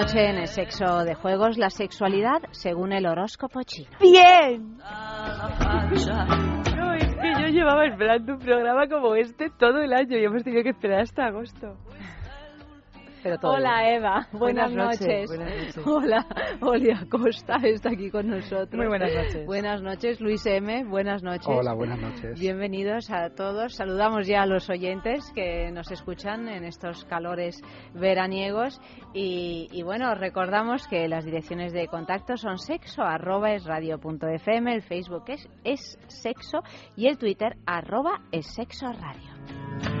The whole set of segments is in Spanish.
Noche en el sexo de juegos, la sexualidad según el horóscopo chino. ¡Bien! No, es que yo llevaba esperando un programa como este todo el año y hemos tenido que esperar hasta agosto. Hola Eva, buenas, noches. Hola, Olia Costa está aquí con nosotros. Muy buenas noches. Buenas noches, Luis M. Buenas noches. Hola, buenas noches. Bienvenidos a todos. Saludamos ya a los oyentes que nos escuchan en estos calores veraniegos y, bueno, recordamos que las direcciones de contacto son sexo arroba es radio punto fm, el Facebook es, es sexo y el Twitter arroba es sexo radio.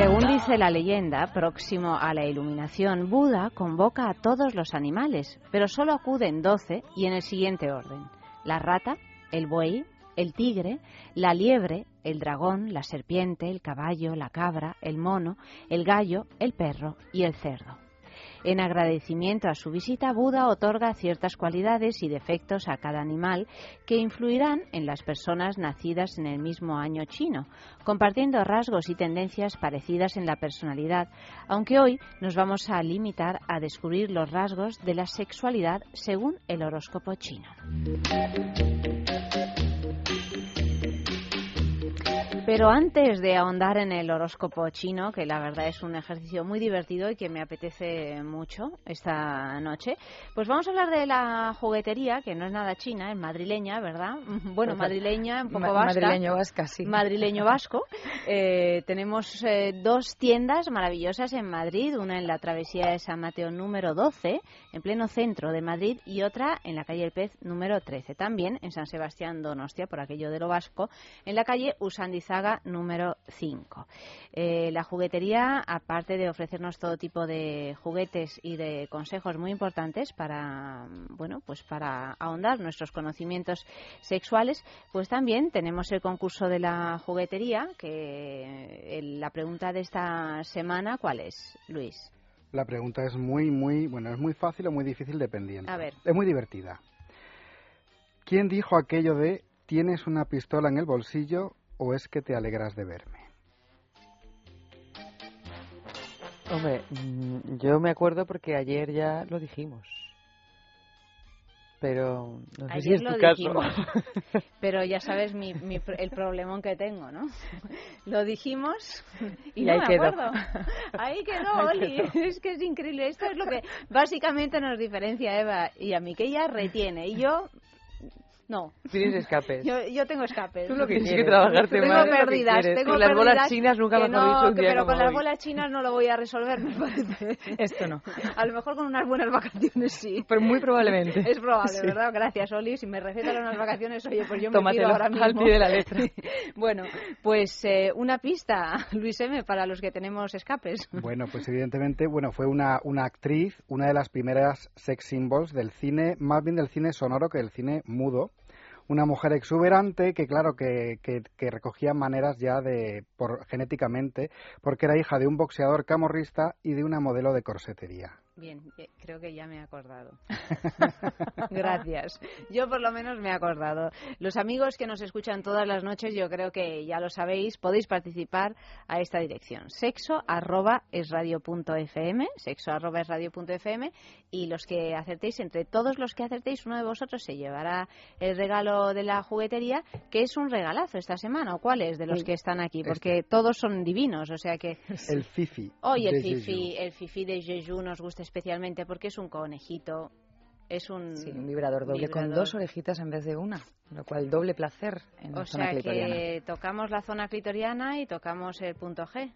Según dice la leyenda, próximo a la iluminación, Buda convoca a todos los animales, pero solo acuden doce y en el siguiente orden. La rata, el buey, el tigre, la liebre, el dragón, la serpiente, el caballo, la cabra, el mono, el gallo, el perro y el cerdo. En agradecimiento a su visita, Buda otorga ciertas cualidades y defectos a cada animal que influirán en las personas nacidas en el mismo año chino, compartiendo rasgos y tendencias parecidas en la personalidad, aunque hoy nos vamos a limitar a descubrir los rasgos de la sexualidad según el horóscopo chino. Pero antes de ahondar en el horóscopo chino, que la verdad es un ejercicio muy divertido y que me apetece mucho esta noche, pues vamos a hablar de la juguetería, que no es nada china, es madrileña, ¿verdad? Bueno, madrileña, un poco vasca. Madrileño vasca, sí. Madrileño vasco. Eh, tenemos eh, dos tiendas maravillosas en Madrid, una en la travesía de San Mateo número 12, en pleno centro de Madrid, y otra en la calle El Pez número 13, también en San Sebastián Donostia, por aquello de lo vasco, en la calle Usandizaga número 5. Eh, la juguetería, aparte de ofrecernos todo tipo de juguetes y de consejos muy importantes para, bueno, pues para ahondar nuestros conocimientos sexuales, pues también tenemos el concurso de la juguetería, que la pregunta de esta semana, ¿cuál es, Luis? La pregunta es muy, muy, bueno, es muy fácil o muy difícil dependiendo. A ver. Es muy divertida. ¿Quién dijo aquello de tienes una pistola en el bolsillo o es que te alegras de verme? Hombre, mm, yo me acuerdo porque ayer ya lo dijimos. Pero no sé si es tu caso. Pero ya sabes mi, el problemón que tengo, ¿no? Lo dijimos y, no ahí me quedó. acuerdo. Ahí quedó, Oli. Es que es increíble. Esto es lo que básicamente nos diferencia Eva y a mí, que ella retiene. Y yo no. Tienes escapes. Yo, yo tengo escapes. Tú lo que tienes que trabajarte tengo Perdidas, tengo las bolas chinas nunca me no, dicho un Pero con las bolas chinas no lo voy a resolver, me parece. Esto no. A lo mejor con unas buenas vacaciones sí. Pero muy probablemente. Es probable, ¿verdad? Gracias, Oli. Si me recetan unas vacaciones, oye, pues yo me pido ahora mismo. al pie de la letra. bueno, pues eh, una pista, Luis M., para los que tenemos escapes. Bueno, pues evidentemente, bueno, fue una, una actriz, una de las primeras sex symbols del cine, más bien del cine sonoro que del cine mudo Una mujer exuberante que, claro, que, recogía maneras ya de, por, genéticamente, porque era hija de un boxeador camorrista y de una modelo de corsetería. Bien, eh, creo que ya me he acordado. Gracias. Yo por lo menos me he acordado. Los amigos que nos escuchan todas las noches, yo creo que ya lo sabéis, podéis participar a esta dirección. Sexo arroba es radio punto fm, sexo arroba es radio punto fm, y los que acertéis, entre todos los que acertéis, uno de vosotros se llevará el regalo de la juguetería, que es un regalazo esta semana. ¿O cuál es de los que están aquí? Porque todos son divinos, o sea que... El Fifi. Hoy el Fifi, Jeju. el Fifi de Jeju nos gusta especialmente porque es un conejito, es un, Sí, un vibrador doble con dos orejitas en vez de una, lo cual doble placer en la O zona sea clitoriana. que tocamos la zona clitoriana y tocamos el punto G.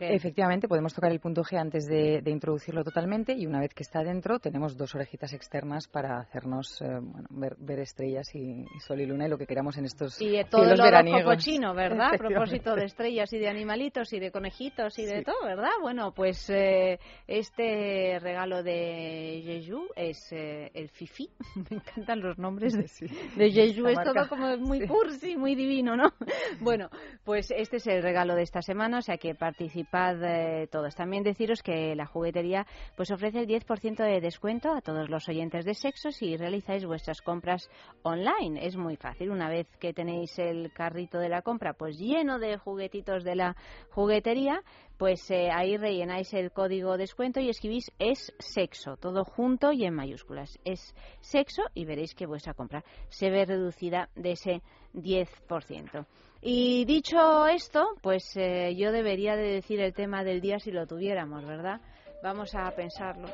Efectivamente, podemos tocar el punto G antes de, de introducirlo totalmente y una vez que está dentro tenemos dos orejitas externas para hacernos eh, bueno, ver, ver estrellas y, y sol y luna y lo que queramos en estos Y todo el cielos veraniegos. chino, ¿verdad? A propósito de estrellas y de animalitos y de conejitos y de Sí. todo, ¿verdad? Bueno, pues eh, este regalo de Jeju es eh, el Fifi. Me encantan los nombres de, de Jeju. La Es todo como muy Sí. cursi, muy divino, ¿no? Bueno, pues este es el regalo de esta semana, o sea que participad todos. También deciros que la juguetería pues ofrece el 10% de descuento a todos los oyentes de sexo si realizáis vuestras compras online. Es muy fácil. Una vez que tenéis el carrito de la compra pues lleno de juguetitos de la juguetería, pues eh, ahí rellenáis el código descuento y escribís es sexo, todo junto y en mayúsculas. Es sexo y veréis que vuestra compra se ve reducida de ese 10%. Y dicho esto, pues eh, yo debería de decir el tema del día si lo tuviéramos, ¿verdad? Vamos a pensarlo.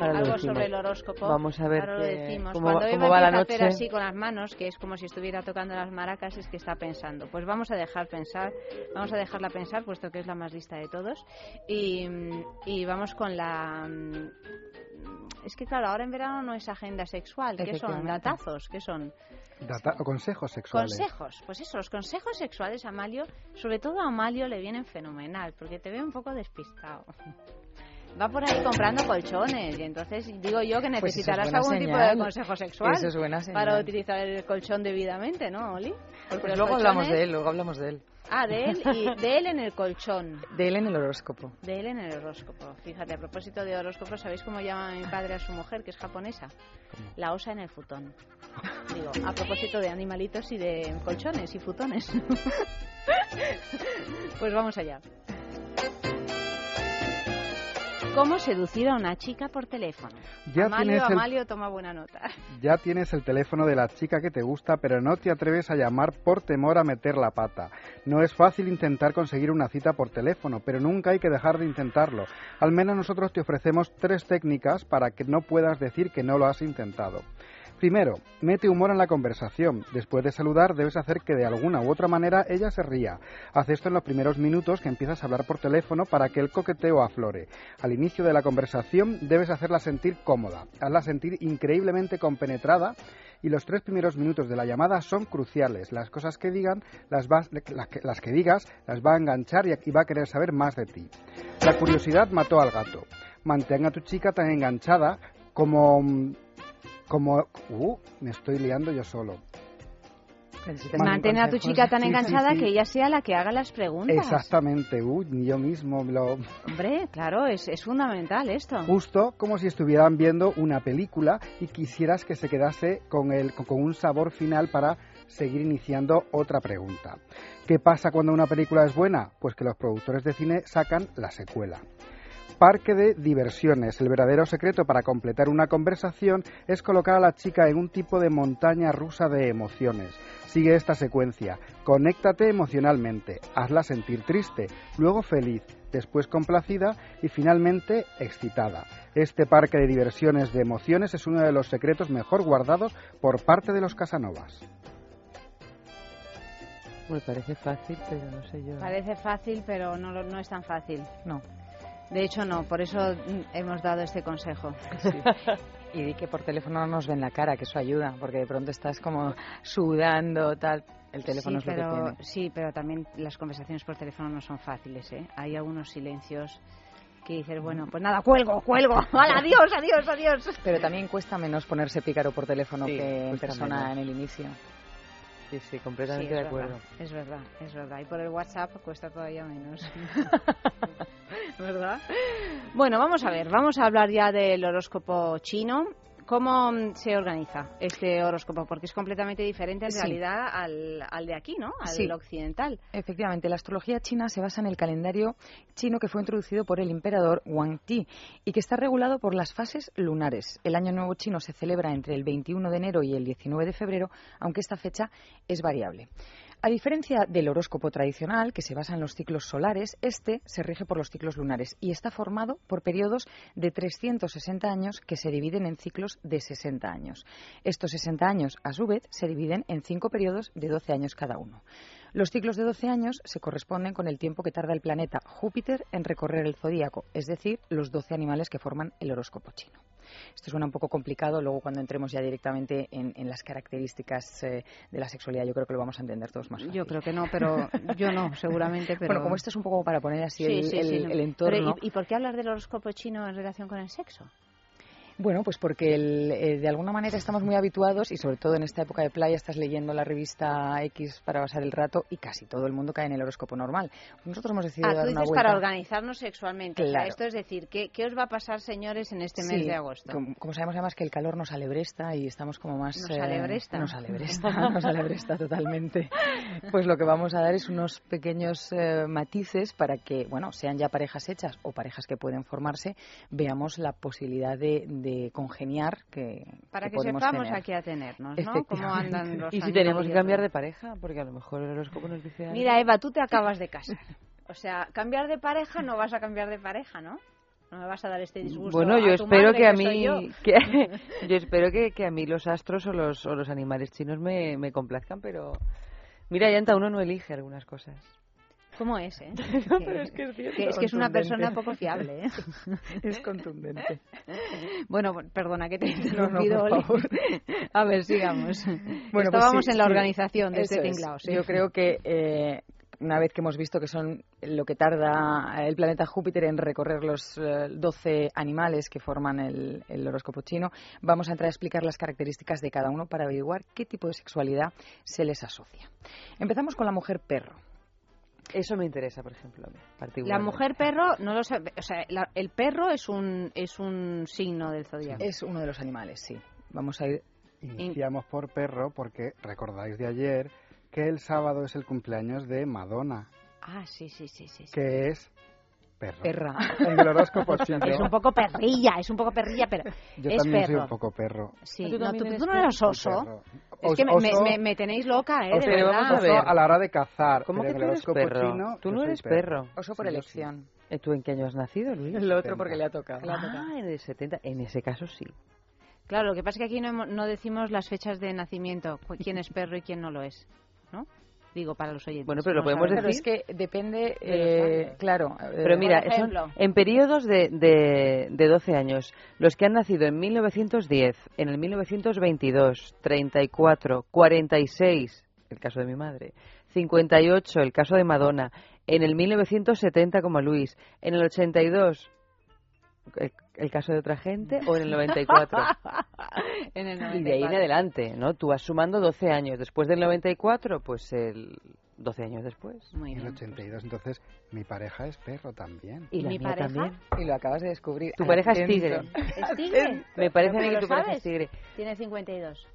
Ahora lo Algo sobre el horóscopo. Vamos a ver Ahora lo qué- decimos. cómo, Cuando cómo va la empieza a hacer noche. así con las manos, que es como si estuviera tocando las maracas, es que está pensando. Pues vamos a dejar pensar, vamos a dejarla pensar, puesto que es la más lista de todos. Y, y vamos con la... Es que claro, ahora en verano no es agenda sexual. ¿Qué son? ¿Datazos? ¿Qué son? Data- o consejos sexuales. Consejos, pues eso, los consejos sexuales a Amalio, sobre todo a Amalio le vienen fenomenal, porque te veo un poco despistado. Va por ahí comprando colchones y entonces digo yo que Pues es necesitarás algún tipo de consejo sexual Eso es buena para utilizar el colchón debidamente, ¿no, Oli? Porque Pues luego hablamos de él, luego hablamos de él. Ah, de él y de él en el colchón. De él en el horóscopo. De él en el horóscopo. Fíjate, a propósito de horóscopo, ¿sabéis cómo llama mi padre a su mujer, que es japonesa? La osa en el futón. Digo, a propósito de animalitos y de colchones y futones. pues vamos allá. ¿Cómo seducir a una chica por teléfono? Ya Amalio, tienes el- Amalio, toma buena nota. Ya tienes el teléfono de la chica que te gusta, pero no te atreves a llamar por temor a meter la pata. No es fácil intentar conseguir una cita por teléfono, pero nunca hay que dejar de intentarlo. Al menos nosotros te ofrecemos tres técnicas para que no puedas decir que no lo has intentado. Primero, mete humor en la conversación. Después de saludar, debes hacer que de alguna u otra manera ella se ría. Haz esto en los primeros minutos que empiezas a hablar por teléfono para que el coqueteo aflore. Al inicio de la conversación, debes hacerla sentir cómoda. Hazla sentir increíblemente compenetrada y los tres primeros minutos de la llamada son cruciales. Las cosas que digan, las, que, digas, las va a enganchar y y va a querer saber más de ti. La curiosidad mató al gato. Mantén a tu chica tan enganchada como... como... Uh, me estoy liando yo solo. Necesitas Man- Mantén a tu chica tan Sí, enganchada sí. que ella sea la que haga las preguntas. Exactamente, uh, ni yo mismo lo... Hombre, claro, es, es fundamental esto. Justo como si estuvieran viendo una película y quisieras que se quedase con, el, con un sabor final para seguir iniciando otra pregunta. ¿Qué pasa cuando una película es buena? Pues que los productores de cine sacan la secuela. Parque de diversiones. El verdadero secreto para completar una conversación es colocar a la chica en un tipo de montaña rusa de emociones. Sigue esta secuencia. Conéctate emocionalmente. Hazla sentir triste, luego feliz, después complacida y finalmente excitada. Este parque de diversiones de emociones es uno de los secretos mejor guardados por parte de los Casanovas. Me parece fácil, pero no sé yo. Parece fácil, pero no, es tan fácil. No. De hecho, no, por eso hemos dado este consejo. Y di que por teléfono no nos ven la cara, que eso ayuda, porque de pronto estás como sudando, tal. El teléfono sí, es lo pero, que sí, pero también las conversaciones por teléfono no son fáciles, ¿eh? Hay algunos silencios que dices, bueno, pues nada, cuelgo, cuelgo, ¡Hala, adiós, adiós, adiós! Pero también cuesta menos ponerse pícaro por teléfono Sí, que en persona menos. en el inicio. Sí, sí, completamente de acuerdo. verdad, es verdad, es verdad. Y por el WhatsApp cuesta todavía menos. ¿Verdad? Bueno, vamos a ver, vamos a hablar ya del horóscopo chino. ¿Cómo mm, se organiza este horóscopo? Porque es completamente diferente en Sí. realidad al, al de aquí, ¿no? Al Sí. occidental. Efectivamente, la astrología china se basa en el calendario chino que fue introducido por el emperador Wang Ti y que está regulado por las fases lunares. El Año Nuevo chino se celebra entre el 21 de enero y el 19 de febrero, aunque esta fecha es variable. A diferencia del horóscopo tradicional, que se basa en los ciclos solares, este se rige por los ciclos lunares y está formado por periodos de 360 años que se dividen en ciclos de 60 años. Estos 60 años, a su vez, se dividen en cinco periodos de 12 años cada uno. Los ciclos de 12 años se corresponden con el tiempo que tarda el planeta Júpiter en recorrer el zodíaco, es decir, los 12 animales que forman el horóscopo chino. Esto suena un poco complicado, luego cuando entremos ya directamente en, en las características eh, de la sexualidad, yo creo que lo vamos a entender todos más fácil. Yo creo que no, pero yo no, seguramente. Pero... Bueno, como esto es un poco para poner así Sí, el, sí, el- sí, no. el entorno. Pero, ¿y, ¿Y por qué hablar del horóscopo chino en relación con el sexo? Bueno, pues porque el- eh, de alguna manera estamos muy habituados y sobre todo en esta época de playa estás leyendo la revista X para pasar el rato y casi todo el mundo cae en el horóscopo normal. Nosotros hemos decidido Ah, dar tú una dices vuelta. para organizarnos sexualmente. O sea, Claro. esto es decir, ¿qué, ¿qué os va a pasar, señores, en este mes de agosto? Como, como sabemos además que el calor nos alebresta y estamos como más... ¿Nos alebresta? Nos alebresta, nos alebresta totalmente. Pues lo que vamos a dar es unos pequeños eh, matices para que, bueno, sean ya parejas hechas o parejas que pueden formarse, veamos la posibilidad de, de congeniar que, Para que, sepamos tener. a qué atenernos, ¿no? Cómo andan los Y si tenemos que cambiar de pareja, porque a lo mejor el horóscopo nos dice algo. Mira, Eva, tú te acabas de casar. O sea, cambiar de pareja no vas a cambiar de pareja, ¿no? No me vas a dar este disgusto Bueno, yo a tu espero madre, que a mí, yo. que- yo espero que, que a mí los astros o los, o los animales chinos me, me complazcan, pero mira, Yanta, uno no elige algunas cosas. ¿Cómo es, eh? No, pero es que es cierto. que es que es una persona poco fiable, ¿eh? Es contundente. Bueno, perdona que te he No, no, interrumpido, por Oli. favor. A ver, sigamos. Bueno, pues Estábamos sí, en la sí. organización de este es. tinglao, sí. Yo creo que eh, una vez que hemos visto que son lo que tarda el planeta Júpiter en recorrer los eh, 12 animales que forman el, el horóscopo chino, vamos a entrar a explicar las características de cada uno para averiguar qué tipo de sexualidad se les asocia. Empezamos con la mujer perro. Eso me interesa, por ejemplo, a mí, La mujer perro no lo sabe, o sea, la- el perro es un es un signo del zodiaco. Es uno de los animales, sí. Vamos a ir. Iniciamos por perro porque recordáis de ayer que el sábado es el cumpleaños de Madonna, Ah, sí, sí, sí, sí. sí. que es perro. Perra. En el horóscopo chino. Es un poco perrilla, es un poco perrilla, pero Yo es también soy perro. un poco perro. Sí, ¿Tú no, tú, eres tú no perro? eres Soy oso. perro. Es que me, me- me- me tenéis loca, ¿eh? oso- De Pero verdad. vamos a ver. oso a la hora de cazar. ¿Cómo que tú eres perro? chino, tú no soy eres perro. Oso por Sí, yo sí. elección. Eh, ¿Tú en qué año has nacido, Luis? El otro 70. porque le ha tocado. Ah, en el 70. En ese caso sí. Claro, lo que pasa es que aquí no, hemos- no decimos las fechas de nacimiento, quién es perro y quién no lo es. Digo, para los oyentes. Bueno, pero lo podemos saben. Pero es que depende, De eh, claro. Pero eh, mira, por son en periodos de, de, de 12 años. Los que han nacido en 1910, en el 1922, 34, 46, el caso de mi madre, 58, el caso de Madonna, en el 1970 como Luis, en el 82, el, caso de otra gente, o en el 94. en el y de ahí en 94. adelante, ¿no? Tú vas sumando 12 años. Después del 94, pues el 12 años después. Muy En el bien. 82, entonces mi pareja es perro también. Y la mi mía pareja? también. Y lo acabas de descubrir. Tu pareja es tigre. ¿Es tigre? Me parece a mí ¿Pero que tu pareja sabes? es tigre. Tiene 52.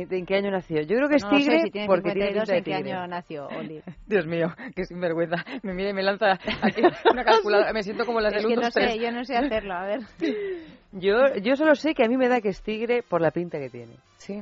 Eh, ¿En qué año nació? Yo creo que es No lo sé tigre si tiene porque tiene 52 pinta de en qué tigre. año nació Oli. Dios mío, qué sinvergüenza. Me mira y me lanza aquí una calculadora. Me siento como las de Es que no sé, 3. yo no sé hacerlo, a ver. Yo, yo solo sé que a mí me da que es tigre por la pinta que tiene. Sí.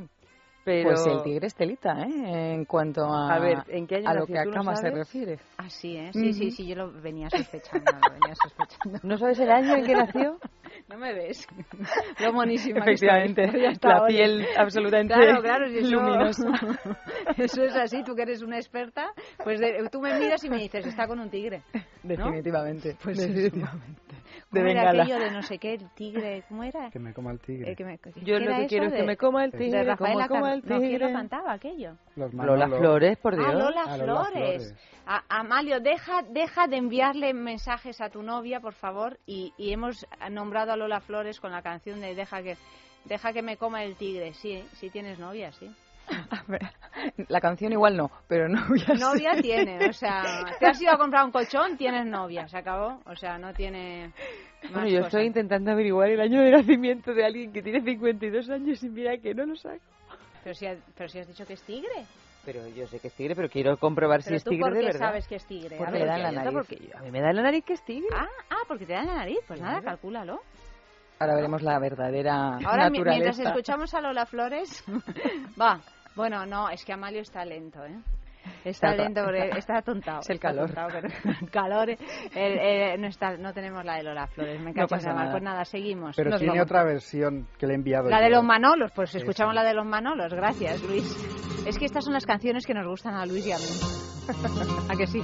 Pero... Pues el tigre es telita, ¿eh? En cuanto a, A ver, ¿en qué año a lo que a ¿Tú no cama se refiere. Ah, sí, ¿eh? Sí, sí, Ujú. sí, yo lo venía sospechando, lo venía sospechando. ¿No sabes el año en que nació? No me ves. Lo monísima que estoy. Efectivamente, Ya está, la Oli. piel absolutamente Claro, claro, si eso, luminosa. eso es así, tú que eres una experta, pues de- tú me miras y me dices, está con un tigre. Definitivamente, Pues definitivamente. ¿Cómo era bengala. aquello de no sé qué, el tigre? ¿Cómo era? Que me coma el tigre. Eh, que me- Yo ¿qué lo que quiero es que de- me coma el de tigre, de Rafaela coma el No, ¿quién lo tigre. cantaba aquello? Los Lola. Flores, por Dios. Ah, Lola Ah, Lola Flores. Flores. A- Amalio, deja, deja de enviarle mensajes a tu novia, por favor. Y, y hemos nombrado a Lola Flores con la canción de Deja que, deja que me coma el tigre. Sí, sí tienes novia, sí. A ver, La canción igual no, pero novia sí. Novia tiene, o sea, te has ido a comprar un colchón, tienes novia, se acabó. O sea, no tiene más Bueno, yo cosas. estoy intentando averiguar el año de nacimiento de alguien que tiene 52 años y mira que no lo saco. Pero si, ha- pero si has dicho que es tigre. Pero yo sé que es tigre, pero quiero comprobar si Pero es tú tigre por de verdad. sabes que es tigre. Porque A ver, le da en la nariz. Porque a mí me da en la nariz que es tigre. Ah, ah, porque te da en la nariz. Pues nada, calcúlalo. Ahora veremos la verdadera Ahora, mi- mientras escuchamos a Lola Flores, va. Bueno, no, es que Amalio está lento, ¿eh? Está Está- lento porque está atontado. Es el calor. atontado, pero- el calor. eh, eh, no, está, no tenemos la de Lola Flores. Me No cachas nada. Pues nada, seguimos. Pero Nos tiene vamos. otra versión que le he enviado La de los Manolos, pues Esa. escuchamos la de los Manolos. Gracias, Luis. Es que estas son las canciones que nos gustan a Luis y a mí. ¿A que sí?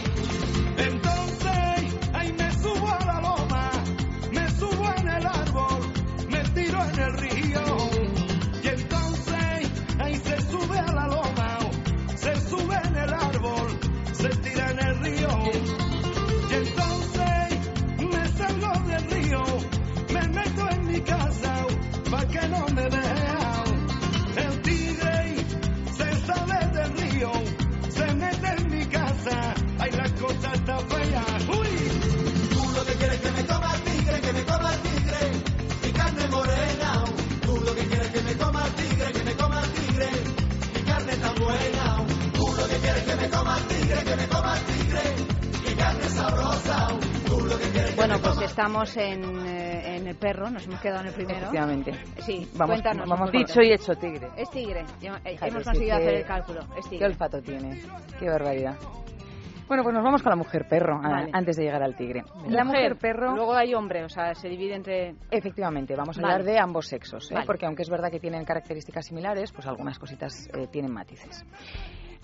el río. Bueno, pues estamos en, eh, en el perro, nos hemos quedado en el primero. Efectivamente. Sí, Vamos- cuéntanos. vamos. Dicho y hecho, tigre. Es tigre. Eh, Hemos conseguido hacer el cálculo. Es Qué tigre. olfato tiene. Qué barbaridad. Bueno, pues nos vamos con la mujer perro a- antes de llegar al tigre. La mujer perro, Luego hay hombre, o sea, se divide entre. efectivamente, vamos a Vale. hablar de ambos sexos, ¿eh? Vale. porque aunque es verdad que tienen características similares, pues algunas cositas eh, tienen matices.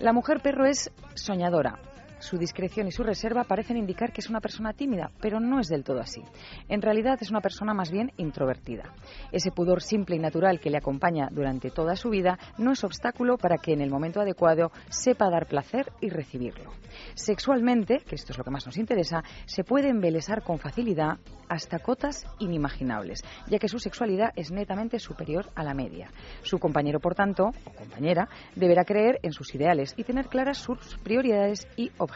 La mujer perro es soñadora. Su discreción y su reserva parecen indicar que es una persona tímida, pero no es del todo así. En realidad es una persona más bien introvertida. Ese pudor simple y natural que le acompaña durante toda su vida no es obstáculo para que en el momento adecuado sepa dar placer y recibirlo. Sexualmente, que esto es lo que más nos interesa, se puede embelesar con facilidad hasta cotas inimaginables, ya que su sexualidad es netamente superior a la media. Su compañero, por tanto, o compañera, deberá creer en sus ideales y tener claras sus prioridades y objetivos.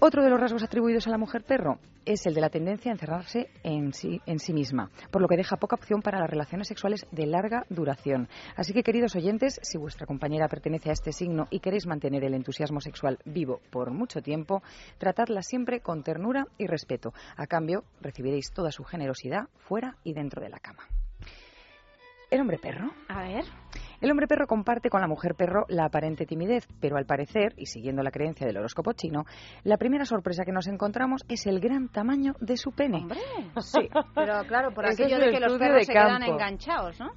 Otro de los rasgos atribuidos a la mujer perro es el de la tendencia a encerrarse en sí, en sí misma, por lo que deja poca opción para las relaciones sexuales de larga duración. Así que, queridos oyentes, si vuestra compañera pertenece a este signo y queréis mantener el entusiasmo sexual vivo por mucho tiempo, tratadla siempre con ternura y respeto. A cambio, recibiréis toda su generosidad fuera y dentro de la cama. El hombre perro. A ver. El hombre perro comparte con la mujer perro la aparente timidez, pero al parecer, y siguiendo la creencia del horóscopo chino, la primera sorpresa que nos encontramos es el gran tamaño de su pene. Hombre. Sí. Pero claro, por Ese aquello es de que los perros de se quedan enganchados, ¿no?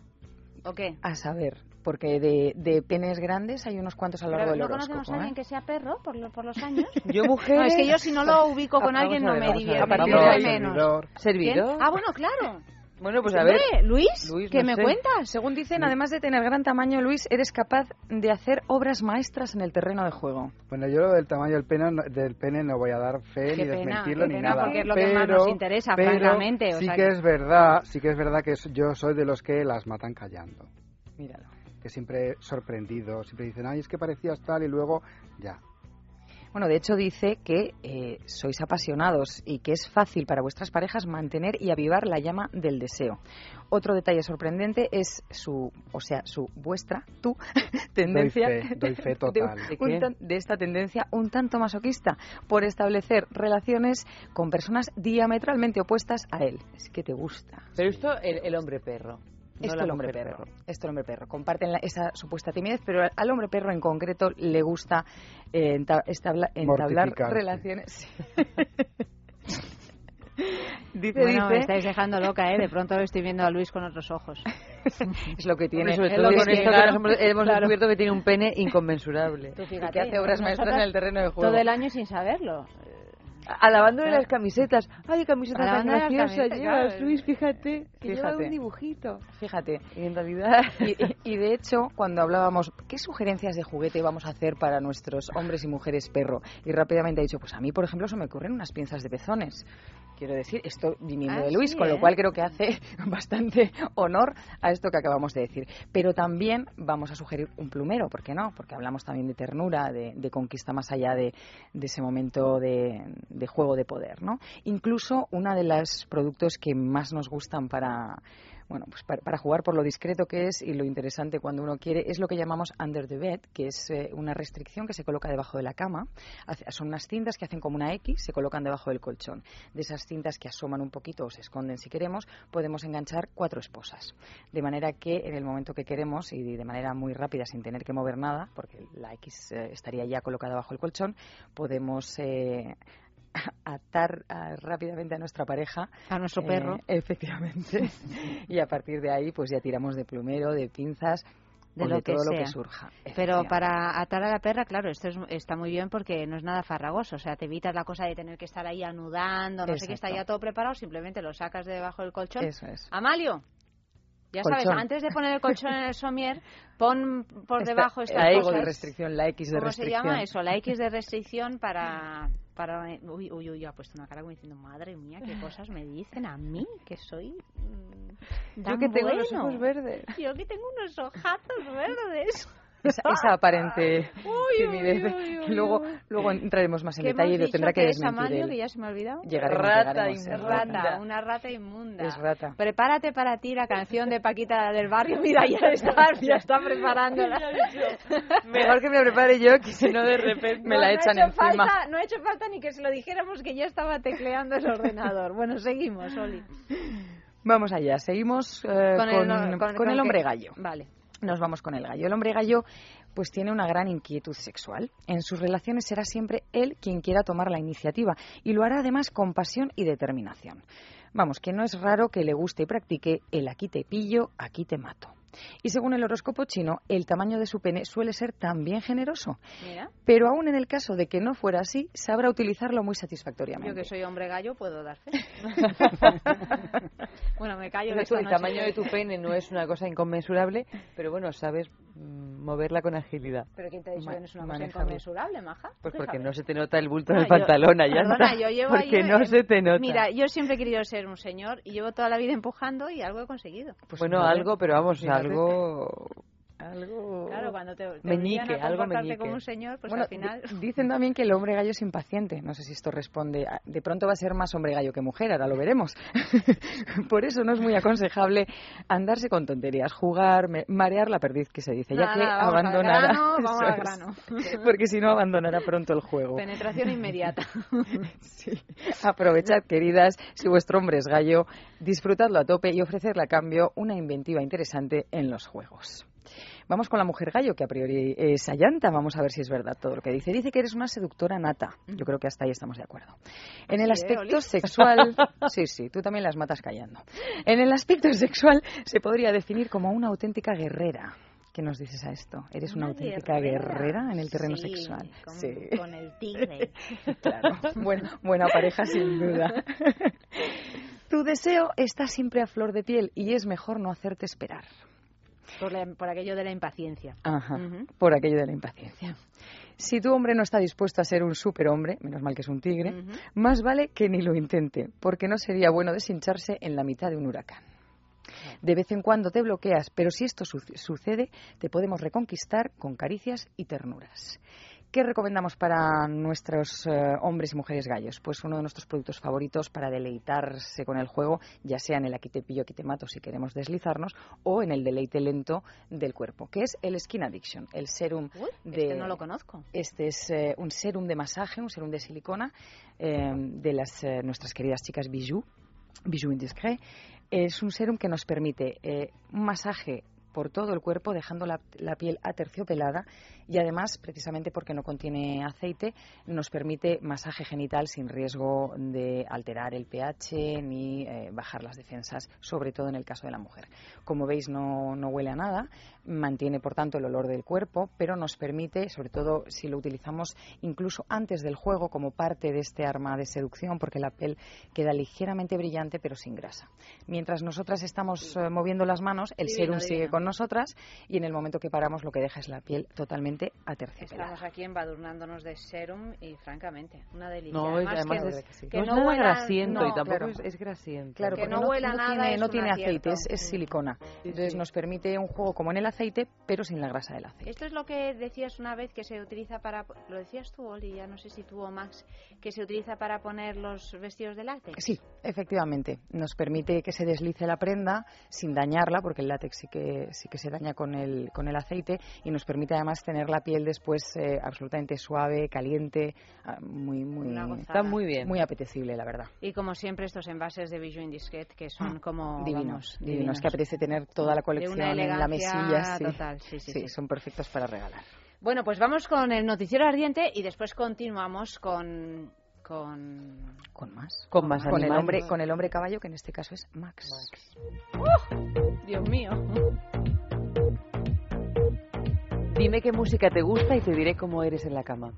¿O qué? A saber, porque de, de penes grandes hay unos cuantos a lo largo del ¿No horóscopo. conocemos a alguien ¿eh? que sea perro por, lo- por los años? Yo, mujer. No, es que yo si no lo ubico con Vamos alguien no me divierto, A partir de menos. servidor. Ah, bueno, claro. Bueno, pues a ver. Luis, Luis, ¿qué no me sé. cuentas? Según dicen, además de tener gran tamaño, Luis, eres capaz de hacer obras maestras en el terreno de juego. Bueno, yo lo del tamaño del pene, no- del pene no voy a dar fe Qué ni pena, desmentirlo qué ni pena, nada. porque es lo que más nos interesa, pero francamente, o sí sea que que- es verdad, sí que es verdad que yo soy de los que las matan callando. Míralo. Que siempre sorprendido, siempre dicen, ay, es que parecías tal y luego ya. Bueno, de hecho dice que eh, sois apasionados y que es fácil para vuestras parejas mantener y avivar la llama del deseo. Otro detalle sorprendente es su, o sea, su vuestra, tu tendencia fe, doy fe de- total. de, un tan- de esta tendencia un tanto masoquista por establecer relaciones con personas diametralmente opuestas a él. Es que te gusta. Pero esto, el, el hombre perro. No Esto la el hombre perro. Esto el hombre perro. Comparten la- esa supuesta timidez, pero al- hombre perro en concreto le gusta eh, enta- establa- entablar relaciones. dice, Bueno, me estáis dejando loca, ¿eh? De pronto estoy viendo a Luis con otros ojos. es lo que tiene. Sobre es todo con esto que nos hemos, hemos Claro. descubierto que tiene un pene inconmensurable. Tú Y fíjate, que hace obras maestras en el terreno de juego. Todo el año sin saberlo. Alabándole las camisetas. Ay, camisetas tan graciosas llevas, claro. Luis, fíjate. Que lleva Fíjate. un dibujito. Fíjate. Y en realidad... Y, y- y de hecho, cuando hablábamos, ¿qué sugerencias de juguete vamos a hacer para nuestros hombres y mujeres perro? Y rápidamente ha dicho, pues a mí, por ejemplo, se me ocurren unas pinzas de pezones. Quiero decir, esto viniendo Ah, de Luis, sí, con lo ¿eh? cual creo que hace bastante honor a esto que acabamos de decir. Pero también vamos a sugerir un plumero, ¿por qué no? Porque hablamos también de ternura, de, de conquista más allá de, de ese momento de, de juego de poder, ¿no? Incluso uno de los productos que más nos gustan para bueno, pues para, para jugar por lo discreto que es y lo interesante cuando uno quiere, es lo que llamamos under the bed, que es eh, una restricción que se coloca debajo de la cama. Son unas cintas que hacen como una X, se colocan debajo del colchón. De esas cintas que asoman un poquito o se esconden si queremos, podemos enganchar cuatro esposas. De manera que en el momento que queremos y de manera muy rápida, sin tener que mover nada, porque la X eh, estaría ya colocada bajo el colchón, podemos eh, atar rápidamente a nuestra pareja A nuestro eh, perro. efectivamente. y a partir de ahí, pues ya tiramos de plumero, de pinzas, De o lo de que todo lo sea. que surja. Pero para atar a la perra, claro, esto es- está muy bien porque no es nada farragoso. O sea, te evitas la cosa de tener que estar ahí anudando, no sé qué, está ya todo preparado, simplemente lo sacas de debajo del colchón. Eso es. Amalio, ya sabes, antes de poner el colchón en el somier, pon por Esta- debajo estas la de restricción, la X de ¿Cómo restricción. se llama eso? La X de restricción para... para uy, uy, uy, ha puesto una cara como diciendo, madre mía, qué cosas me dicen a mí, que soy... mm, Yo que tengo los bueno. ojos verdes. Yo que tengo unos ojazos verdes. Esa, esa aparente Uy, timidez. uy, uy, luego, luego entraremos más en ¿Qué detalle y lo tendrá que que es desmentir Amalio, él. que ya se me ha olvidado? Llegaremos, Rata llegaremos, es Rata, una rata inmunda. Es rata. Prepárate para ti la canción de Paquita del barrio. Mira, ya está, ya está preparándola. Mejor que me prepare yo, que si no de repente... Me la No, echan no ha hecho encima. Falta, no ha hecho falta ni que se lo dijéramos que ya estaba tecleando el ordenador. Bueno, seguimos, Oli. Vamos allá, seguimos eh, con, el, con con el qué? hombre gallo. Vale. Nos vamos con el gallo. El hombre gallo pues tiene una gran inquietud sexual. En sus relaciones será siempre él quien quiera tomar la iniciativa y lo hará además con pasión y determinación. Vamos, que no es raro que le guste y practique el aquí te pillo, aquí te mato. Y según el horóscopo chino, el tamaño de su pene suele ser también generoso. Mira, Pero aún en el caso de que no fuera así, sabrá utilizarlo muy yo satisfactoriamente. que soy hombre gallo puedo dar fe. bueno, me callo. El noche tamaño de tu pene no es una cosa inconmensurable, pero bueno, sabes mm, moverla con agilidad. ¿Pero quién te ha dicho Ma- que no es una cosa inconmensurable, maja? Pues ¿Tú porque sabes? no se te nota el bulto No, del yo- pantalón allá. Perdona, está. yo llevo Porque ahí, no eh, se te nota. Mira, yo siempre he querido ser un señor y llevo toda la vida empujando y algo he conseguido. Pues bueno, fíjate, algo, pero vamos, fíjate. algo... Algo... Claro, cuando te, te Meñique, a algo meñique. como un señor, pues Bueno, al final... di- dicen también que el hombre gallo es impaciente. No sé si esto responde. a- De pronto va a ser más hombre gallo que mujer, ahora lo veremos. Por eso no es muy aconsejable andarse con tonterías, jugar, me- marear la perdiz que se dice, ya Nada, que abandonará. grano, vamos al es. grano. Porque si no abandonará pronto el juego. Penetración inmediata. Sí. Aprovechad, queridas, si vuestro hombre es gallo, disfrutadlo a tope y ofrecerle a cambio una inventiva interesante en los juegos. Vamos con la mujer gallo, que a priori es allanta. Vamos a ver si es verdad todo lo que dice. Dice que eres una seductora nata. Yo creo que hasta ahí estamos de acuerdo. En el Sí, ¿eh, aspecto sexual. Sí, sí, tú también las matas callando. En el aspecto sexual se podría definir como una auténtica guerrera. ¿Qué nos dices a esto? ¿Eres una, auténtica guerrera, en el terreno Sí, sexual? Con, Sí. con el tigre. Claro, buena pareja sin duda. Tu deseo está siempre a flor de piel y es mejor no hacerte esperar. Por, la- por aquello de la impaciencia. Ajá, por aquello de la impaciencia. Si tu hombre no está dispuesto a ser un superhombre, menos mal que es un tigre, más vale que ni lo intente, porque no sería bueno deshincharse en la mitad de un huracán. De vez en cuando te bloqueas, pero si esto su- sucede, te podemos reconquistar con caricias y ternuras. ¿Qué recomendamos para nuestros eh, hombres y mujeres gallos? Pues uno de nuestros productos favoritos para deleitarse con el juego, ya sea en el aquí te pillo, aquí te mato si queremos deslizarnos, o en el deleite lento del cuerpo, que es el Skin Addiction, el serum Uy, de... este no lo conozco. Este es eh, un serum de masaje, un serum de silicona eh, de las eh, nuestras queridas chicas Bijou, Bijou Indiscret. Es un serum que nos permite un masaje por todo el cuerpo, dejando la, la piel aterciopelada y además, precisamente porque no contiene aceite, nos permite masaje genital sin riesgo de alterar el pH ni eh, bajar las defensas, sobre todo en el caso de la mujer. Como veis, no, no huele a nada, mantiene por tanto el olor del cuerpo, pero nos permite, sobre todo si lo utilizamos incluso antes del juego como parte de este arma de seducción, porque la piel queda ligeramente brillante pero sin grasa. Mientras nosotras estamos eh, moviendo las manos, el Divino, serum sigue con nosotras y en el momento que paramos lo que deja es la piel totalmente aterciopelada. Estamos aquí embadurnándonos de serum y francamente, una delicia. No, y Además, además que, es, que sí. que no es no nada huela- grasiento no, y tampoco claro. es, es grasiento. Claro, Que no no, huela no nada tiene, es no tiene aceite, es, es silicona. Entonces nos permite un juego como en el aceite, pero sin la grasa del aceite. Esto es lo que decías una vez que se utiliza para. Lo decías tú, Oli, ya no sé si tú o Max, que se utiliza para poner los vestidos de látex. Sí, efectivamente. Nos permite que se deslice la prenda sin dañarla, porque el látex sí que, sí que se daña con el, con el aceite, y nos permite además tener la piel después eh, absolutamente suave, caliente, ah, muy, muy. Está muy bien. muy apetecible, la verdad. Y como siempre, estos envases de Bijou Indiscret que son como. divinos, vamos, divinos, que apetece tener toda la colección una en la elegancia mesilla. Sí. total, sí, sí, sí. son perfectos para regalar. Bueno, pues vamos con el noticiero ardiente y después continuamos con. con. Con más. Con más Con el, hombre, con el hombre caballo, que en este caso es Max. Dios mío. Dime qué música te gusta y te diré cómo eres en la cama.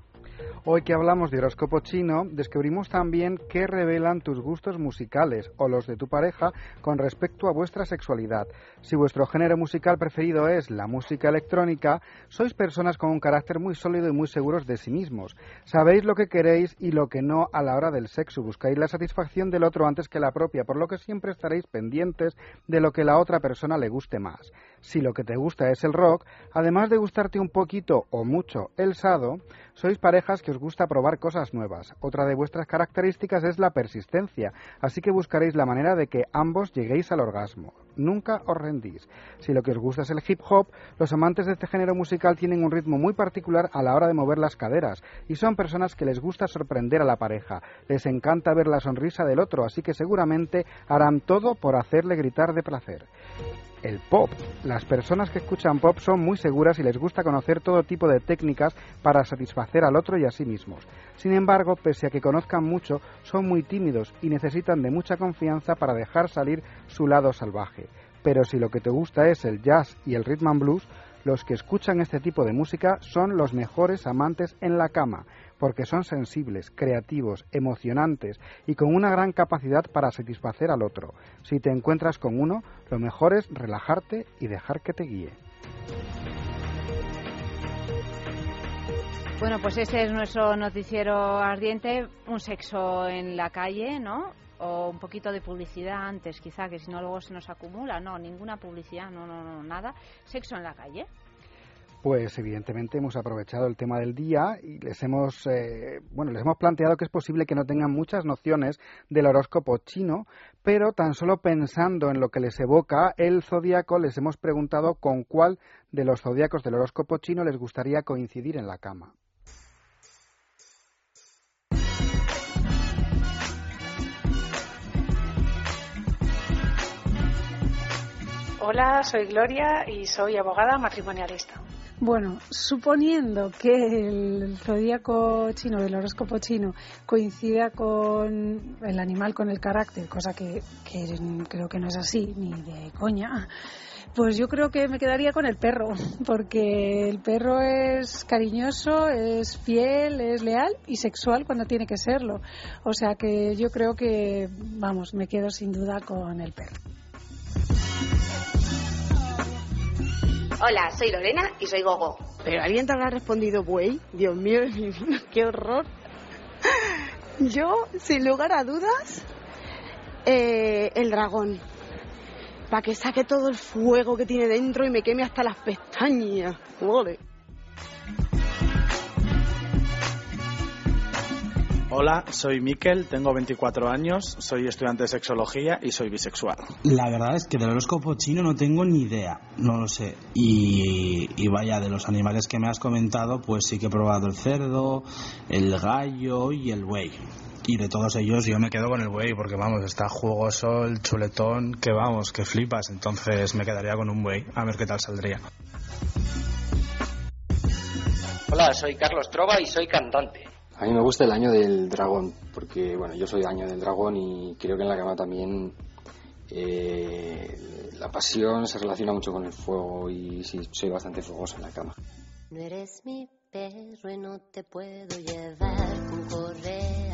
Hoy que hablamos de horóscopo chino, descubrimos también qué revelan tus gustos musicales o los de tu pareja con respecto a vuestra sexualidad. Si vuestro género musical preferido es la música electrónica, sois personas con un carácter muy sólido y muy seguros de sí mismos. Sabéis lo que queréis y lo que no a la hora del sexo. Buscáis la satisfacción del otro antes que la propia, por lo que siempre estaréis pendientes de lo que la otra persona le guste más. Si lo que te gusta es el rock, además de gustarte un poquito o mucho el sado, sois parejas que os gusta probar cosas nuevas. Otra de vuestras características es la persistencia, así que buscaréis la manera de que ambos lleguéis al orgasmo. Nunca os rendís. Si lo que os gusta es el hip hop, los amantes de este género musical tienen un ritmo muy particular a la hora de mover las caderas y son personas que les gusta sorprender a la pareja. Les encanta ver la sonrisa del otro, así que seguramente harán todo por hacerle gritar de placer el pop. Las personas que escuchan pop son muy seguras y les gusta conocer todo tipo de técnicas para satisfacer al otro y a sí mismos. Sin embargo, pese a que conozcan mucho, son muy tímidos y necesitan de mucha confianza para dejar salir su lado salvaje. Pero si lo que te gusta es el jazz y el rhythm and blues, los que escuchan este tipo de música son los mejores amantes en la cama, porque son sensibles, creativos, emocionantes y con una gran capacidad para satisfacer al otro. Si te encuentras con uno, lo mejor es relajarte y dejar que te guíe. Bueno, pues ese es nuestro noticiero ardiente. Un sexo en la calle, ¿no? O un poquito de publicidad antes, quizá, que si no luego se nos acumula. No, ninguna publicidad, no, no, no, nada. Sexo en la calle. Pues evidentemente hemos aprovechado el tema del día y les hemos, eh, bueno, les hemos planteado que es posible que no tengan muchas nociones del horóscopo chino, pero tan solo pensando en lo que les evoca el zodiaco, les hemos preguntado con cuál de los zodiacos del horóscopo chino les gustaría coincidir en la cama. Hola, soy Gloria y soy abogada matrimonialista. Bueno, suponiendo que el zodíaco chino, del horóscopo chino, coincida con el animal, con el carácter, cosa que, que creo que no es así, ni de coña, pues yo creo que me quedaría con el perro, porque el perro es cariñoso, es fiel, es leal y sexual cuando tiene que serlo. O sea que yo creo que, vamos, me quedo sin duda con el perro. Hola, soy Lorena y soy Gogo. Pero alguien te habrá respondido, güey. Dios mío, qué horror. Yo, sin lugar a dudas, eh, el dragón. Para que saque todo el fuego que tiene dentro y me queme hasta las pestañas. Ole. Hola, soy Miquel, tengo 24 años, soy estudiante de sexología y soy bisexual. La verdad es que del horóscopo chino no tengo ni idea, no lo sé. Y, y vaya, de los animales que me has comentado, pues sí que he probado el cerdo, el gallo y el buey. Y de todos ellos yo me quedo con el buey porque vamos, está jugoso el chuletón que vamos, que flipas. Entonces me quedaría con un buey, a ver qué tal saldría. Hola, soy Carlos Trova y soy cantante. A mí me gusta el año del dragón, porque bueno, yo soy año del dragón y creo que en la cama también eh, la pasión se relaciona mucho con el fuego y sí, soy bastante fogoso en la cama. No eres mi perro y no te puedo llevar con correa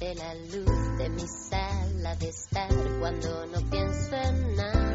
oscurece la luz de mi sala de estar cuando no pienso en nada.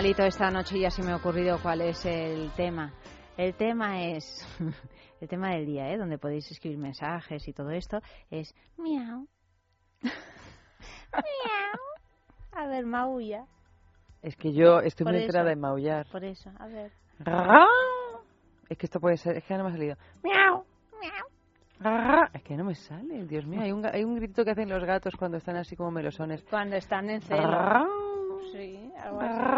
Animalito esta noche ya se me ha ocurrido cuál es el tema. El tema es, el tema del día, ¿eh? donde podéis escribir mensajes y todo esto, es miau. miau. A ver, maulla. Es que yo estoy Por muy enterada eso, en maullar. Por eso, a ver. Es que esto puede ser, es que no me ha salido. Miau, miau. Es que no me sale, Dios mío. Hay un, hay un grito que hacen los gatos cuando están así como melosones. Cuando están en celo. Sí, algo así.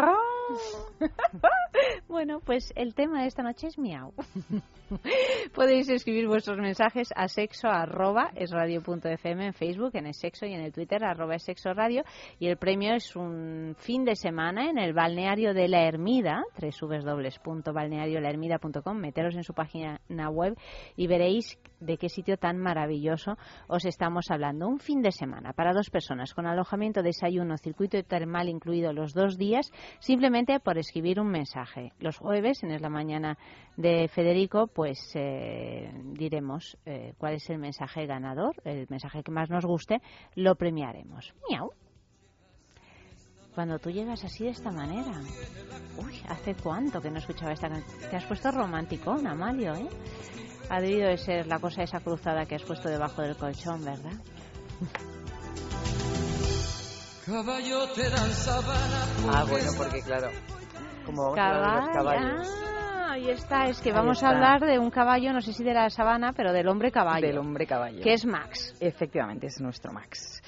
bueno, pues el tema de esta noche es miau. Podéis escribir vuestros mensajes a sexo arroba es radio fm en Facebook, en el sexo y en el Twitter arroba es sexo radio. Y el premio es un fin de semana en el balneario de la Ermida, www.balneariolahermida.com. Meteros en su página web y veréis de qué sitio tan maravilloso os estamos hablando. Un fin de semana para dos personas con alojamiento, desayuno, circuito termal incluido los dos días, simplemente por escribir un mensaje. Los jueves, en Es la Mañana de Federico, pues eh, diremos eh, cuál es el mensaje ganador, el mensaje que más nos guste, lo premiaremos. Miau. Cuando tú llegas así de esta manera. Uy, ¿hace cuánto que no escuchaba esta canción? Te has puesto romanticón, Amalio, ¿eh? Ha debido de ser la cosa esa cruzada que has puesto debajo del colchón, ¿verdad? Caballo te dan sabana. Ah, bueno, porque claro, como vamos a hablar de los caballos. Ah, ahí está. Es que Ahí vamos a hablar de un caballo, no sé si de la sabana, pero del hombre caballo. Del hombre caballo. Que es Max. Efectivamente, es nuestro Max.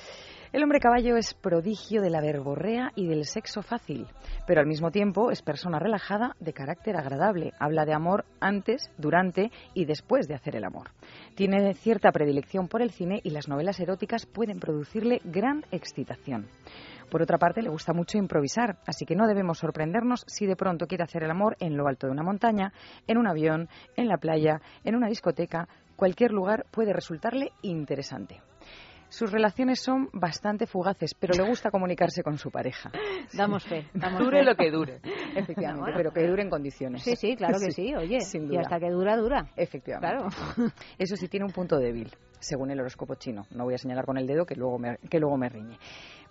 El hombre caballo es prodigio de la verborrea y del sexo fácil, pero al mismo tiempo es persona relajada de carácter agradable. Habla de amor antes, durante y después de hacer el amor. Tiene cierta predilección por el cine y las novelas eróticas pueden producirle gran excitación. Por otra parte, le gusta mucho improvisar, así que no debemos sorprendernos si de pronto quiere hacer el amor en lo alto de una montaña, en un avión, en la playa, en una discoteca. Cualquier lugar puede resultarle interesante. Sus relaciones son bastante fugaces, pero le gusta comunicarse con su pareja. Damos fe. Damos Dure fe. lo que dure. Efectivamente, Bueno. pero que dure en condiciones. Sí, sí, claro que sí, oye. Sin Y hasta que dura, dura. Efectivamente. Claro. Eso sí tiene un punto débil, según el horóscopo chino. No voy a señalar con el dedo que luego me, que luego me riñe.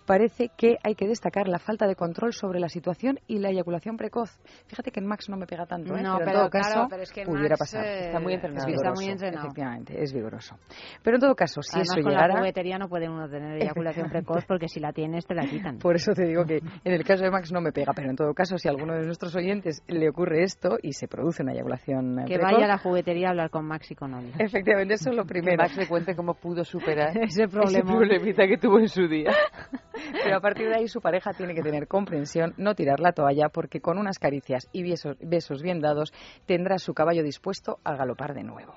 Parece que hay que destacar la falta de control sobre la situación y la eyaculación precoz. Fíjate que en Max no me pega tanto, ¿eh? No, pero en pero todo claro, caso pero es que pudiera Max, pasar. eh, está muy entrenado. es que está Es muy vigoroso, entrenado. Efectivamente, es vigoroso. Pero en todo caso, si Además, eso con llegara... la juguetería no puede uno tener eyaculación precoz porque si la tienes te la quitan. Por eso te digo que en el caso de Max no me pega, pero en todo caso, si a alguno de nuestros oyentes le ocurre esto y se produce una eyaculación eh, Que precoz, vaya a la juguetería a hablar con Max y con Oli. Efectivamente, eso es lo Que primero. Max le cuente cómo pudo superar Ese problema. problemita que tuvo en su día. Pero a partir de ahí su pareja tiene que tener comprensión, no tirar la toalla, porque con unas caricias y besos, besos bien dados tendrá su caballo dispuesto a galopar de nuevo.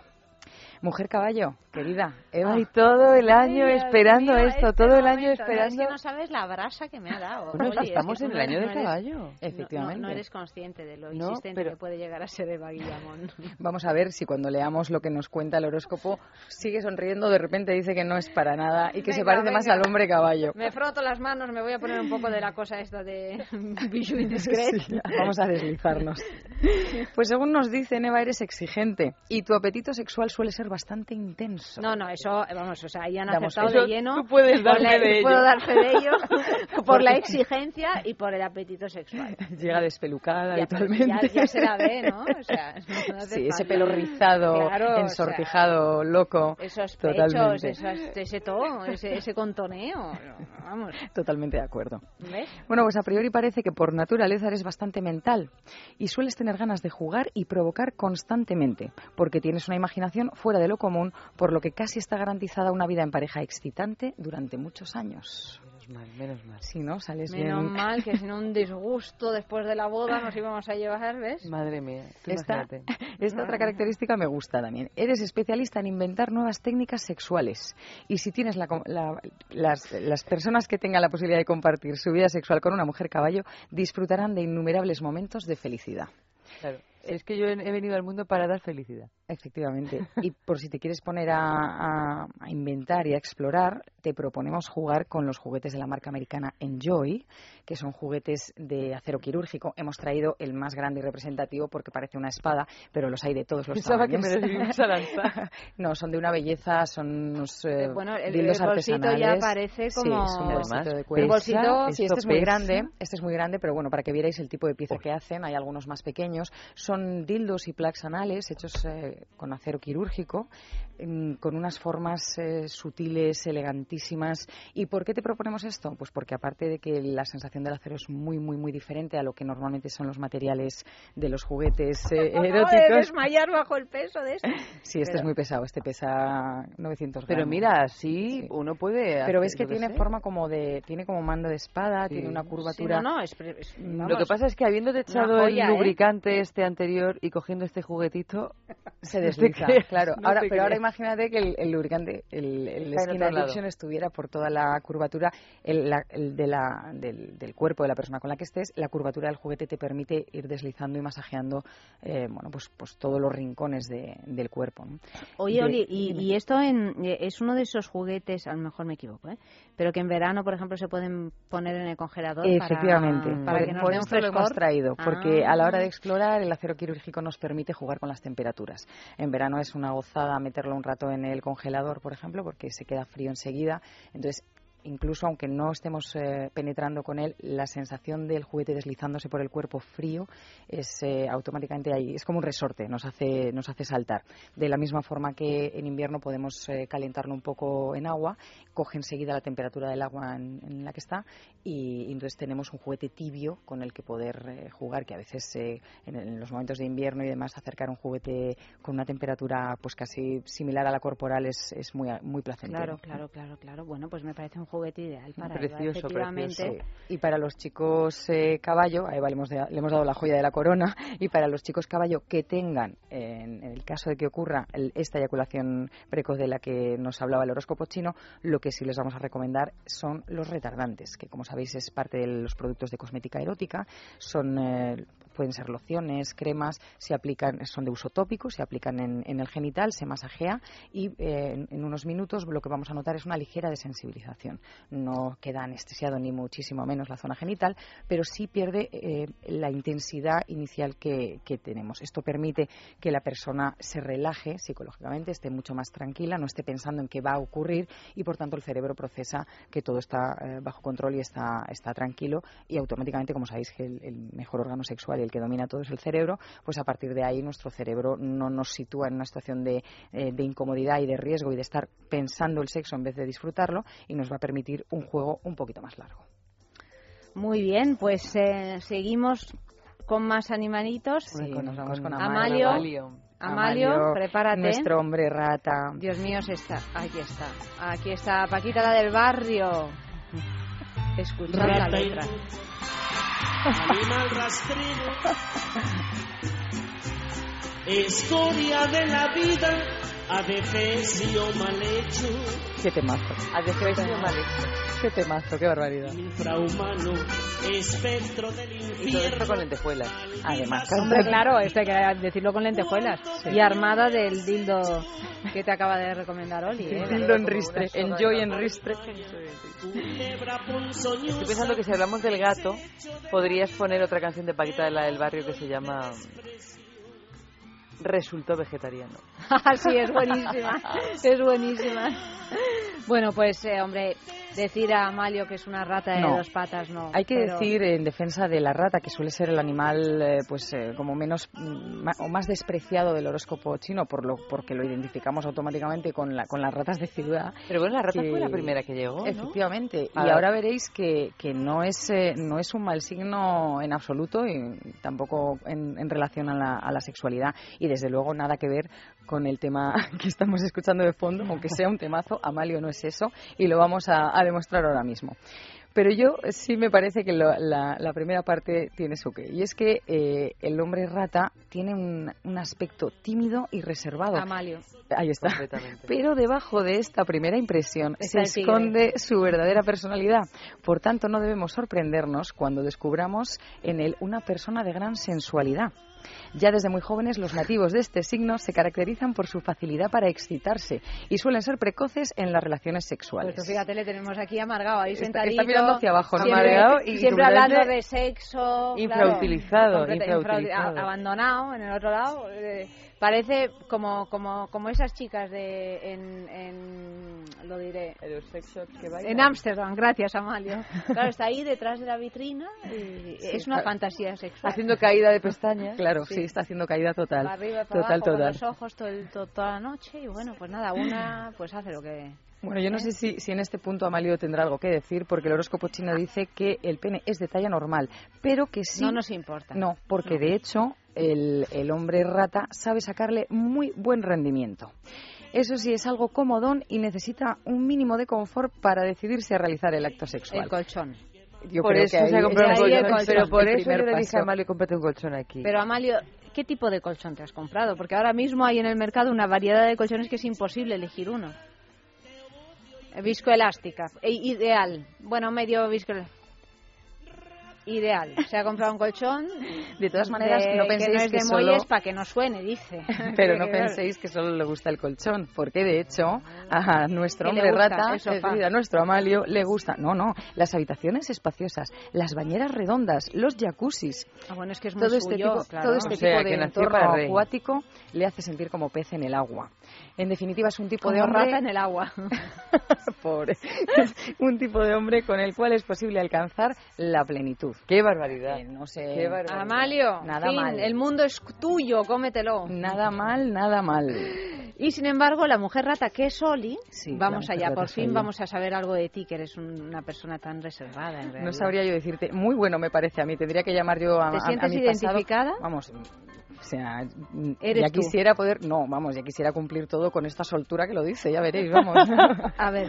Mujer caballo, querida Eva. Ay, todo el año Ay, esperando mío, esto, este todo el año momento, no, es esperando. que no sabes la brasa que me ha dado. Bueno, Oli, es estamos que en el no- año no del eres- caballo. no- Efectivamente. No, no eres consciente de lo No, insistente pero- que puede llegar a ser Eva Guillamón. Vamos a ver si cuando leamos lo que nos cuenta el horóscopo sigue sonriendo, de repente dice que no es para nada y que se Venga, parece más al hombre caballo. Me froto las manos, me voy a poner un poco de la cosa esta de bijou indiscret. Sí, vamos a deslizarnos. Pues según nos dice Eva, eres exigente y tu apetito sexual suele ser bastante intenso. No, no, eso, vamos, o sea, ahí han eso de lleno. tú puedes dar Por la- de. Puedo dar fe de ello por la exigencia y por el apetito sexual. Llega despelucada Ya, habitualmente. Ya, ya se la ve, ¿no? O sea, no Sí, ese pelo rizado, Claro, o sea, ensortijado, loco. Esos Totalmente. pechos, esas- ese todo, ese, ese contoneo. Vamos, Totalmente de acuerdo. ¿ves? Bueno, pues a priori parece que por naturaleza eres bastante mental y sueles tener ganas de jugar y provocar constantemente, porque tienes una imaginación fuera de lo común, por lo que casi está garantizada una vida en pareja excitante durante muchos años. Menos mal, menos mal. Si no, sales Menos bien. mal que sin un disgusto después de la boda nos íbamos a llevar, ¿ves? Madre mía, tú Esta, esta otra característica me gusta también. Eres especialista en inventar nuevas técnicas sexuales. Y si tienes la la- las, las personas que tengan la posibilidad de compartir su vida sexual con una mujer caballo, disfrutarán de innumerables momentos de felicidad. Claro. Es que yo he he venido al mundo para dar felicidad. Efectivamente. Y por si te quieres poner a, a- a inventar y a explorar, te proponemos jugar con los juguetes de la marca americana Enjoy, que son juguetes de acero quirúrgico. Hemos traído el más grande y representativo porque parece una espada, pero los hay de todos los Pensaba que tamaños. me ibas a lanzar. no, son de una belleza, son unos eh, Eh, bueno, el- bolsito ya artesanales. parece Sí, como- es un bolsito de cuero. El bolsito, Sí, este es muy pesa. grande, este es muy grande, pero bueno, para que vierais el tipo de pieza que hacen, hay algunos más pequeños. Son dildos y plaques anales hechos eh, con acero quirúrgico, mm, con unas formas eh, sutiles, elegantísimas. ¿Y por qué te proponemos esto? Pues porque aparte de que la sensación del acero es muy, muy, muy diferente a lo que normalmente son los materiales de los juguetes eh, Acabo de eróticos. desmayar bajo el peso de esto. Sí, este Pero- es muy pesado, este pesa 900 Pero gramos. mira, así Sí. uno puede. Pero ves que lo tiene sé. forma como de, tiene como mando de espada, Sí. tiene una Sí, curvatura. no, no, es, pre- es- Lo vamos, que pasa es que habiéndote echado joya, el ¿eh? lubricante este anterior y cogiendo este juguetito, se desliza, claro. no ahora, pero ahora imagínate que el, el lubricante, el, el skin addiction estuviera por toda la curvatura el, la- el de la, del, del cuerpo de la persona con la que estés, la curvatura del juguete te permite ir deslizando y masajeando, eh, bueno, pues, pues todos los rincones de- del cuerpo. ¿no? Oye, De- Oli, y, esto en- eh, es uno de esos juguetes, a lo mejor me equivoco, ¿eh? pero que en verano, por ejemplo, se pueden poner en el congelador Efectivamente, para, por, que nos por esto lo hemos frescor. traído, porque a la hora de Ah. explorar el quirúrgico nos permite jugar con las temperaturas. En verano es una gozada meterlo un rato en el congelador, por ejemplo, porque se queda frío enseguida. Entonces, incluso aunque no estemos eh, penetrando con él, la sensación del juguete deslizándose por el cuerpo frío es eh, automáticamente ahí. Es como un resorte, nos hace, nos hace saltar. De la misma forma que en invierno podemos eh, calentarlo un poco en agua, coge enseguida la temperatura del agua en, la que está y, entonces tenemos un juguete tibio con el que poder eh, jugar, que a veces eh, en, en los momentos de invierno y demás acercar un juguete con una temperatura pues casi similar a la corporal es, es muy, muy placentero. Claro, claro, claro, claro. Bueno, pues me parece un juguete juguete ideal para Eva, Precioso, precioso. Y para los chicos eh, caballo, a Eva le hemos, de- le hemos dado la joya de la corona, y para los chicos caballo que tengan, en, en el caso de que ocurra el- esta eyaculación precoz de la que nos hablaba el horóscopo chino, lo que sí les vamos a recomendar son los retardantes, que como sabéis es parte de los productos de cosmética erótica, son... eh, pueden ser lociones, cremas, se aplican, son de uso tópico, se aplican en, el genital, se masajea y eh, en, unos minutos lo que vamos a notar es una ligera desensibilización. No queda anestesiado ni muchísimo menos la zona genital, pero sí pierde eh, la intensidad inicial que, tenemos. Esto permite que la persona se relaje psicológicamente, esté mucho más tranquila, no esté pensando en qué va a ocurrir y por tanto el cerebro procesa que todo está eh, bajo control y está, está tranquilo y automáticamente, como sabéis que el, el mejor órgano sexual y el que domina todo es el cerebro, pues a partir de ahí nuestro cerebro no nos sitúa en una situación de, eh, de incomodidad y de riesgo y de estar pensando el sexo en vez de disfrutarlo y nos va a permitir un juego un poquito más largo. Muy bien, pues eh, seguimos con más animalitos. Sí, nos vamos con Amalio. Amalio. Amalio, Amalio, prepárate. Nuestro hombre rata. Dios mío, se está. Aquí está. Aquí está Paquita la del barrio. Escuchad la letra. Animal rastrero. Escoria de la vida, adefesio mal hecho. Qué temazo. Adefesio mal hecho. Qué temazo, qué barbaridad. Infrahumano, espectro del Y todo esto infierno. con lentejuelas. Además, Hombre, claro, esto hay que decirlo con lentejuelas. Sí. Y armada del dildo que te acaba de recomendar Oli. ¿eh? Dildo en ristre, enjoy en ristre. Estoy pensando que si hablamos del gato, podrías poner otra canción de Paquita de la del barrio que se llama Resultó vegetariano. Ah, sí, es buenísima. Es buenísima. Bueno, pues, eh, hombre, decir a Amalio que es una rata de No. dos patas, no. Hay que pero- decir en defensa de la rata, que suele ser el animal eh, pues eh, como menos mm, o más despreciado del horóscopo chino, por lo porque lo identificamos automáticamente con, la, con las ratas de ciudad. Pero bueno, la rata que- fue la primera que llegó, ¿no? Efectivamente. Y Ahora- ahora veréis que, que no, es, eh, no es un mal signo en absoluto y tampoco en, en relación a la, a la sexualidad. Y desde luego nada que ver con el tema que estamos escuchando de fondo, aunque sea un temazo, Amalio no es eso y lo vamos a, a demostrar ahora mismo. Pero yo sí me parece que lo- la, la primera parte tiene su qué. Y es que eh, el hombre rata tiene un, un aspecto tímido y reservado. Amalio. Ahí está. Pero debajo de esta primera impresión Está se esconde su verdadera personalidad. Por tanto, no debemos sorprendernos cuando descubramos en él una persona de gran sensualidad. Ya desde muy jóvenes, los nativos de este signo se caracterizan por su facilidad para excitarse y suelen ser precoces en las relaciones sexuales. Pues fíjate, le tenemos aquí amargado, ahí Está- sentadito. está mirando hacia abajo, Amargado y siempre hablando de sexo. infrautilizado, claro, infrautilizado. infra- abandonado en el otro lado. eh, parece como, como, como esas chicas de... En, en, lo diré... En Ámsterdam, gracias Amalio. Claro, está ahí detrás de la vitrina y Sí, es una claro. fantasía sexual. Haciendo caída de pestañas. Claro, sí, está haciendo caída total. Para arriba, para total, abajo, con total. los ojos todo el- to- toda la noche y bueno, pues nada, una pues hace lo que... Bueno, yo no ¿Eh? sé si, si en este punto Amalio tendrá algo que decir, porque el horóscopo chino dice que el pene es de talla normal, pero que sí. No nos importa. No, porque de hecho el, el hombre rata sabe sacarle muy buen rendimiento. Eso sí, es algo comodón y necesita un mínimo de confort para decidirse a realizar el acto sexual. El colchón. Yo por creo eso que se ha comprado un colchón. colchón, Pero por eso yo le dije paso. a Mario, cómprate un colchón aquí. Pero Amalio, ¿qué tipo de colchón te has comprado? Porque ahora mismo hay en el mercado una variedad de colchones que es imposible elegir uno. Viscoelástica, e- ideal. Bueno, medio viscoelástica. Ideal. Se ha comprado un colchón. De todas maneras, de- no que penséis no es que de solo- muelles para que no suene, dice. Pero no penséis que solo le gusta el colchón, porque de hecho a nuestro hombre rata, es decir, a nuestro Amalio, le gusta. No, no, las habitaciones espaciosas, las bañeras redondas, los jacuzzis. Ah, bueno, es que es muy todo este tipo, claro. todo este O sea, tipo de entorno acuático le hace sentir como pez en el agua. En definitiva, es un tipo de hombre rata en el agua. pobre, es un tipo de hombre con el cual es posible alcanzar la plenitud. Qué barbaridad. Eh, no sé, Qué barbaridad. Amalio, Nada fin, mal. el mundo es tuyo, cómetelo. nada mal, nada mal. Y sin embargo, la mujer rata que es Oli, Sí, vamos allá, por fin vamos a saber algo de ti, que eres un- una persona tan reservada en realidad. No sabría yo decirte. Muy bueno me parece a mí. Tendría que llamar yo a, ¿Te a- a sientes mi pasado. identificada? Vamos, o sea, Eres ya tú. quisiera poder... No, vamos, ya quisiera cumplir todo con esta soltura que lo dice, ya veréis, vamos. A ver,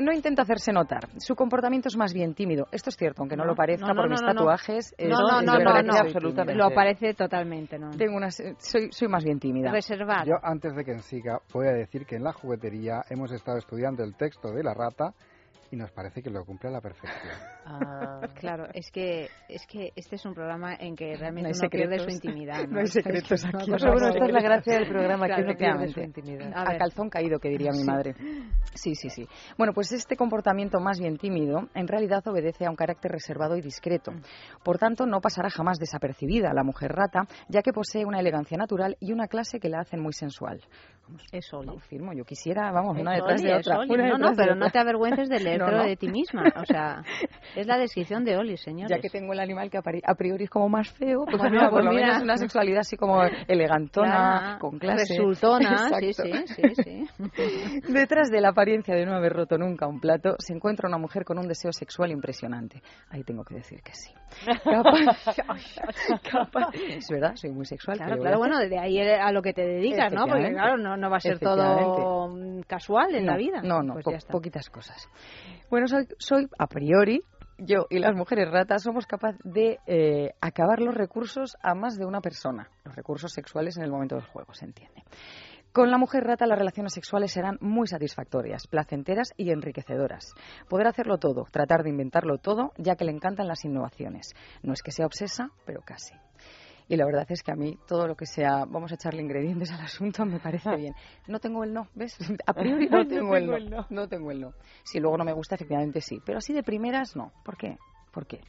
no intenta hacerse notar. Su comportamiento es más bien tímido. Esto es cierto, aunque no, lo parezca no, no, por no, mis no, no. tatuajes. es- No, no, es no, no, no. tímida. Lo parece totalmente, ¿no? Tengo unas, soy, soy más bien tímida. Reservada. Yo, antes de que siga, voy a decir que en la juguetería hemos estado estudiando el texto de la rata y nos parece que lo cumple a la perfección. Ah, claro, es que es que este es un programa en que realmente No hay uno pierde su intimidad. No hay secretos que aquí. Pero bueno, esta es la gracia del programa, que Claro, uno pierde su intimidad. A A calzón caído, que diría mi Sí. madre. Sí, sí, sí. Bueno, pues este comportamiento más bien tímido en realidad obedece a un carácter reservado y discreto. Por tanto, no pasará jamás desapercibida la mujer rata, ya que posee una elegancia natural y una clase que la hacen muy sensual. Es Oli. Firmo, yo quisiera, vamos, Es una detrás Oli, de otra. Oli. una No, no, pero no te avergüences de leértelo No, no. de ti misma. O sea, es la descripción de Oli, señores. Ya que tengo el animal que a priori es como más feo, pues Pues mira, por pues lo mira. menos una sexualidad así como elegantona, Clara, con clase. resultona, sí, sí, sí, sí. Detrás de la apariencia de no haber roto nunca un plato se encuentra una mujer con un deseo sexual impresionante. Ahí tengo que decir que sí. Capaz, capaz- Es verdad, soy muy sexual. Claro, claro, bueno, hacer- de ahí a lo que te dedicas, ¿no? Porque claro, no, no va a ser todo mm, casual en No, la vida. No, no, Pues po- ya está. poquitas cosas. Bueno, soy, soy a priori, yo y las mujeres ratas somos capaces de eh, acabar los recursos a más de una persona. Los recursos sexuales en el momento del juego, se entiende. Con la mujer rata las relaciones sexuales serán muy satisfactorias, placenteras y enriquecedoras. Poder hacerlo todo, tratar de inventarlo todo, ya que le encantan las innovaciones. No es que sea obsesa, pero casi. Y la verdad es que a mí todo lo que sea, vamos a echarle ingredientes al asunto, me parece bien. No tengo el no, ¿ves? A priori no No tengo el tengo el no. no. No tengo el no. Si luego no me gusta, efectivamente sí. Pero así de primeras, no. ¿Por qué? ¿Por qué?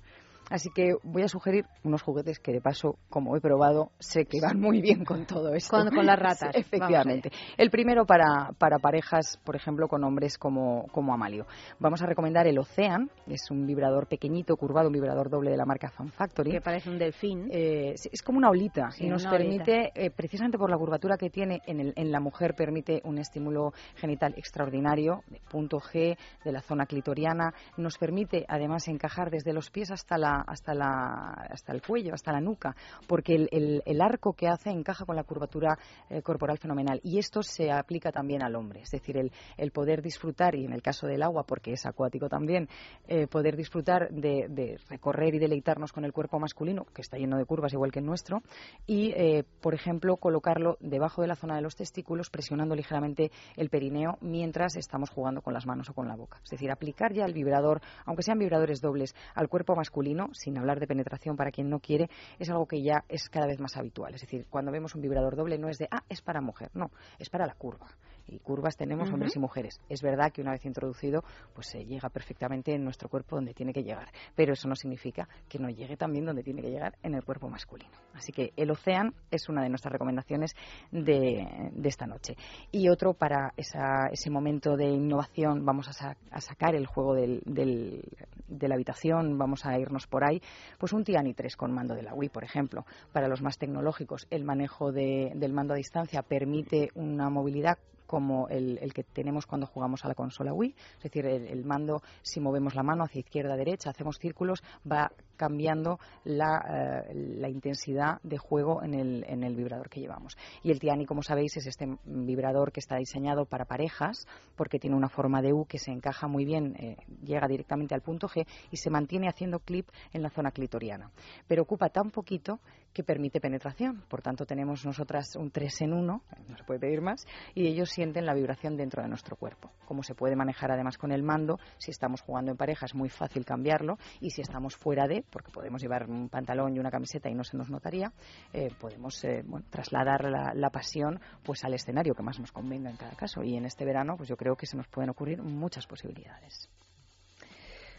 Así que voy a sugerir unos juguetes que de paso, como he probado, sé que van muy bien con todo esto. Con- con las ratas. Sí, efectivamente. El primero para, para parejas, por ejemplo, con hombres como, como Amalio. Vamos a recomendar el Ocean, es un vibrador pequeñito, curvado, un vibrador doble de la marca Fan Factory. Que parece un delfín. Eh, es como una olita Sí, y nos permite, eh, precisamente por la curvatura que tiene en, el- en la mujer, permite un estímulo genital extraordinario, de punto G, de la zona clitoriana. Nos permite además encajar desde los pies hasta, la, hasta, la, hasta el cuello, hasta la nuca, porque el, el- arco que hace encaja con la curvatura eh, corporal fenomenal. Y esto se aplica también al hombre, es decir, el, el poder disfrutar, y en el caso del agua, porque es acuático también, eh, poder disfrutar de, de recorrer y deleitarnos con el cuerpo masculino, que está lleno de curvas igual que el nuestro, y, eh, por ejemplo, colocarlo debajo de la zona de los testículos, presionando ligeramente el perineo mientras estamos jugando con las manos o con la boca. Es decir, aplicar ya el vibrador, aunque sean vibradores dobles, al cuerpo masculino, sin hablar de penetración para quien no quiere, es algo que ya es cada vez más habitual. Es decir, cuando vemos un vibrador doble no es de, ah, es para mujer, no, es para la curva. Y curvas tenemos hombres y mujeres. Es verdad que una vez introducido, pues se llega perfectamente en nuestro cuerpo donde tiene que llegar. Pero eso no significa que no llegue también donde tiene que llegar en el cuerpo masculino. Así que el Ocean es una de nuestras recomendaciones de, de esta noche. Y otro para esa- ese momento de innovación, vamos a, sa- a sacar el juego del, del- de la habitación, vamos a irnos por ahí, pues un Tiani 3 con mando de la Wii, por ejemplo. Para los más tecnológicos, el manejo de- del mando a distancia permite una movilidad como el, el que tenemos cuando jugamos a la consola Wii, es decir, el, el mando, si movemos la mano hacia izquierda, derecha, hacemos círculos, va cambiando la, eh, la intensidad de juego en el, en el vibrador que llevamos. Y el Tiani, como sabéis, es este vibrador que está diseñado para parejas, porque tiene una forma de U que se encaja muy bien, eh, llega directamente al punto G y se mantiene haciendo clip en la zona clitoriana. Pero ocupa tan poquito que permite penetración. Por tanto, tenemos nosotras un 3 en 1, no se puede pedir más, y ellos sienten la vibración dentro de nuestro cuerpo. Como se puede manejar además con el mando, si estamos jugando en pareja es muy fácil cambiarlo, y si estamos fuera de, porque podemos llevar un pantalón y una camiseta y no se nos notaría, eh, podemos eh, bueno, trasladar la, la pasión pues al escenario que más nos convenga en cada caso. Y en este verano, pues yo creo que se nos pueden ocurrir muchas posibilidades.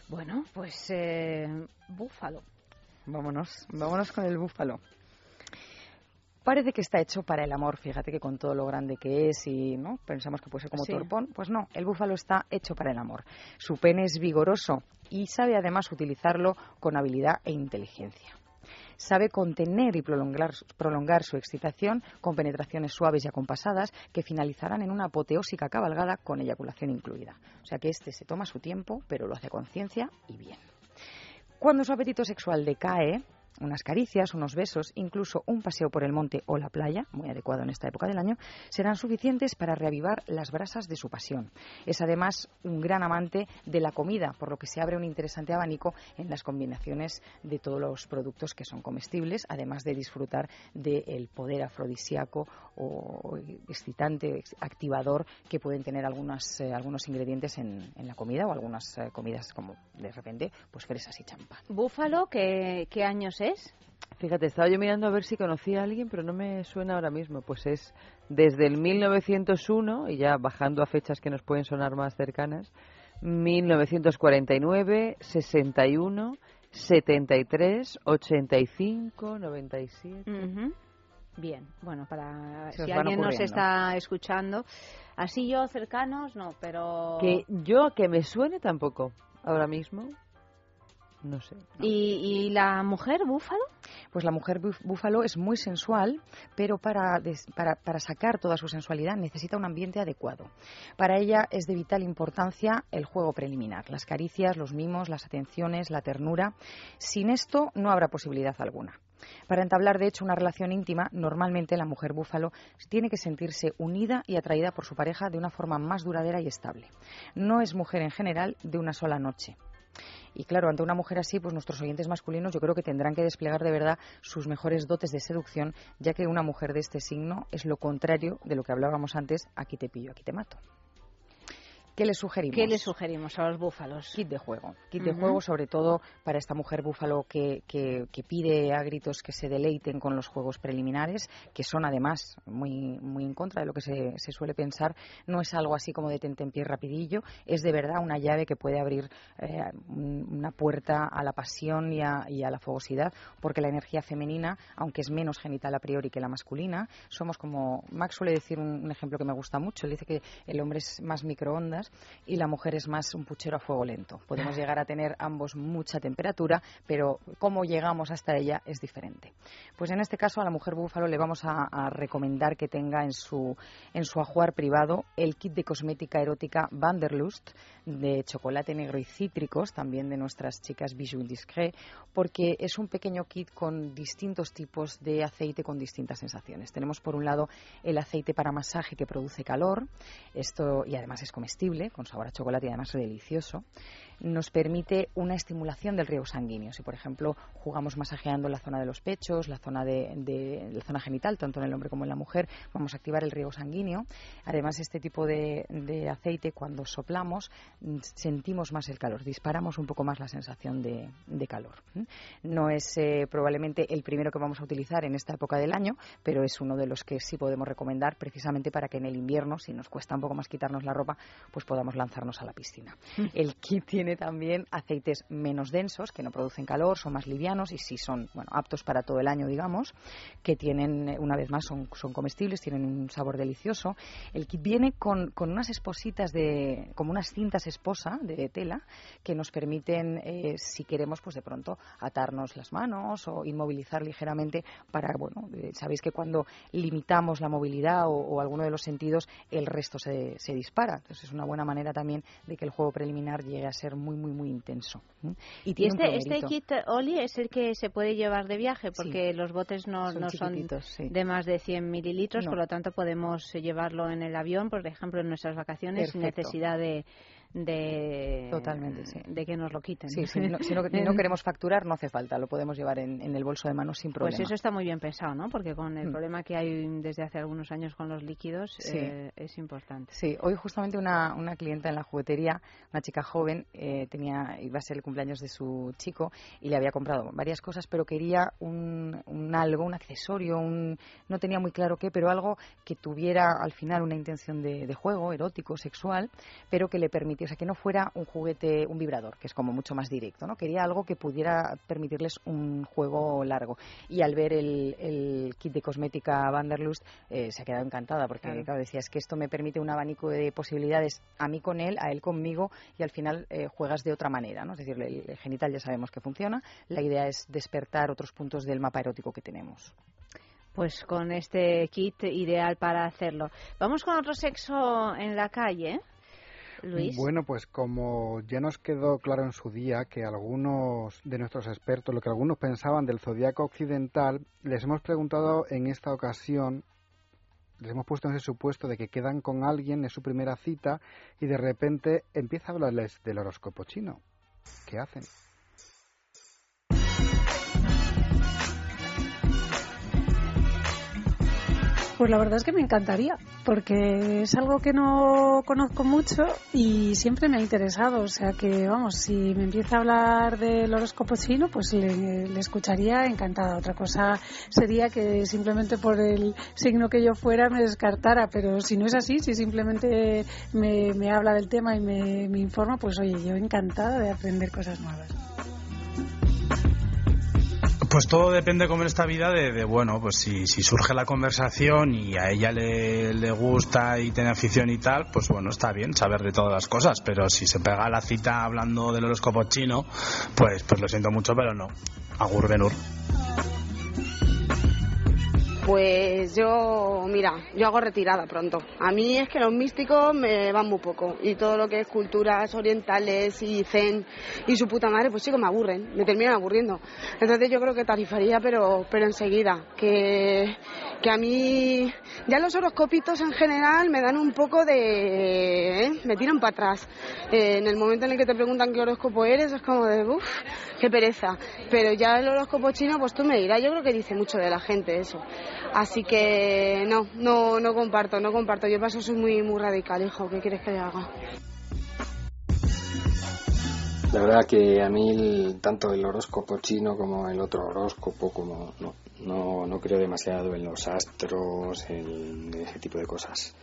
Bueno, pues eh, búfalo. Vámonos, vámonos con el búfalo. Parece que está hecho para el amor, fíjate que con todo lo grande que es y no pensamos que puede ser como Sí. torpón, pues no, el búfalo está hecho para el amor. Su pene es vigoroso y sabe además utilizarlo con habilidad e inteligencia. Sabe contener y prolongar, prolongar su excitación con penetraciones suaves y acompasadas que finalizarán en una apoteósica cabalgada con eyaculación incluida. O sea que este se toma su tiempo, pero lo hace con ciencia y bien. Cuando su apetito sexual decae, Unas caricias, unos besos, incluso un paseo por el monte o la playa, muy adecuado en esta época del año, serán suficientes para reavivar las brasas de su pasión. Es además un gran amante de la comida, por lo que se abre un interesante abanico en las combinaciones de todos los productos que son comestibles, además de disfrutar del poder afrodisíaco o excitante, activador que pueden tener algunas, eh, algunos ingredientes en, en la comida o algunas eh, comidas como de repente pues fresas y champán. Búfalo, ¿qué, qué años es? Fíjate, estaba yo mirando a ver si conocía a alguien, pero no me suena ahora mismo. Pues es desde el 1901, y ya bajando a fechas que nos pueden sonar más cercanas, 1949, 61, 73, 85, 97. Ujú. Bien, bueno, para Se si alguien nos está escuchando, así yo cercanos, no, pero... Que yo, que me suene tampoco, ahora mismo, no sé. ¿Y, y la mujer búfalo? Pues la mujer búfalo es muy sensual, pero para, des- para, para sacar toda su sensualidad necesita un ambiente adecuado. Para ella es de vital importancia el juego preliminar, las caricias, los mimos, las atenciones, la ternura. Sin esto no habrá posibilidad alguna. Para entablar, de hecho, una relación íntima, normalmente la mujer búfalo tiene que sentirse unida y atraída por su pareja de una forma más duradera y estable. No es mujer en general de una sola noche. Y claro, ante una mujer así, pues nuestros oyentes masculinos yo creo que tendrán que desplegar de verdad sus mejores dotes de seducción, ya que una mujer de este signo es lo contrario de lo que hablábamos antes, aquí te pillo, aquí te mato. ¿Qué le sugerimos? ¿Qué le sugerimos a los búfalos? Kit de juego. Kit de juego, sobre todo para esta mujer búfalo que, que- que pide a gritos que se deleiten con los juegos preliminares, que son además muy, muy en contra de lo que se, se suele pensar. No es algo así como de pie rapidillo, es de verdad una llave que puede abrir eh, un- una puerta a la pasión y a, y a la fogosidad, porque la energía femenina, aunque es menos genital a priori que la masculina, somos como. Max suele decir un, un ejemplo que me gusta mucho. Él dice que el hombre es más microondas y la mujer es más un puchero a fuego lento. Podemos llegar a tener ambos mucha temperatura, pero cómo llegamos hasta ella es diferente. Pues en este caso a la mujer búfalo le vamos a, a recomendar que tenga en su, en su ajuar privado el kit de cosmética erótica Vanderlust de chocolate negro y cítricos, también de nuestras chicas Bijou Discret, porque es un pequeño kit con distintos tipos de aceite con distintas sensaciones. Tenemos por un lado el aceite para masaje que produce calor, esto y además es comestible, con sabor a chocolate y además delicioso. Nos permite una estimulación del riego sanguíneo. Si, por ejemplo, jugamos masajeando la zona de los pechos, la zona de, de- la zona genital, tanto en el hombre como en la mujer, vamos a activar el riego sanguíneo. Además, este tipo de, de aceite, cuando soplamos, mm, sentimos más el calor, disparamos un poco más la sensación de, de calor. No es eh, probablemente el primero que vamos a utilizar en esta época del año, pero es uno de los que sí podemos recomendar precisamente para que en el invierno, si nos cuesta un poco más quitarnos la ropa, pues podamos lanzarnos a la piscina. El kit tiene también aceites menos densos, que no producen calor, son más livianos y sí son bueno, aptos para todo el año, digamos, que tienen, eh, una vez más, son, son comestibles, tienen un sabor delicioso. El kit viene con, con unas espositas de, como unas cintas esposa de tela, que nos permiten, eh, si queremos, pues de pronto atarnos las manos o inmovilizar ligeramente para, bueno, eh, sabéis que cuando limitamos la movilidad o, o alguno de los sentidos, el resto se, se dispara. Entonces es una buena manera también de que el juego preliminar llegue a ser muy, muy, muy intenso. Y Y este, este kit, Oli, es el que se puede llevar de viaje, Sí. porque los botes no Son no son sí. de más de 100 mililitros, No. por lo tanto podemos eh, llevarlo en el avión, por ejemplo, en nuestras vacaciones, sin Perfecto. necesidad de, de, Totalmente, sí. de que nos lo quiten. Sí, si no, si no- no queremos facturar, no hace falta, lo podemos llevar en, en el bolso de mano sin problema. Pues eso está muy bien pensado, ¿no? Porque con el Mm. problema que hay desde hace algunos años con los líquidos Sí. eh, es importante. Sí, hoy justamente una, una clienta en la juguetería, una chica joven, eh, tenía iba a ser el cumpleaños de su chico y le había comprado varias cosas, pero quería un, un algo, un accesorio, un, no tenía muy claro qué, pero algo que tuviera al final una intención de, de juego, erótico, sexual, pero que le o sea, que no fuera un juguete, un vibrador, que es como mucho más directo, ¿no? Quería algo que pudiera permitirles un juego largo. Y al ver el, el kit de cosmética Vanderlust, eh, se ha quedado encantada, porque Claro. claro, decía, es que esto me permite un abanico de posibilidades a mí con él, a él conmigo, y al final eh, juegas de otra manera, ¿no? Es decir, el, el genital ya sabemos que funciona, la idea es despertar otros puntos del mapa erótico que tenemos. Pues con este kit ideal para hacerlo. Vamos con otro sexo en la calle. Bueno, pues como ya nos quedó claro en su día que algunos de nuestros expertos, lo que algunos pensaban del zodiaco occidental, les hemos preguntado en esta ocasión, les hemos puesto en ese supuesto de que quedan con alguien, es su primera cita, y de repente empieza a hablarles del horóscopo chino. ¿Qué hacen? Pues la verdad es que me encantaría, porque es algo que no conozco mucho y siempre me ha interesado. O sea que, vamos, si me empieza a hablar del horóscopo chino, pues le, le escucharía encantada. Otra cosa sería que simplemente por el signo que yo fuera me descartara, pero si no es así, si simplemente me, me habla del tema y me, me informa, pues oye, yo encantada de aprender cosas nuevas. Pues todo depende como en esta vida de, de, bueno, pues si, si surge la conversación y a ella le, le gusta y tiene afición y tal, pues bueno, está bien saber de todas las cosas, pero si se pega la cita hablando del horóscopo chino, pues, pues lo siento mucho, pero no. Agur Benur. Pues yo, mira, yo hago retirada pronto. A mí es que los místicos me van muy poco. Y todo lo que es culturas orientales y zen y su puta madre, pues sí que me aburren, me terminan aburriendo. Entonces yo creo que tarifaría, pero, pero enseguida. Que, que a mí, ya los horoscopitos en general me dan un poco de. ¿eh? me tiran para atrás. Eh, en el momento en el que te preguntan qué horóscopo eres, es como de, uff, qué pereza. Pero ya el horóscopo chino, pues tú me dirás, yo creo que dice mucho de la gente eso. Así que no, no, no comparto, no comparto. Yo paso soy muy, muy radical, hijo. ¿Qué quieres que le haga? La verdad que a mí tanto el horóscopo chino como el otro horóscopo, como no, no, no creo demasiado en los astros, en ese tipo de cosas.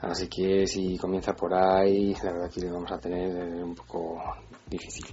Así que si comienza por ahí, la verdad que lo vamos a tener un poco difícil.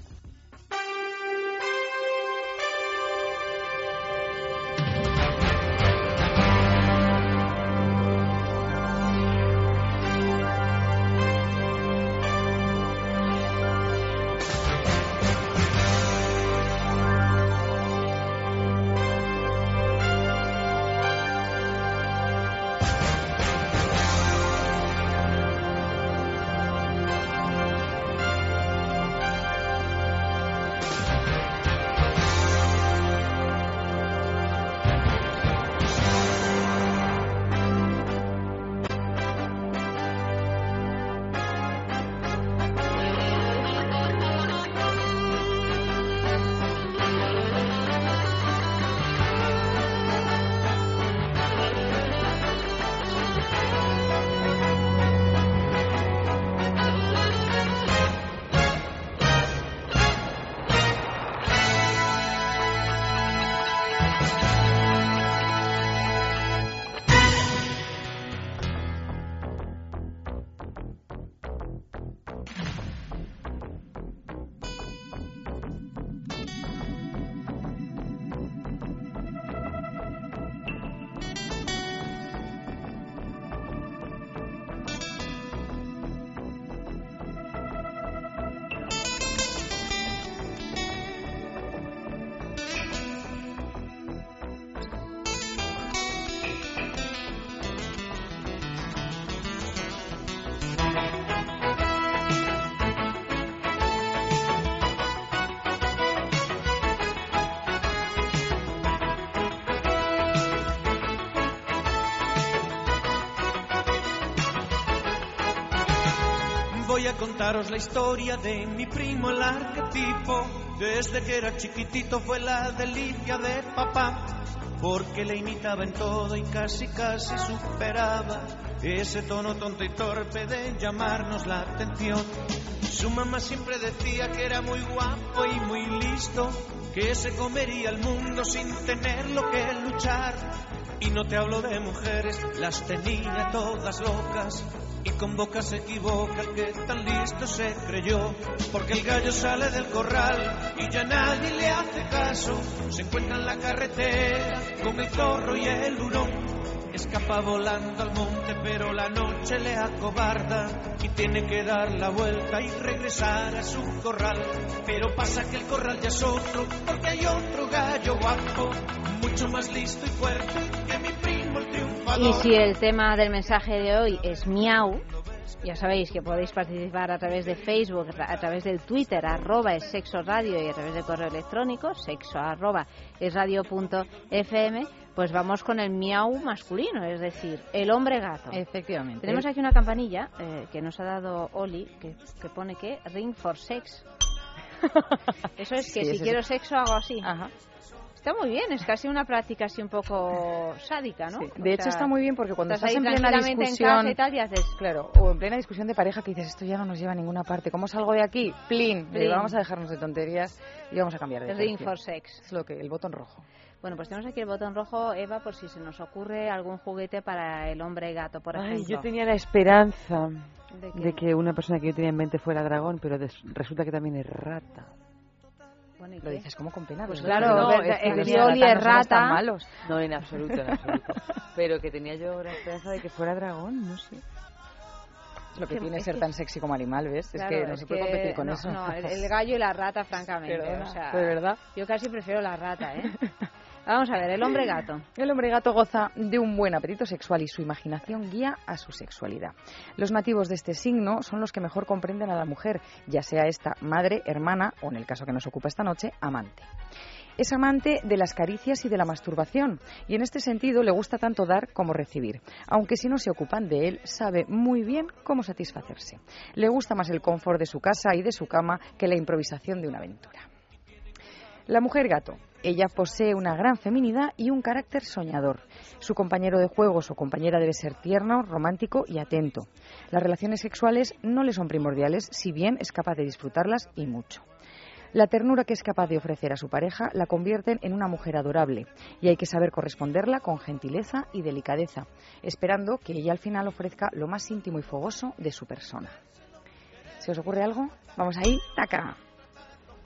La historia de mi primo el arquetipo. Desde que era chiquitito fue la delicia de papá, porque le imitaba en todo y casi casi superaba ese tono tonto y torpe de llamarnos la atención. Su mamá siempre decía que era muy guapo y muy listo, que se comería el mundo sin tenerlo que luchar. Y no te hablo de mujeres, las tenía todas locas. Y con boca se equivoca el que tan listo se creyó. Porque el gallo sale del corral y ya nadie le hace caso. Se encuentra en la carretera con el zorro y el hurón. Escapa volando al monte, pero la noche le acobarda y tiene que dar la vuelta y regresar a su corral. Pero pasa que el corral ya es otro, porque hay otro gallo guapo, mucho más listo y fuerte que mi primo el. Y si el tema del mensaje de hoy es miau, ya sabéis que podéis participar a través de Facebook, a través del Twitter, arroba es sexo radio y a través del correo electrónico, sexo arroba es radio punto fm, pues vamos con el miau masculino, es decir, el hombre gato. Efectivamente. Tenemos aquí una campanilla eh, que nos ha dado Oli que, que pone que ring for sex. Eso es que Sí, si es- quiero sexo hago así. Está muy bien, es casi una práctica así un poco sádica, ¿no? Sí, O De hecho sea, está muy bien porque cuando estás estás, en plena en discusión, y tal y haces claro, o en plena discusión de pareja que dices esto ya no nos lleva a ninguna parte, ¿cómo salgo de aquí? Plin, Plin. vamos a dejarnos de tonterías y vamos a cambiar de Ring for sex. Es lo que el botón rojo. Bueno, pues tenemos aquí el botón rojo, Eva, por si se nos ocurre algún juguete para el hombre gato, por Ay, ejemplo. yo tenía la esperanza ¿De de que una persona que yo tenía en mente fuera dragón, pero des- resulta que también es rata. Bueno, ¿y Lo qué? dices como con pena. Pues claro, No, es que el rata es no malos. En absoluto, en absoluto. Pero que tenía yo la esperanza de que fuera dragón, no sé. Es lo que Que- tiene es ser que- tan sexy como animal, ¿ves? Claro, es que no se puede competir con no, eso. No, el, el gallo y la rata, francamente. Perdona, o sea, ¿de verdad? Yo casi prefiero la rata, ¿eh? Vamos a ver, el hombre gato. El hombre gato goza de un buen apetito sexual y su imaginación guía a su sexualidad. Los nativos de este signo son los que mejor comprenden a la mujer, ya sea esta madre, hermana o, en el caso que nos ocupa esta noche, amante. Es amante de las caricias y de la masturbación, y en este sentido le gusta tanto dar como recibir, aunque si no se ocupan de él, sabe muy bien cómo satisfacerse. Le gusta más el confort de su casa y de su cama que la improvisación de una aventura. La mujer gato. Ella posee una gran feminidad y un carácter soñador. Su compañero de juegos o compañera debe ser tierno, romántico y atento. Las relaciones sexuales no le son primordiales, si bien es capaz de disfrutarlas y mucho. La ternura que es capaz de ofrecer a su pareja la convierten en una mujer adorable y hay que saber corresponderla con gentileza y delicadeza, esperando que ella al final ofrezca lo más íntimo y fogoso de su persona. ¿Se os ocurre algo? Vamos ahí, taca.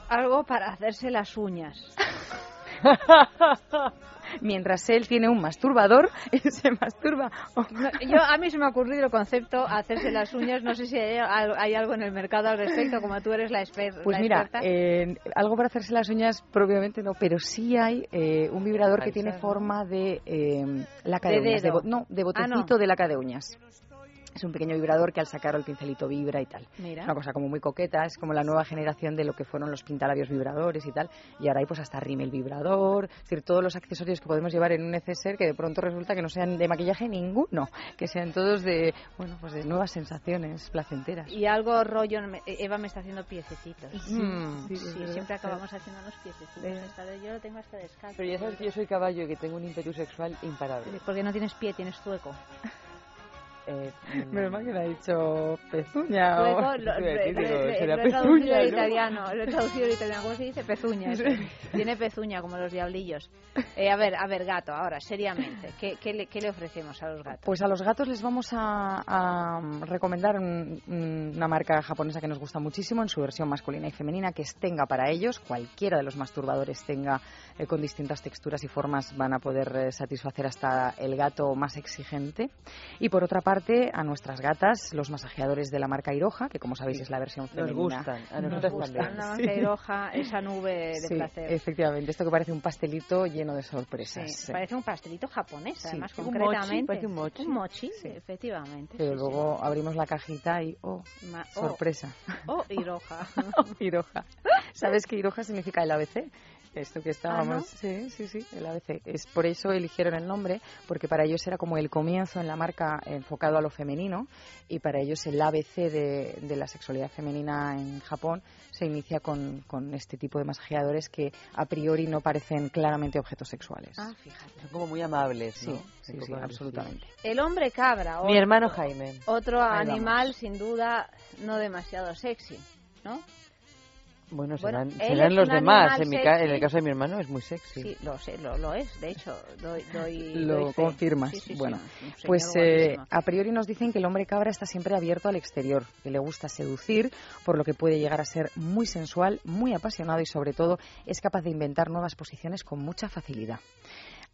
Algo para hacerse las uñas. Mientras él tiene un masturbador y se masturba. Yo a mí se me ha ocurrido el concepto hacerse las uñas. No sé si hay, hay algo en el mercado al respecto, como tú eres la, exper- Pues la mira, experta. eh, algo para hacerse las uñas propiamente no, pero sí hay eh, un vibrador que tiene forma de eh, laca de, De uñas, de no, de Ah, botecito no. de laca de uñas. Es un pequeño vibrador que al sacarlo el pincelito vibra y tal. Mira. Es una cosa como muy coqueta, es como la nueva generación de lo que fueron los pintalabios vibradores y tal. Y ahora hay pues hasta rímel vibrador, es decir, todos los accesorios que podemos llevar en un neceser que de pronto resulta que no sean de maquillaje ninguno, que sean todos de, bueno, pues de nuevas sensaciones placenteras. Y algo rollo, Eva me está haciendo piececitos. Mm. Sí, Sí, es verdad. siempre acabamos haciendo unos piececitos. Vez Yo lo tengo hasta descalzo. Pero ya sabes que yo soy caballo y que tengo un ímpetu sexual imparable. Porque no tienes pie, tienes zueco. Eh, Menos mal que me ha dicho pezuña. Zueco, o- lo, decir, lo- digo, lo- lo he traducido al ¿no? italiano. Lo he traducido al italiano. ¿Cómo se dice? Pezuña. eso. Tiene pezuña, como los diablillos. Eh, a ver, a ver, gato, ahora, seriamente. ¿Qué, qué, le, qué le ofrecemos a los gatos? Pues a los gatos les vamos a, a recomendar un- un- una marca japonesa que nos gusta muchísimo en su versión masculina y femenina, que es Tenga para ellos. Cualquiera de los masturbadores Tenga eh, con distintas texturas y formas van a poder eh, satisfacer hasta el gato más exigente. Y por otra parte, a nuestras gatas, los masajeadores de la marca Iroha, que como sabéis es la versión Nos femenina. gustan, a Nos nosotras gusta también. una Sí. mancha roja, esa nube de Sí, placer. efectivamente. Esto que parece un pastelito lleno de sorpresas. sí. Parece un pastelito japonés, Sí. además, Un mochi, concretamente. parece un mochi. Un mochi, efectivamente. Pero sí, luego abrimos la cajita y, oh. Ma- oh, sorpresa. Oh, y roja. Iroha. ¿Sabes qué Iroha significa el ABC? Esto que estábamos. ¿Ah, no? Sí, sí, sí, el ABC. Es por eso eligieron el nombre, porque para ellos era como el comienzo en la marca enfocado a lo femenino, y para ellos el ABC de, de la sexualidad femenina en Japón se inicia con, con este tipo de masajeadores que a priori no parecen claramente objetos sexuales. Ah, fíjate. Son como muy amables, sí, ¿no? sí, sí, absolutamente. El hombre cabra. Mi otro- hermano Jaime. Otro Ahí animal, sin duda, no demasiado sexy, ¿no? Bueno, serán, serán los demás. En, mi ca- en el caso de mi hermano es muy sexy. Sí, lo sé, lo, lo es, de hecho, doy, doy, Lo doy confirmas. Sí, sí, sí, bueno, pues eh, a priori nos dicen que el hombre cabra está siempre abierto al exterior, que le gusta seducir, por lo que puede llegar a ser muy sensual, muy apasionado y sobre todo es capaz de inventar nuevas posiciones con mucha facilidad.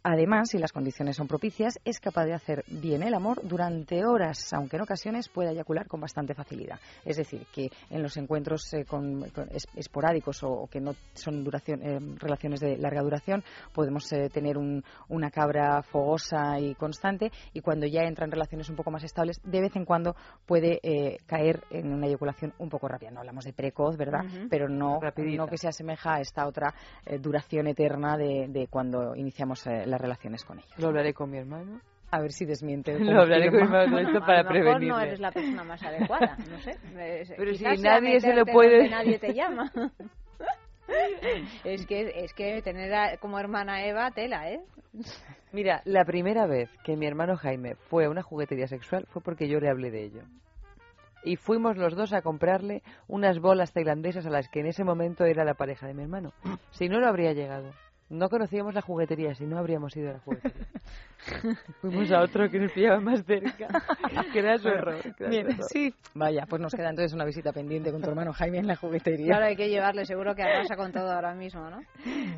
Además, si las condiciones son propicias, es capaz de hacer bien el amor durante horas, aunque en ocasiones pueda eyacular con bastante facilidad. Es decir, que en los encuentros eh, con- con es- esporádicos o, o que no son duración, eh, relaciones de larga duración, podemos eh, tener un- una cabra fogosa y constante y cuando ya entra en relaciones un poco más estables, de vez en cuando puede caer en una eyaculación un poco rápida. No hablamos de precoz, ¿verdad? Pero no, no que se asemeja a esta otra duración eterna de, de cuando iniciamos eh, las relaciones con ellos. Lo hablaré con mi hermano. A ver si desmiente. Lo hablaré con mi hermano esto A para lo mejor no eres la persona más adecuada, no sé. Pero si nadie se lo puede- nadie te llama. es que es que tener a- como hermana Eva tela, ¿eh? Mira, la primera vez que mi hermano Jaime fue a una juguetería sexual fue porque yo le hablé de ello. Y fuimos los dos a comprarle unas bolas tailandesas a las que en ese momento era la pareja de mi hermano. Si no, lo habría llegado. No conocíamos la juguetería, si no habríamos ido a la juguetería. Fuimos a otro que nos pillaba más cerca. Que era su error. bien, sí. Vaya, pues nos queda entonces una visita pendiente con tu hermano Jaime en la juguetería. Claro, hay que llevarle, seguro que arrasa con todo ahora mismo, ¿no?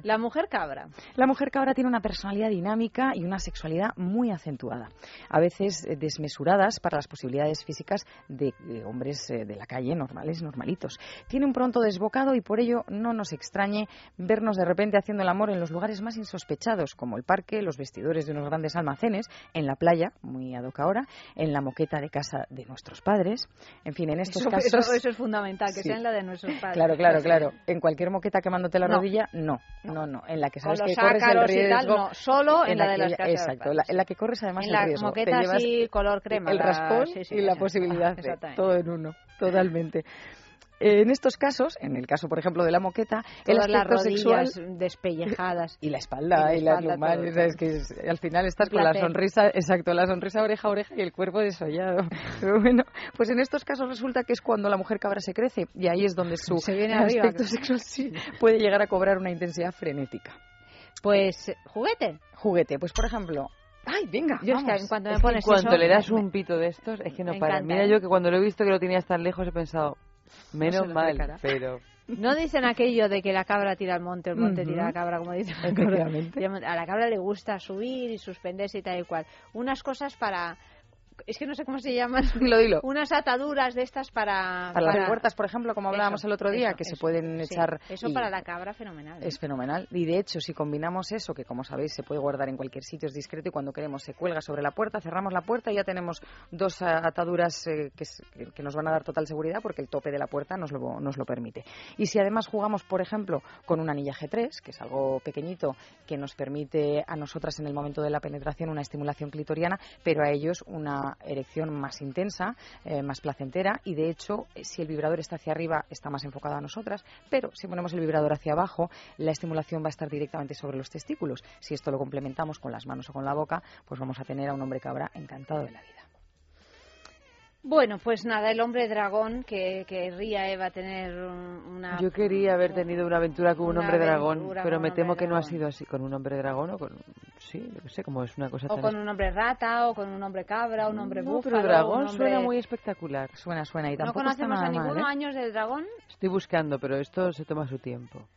La mujer cabra. La mujer cabra tiene una personalidad dinámica y una sexualidad muy acentuada, a veces eh, desmesuradas para las posibilidades físicas de, de hombres eh, de la calle normales, normalitos. Tiene un pronto desbocado y por ello no nos extrañe vernos de repente haciendo el amor en los lugares más insospechados, como el parque, los vestidores de unos grandes almacenes, en la playa, muy ad hoc ahora, en la moqueta de casa de nuestros padres. En fin, en estos Eso, casos. eso- eso es fundamental, que Sí. sea en la de nuestros padres. Claro, claro, claro. En cualquier moqueta quemándote la No. rodilla, no, no, no. En la que sabes que corres el riesgo. tal, no. Solo en la de las casas de Exacto, la- en la que corres además En el la riesgo. Te moqueta así, color crema, El la- raspón sí, sí, y la posibilidad de Exactamente. todo en uno, totalmente. En estos casos, en el caso, por ejemplo, de la moqueta, el Todas las aspecto rodillas sexual despellejadas. y la espalda y, Y la las espalda, es que es- al final estás con la sonrisa, exacto, la sonrisa oreja a oreja y el cuerpo desollado. Pero bueno, pues en estos casos resulta que es cuando la mujer cabra se crece y ahí es donde su Se viene arriba. aspecto sexual sí puede llegar a cobrar una intensidad frenética. Pues, juguete. Juguete, pues por ejemplo, ay, venga, Yo es que vamos. en cuanto me Es que pones cuando eso, le das un pito de estos, es que no para. encanta, Mira ¿eh? yo que cuando lo he visto que lo tenías tan lejos he pensado, menos mal, pero... No dicen aquello de que la cabra tira al monte, el monte tira a la cabra, como dicen. A la cabra le gusta subir y suspenderse y tal y cual. Unas cosas para... Es que no sé cómo se llaman. Dilo. Unas ataduras de estas para... Para las puertas, por ejemplo, como hablábamos Eso, el otro día, eso, que se pueden Sí, echar... Eso y- para la cabra, fenomenal. ¿eh? Es fenomenal. Y de hecho, si combinamos eso, que como sabéis se puede guardar en cualquier sitio, es discreto y cuando queremos se cuelga sobre la puerta, cerramos la puerta y ya tenemos dos ah, ataduras eh, que, que- nos van a dar total seguridad porque el tope de la puerta nos lo, nos lo permite. Y si además jugamos, por ejemplo, con un anilla G3, que es algo pequeñito que nos permite a nosotras en el momento de la penetración una estimulación clitoriana, pero a ellos una erección más intensa, eh, más placentera y de hecho, eh, si el vibrador está hacia arriba, está más enfocado a nosotras, pero si ponemos el vibrador hacia abajo, la estimulación va a estar directamente sobre los testículos. Si esto lo complementamos con las manos o con la boca, pues vamos a tener a un hombre cabra encantado de la vida. Bueno, pues nada, el hombre dragón que querría Eva tener un- una... Yo quería haber tenido una aventura con un hombre dragón, pero me temo que no ha sido así. ¿Con un hombre dragón o con...? Sí, yo qué sé, como es una cosa O tan... con un hombre rata, o con un hombre cabra, un hombre No, búfalo... pero dragón un hombre- suena muy espectacular. Suena, suena y ¿No tampoco está conocemos nada a mal, ninguno ¿eh? años del dragón? Estoy buscando, pero esto se toma su tiempo.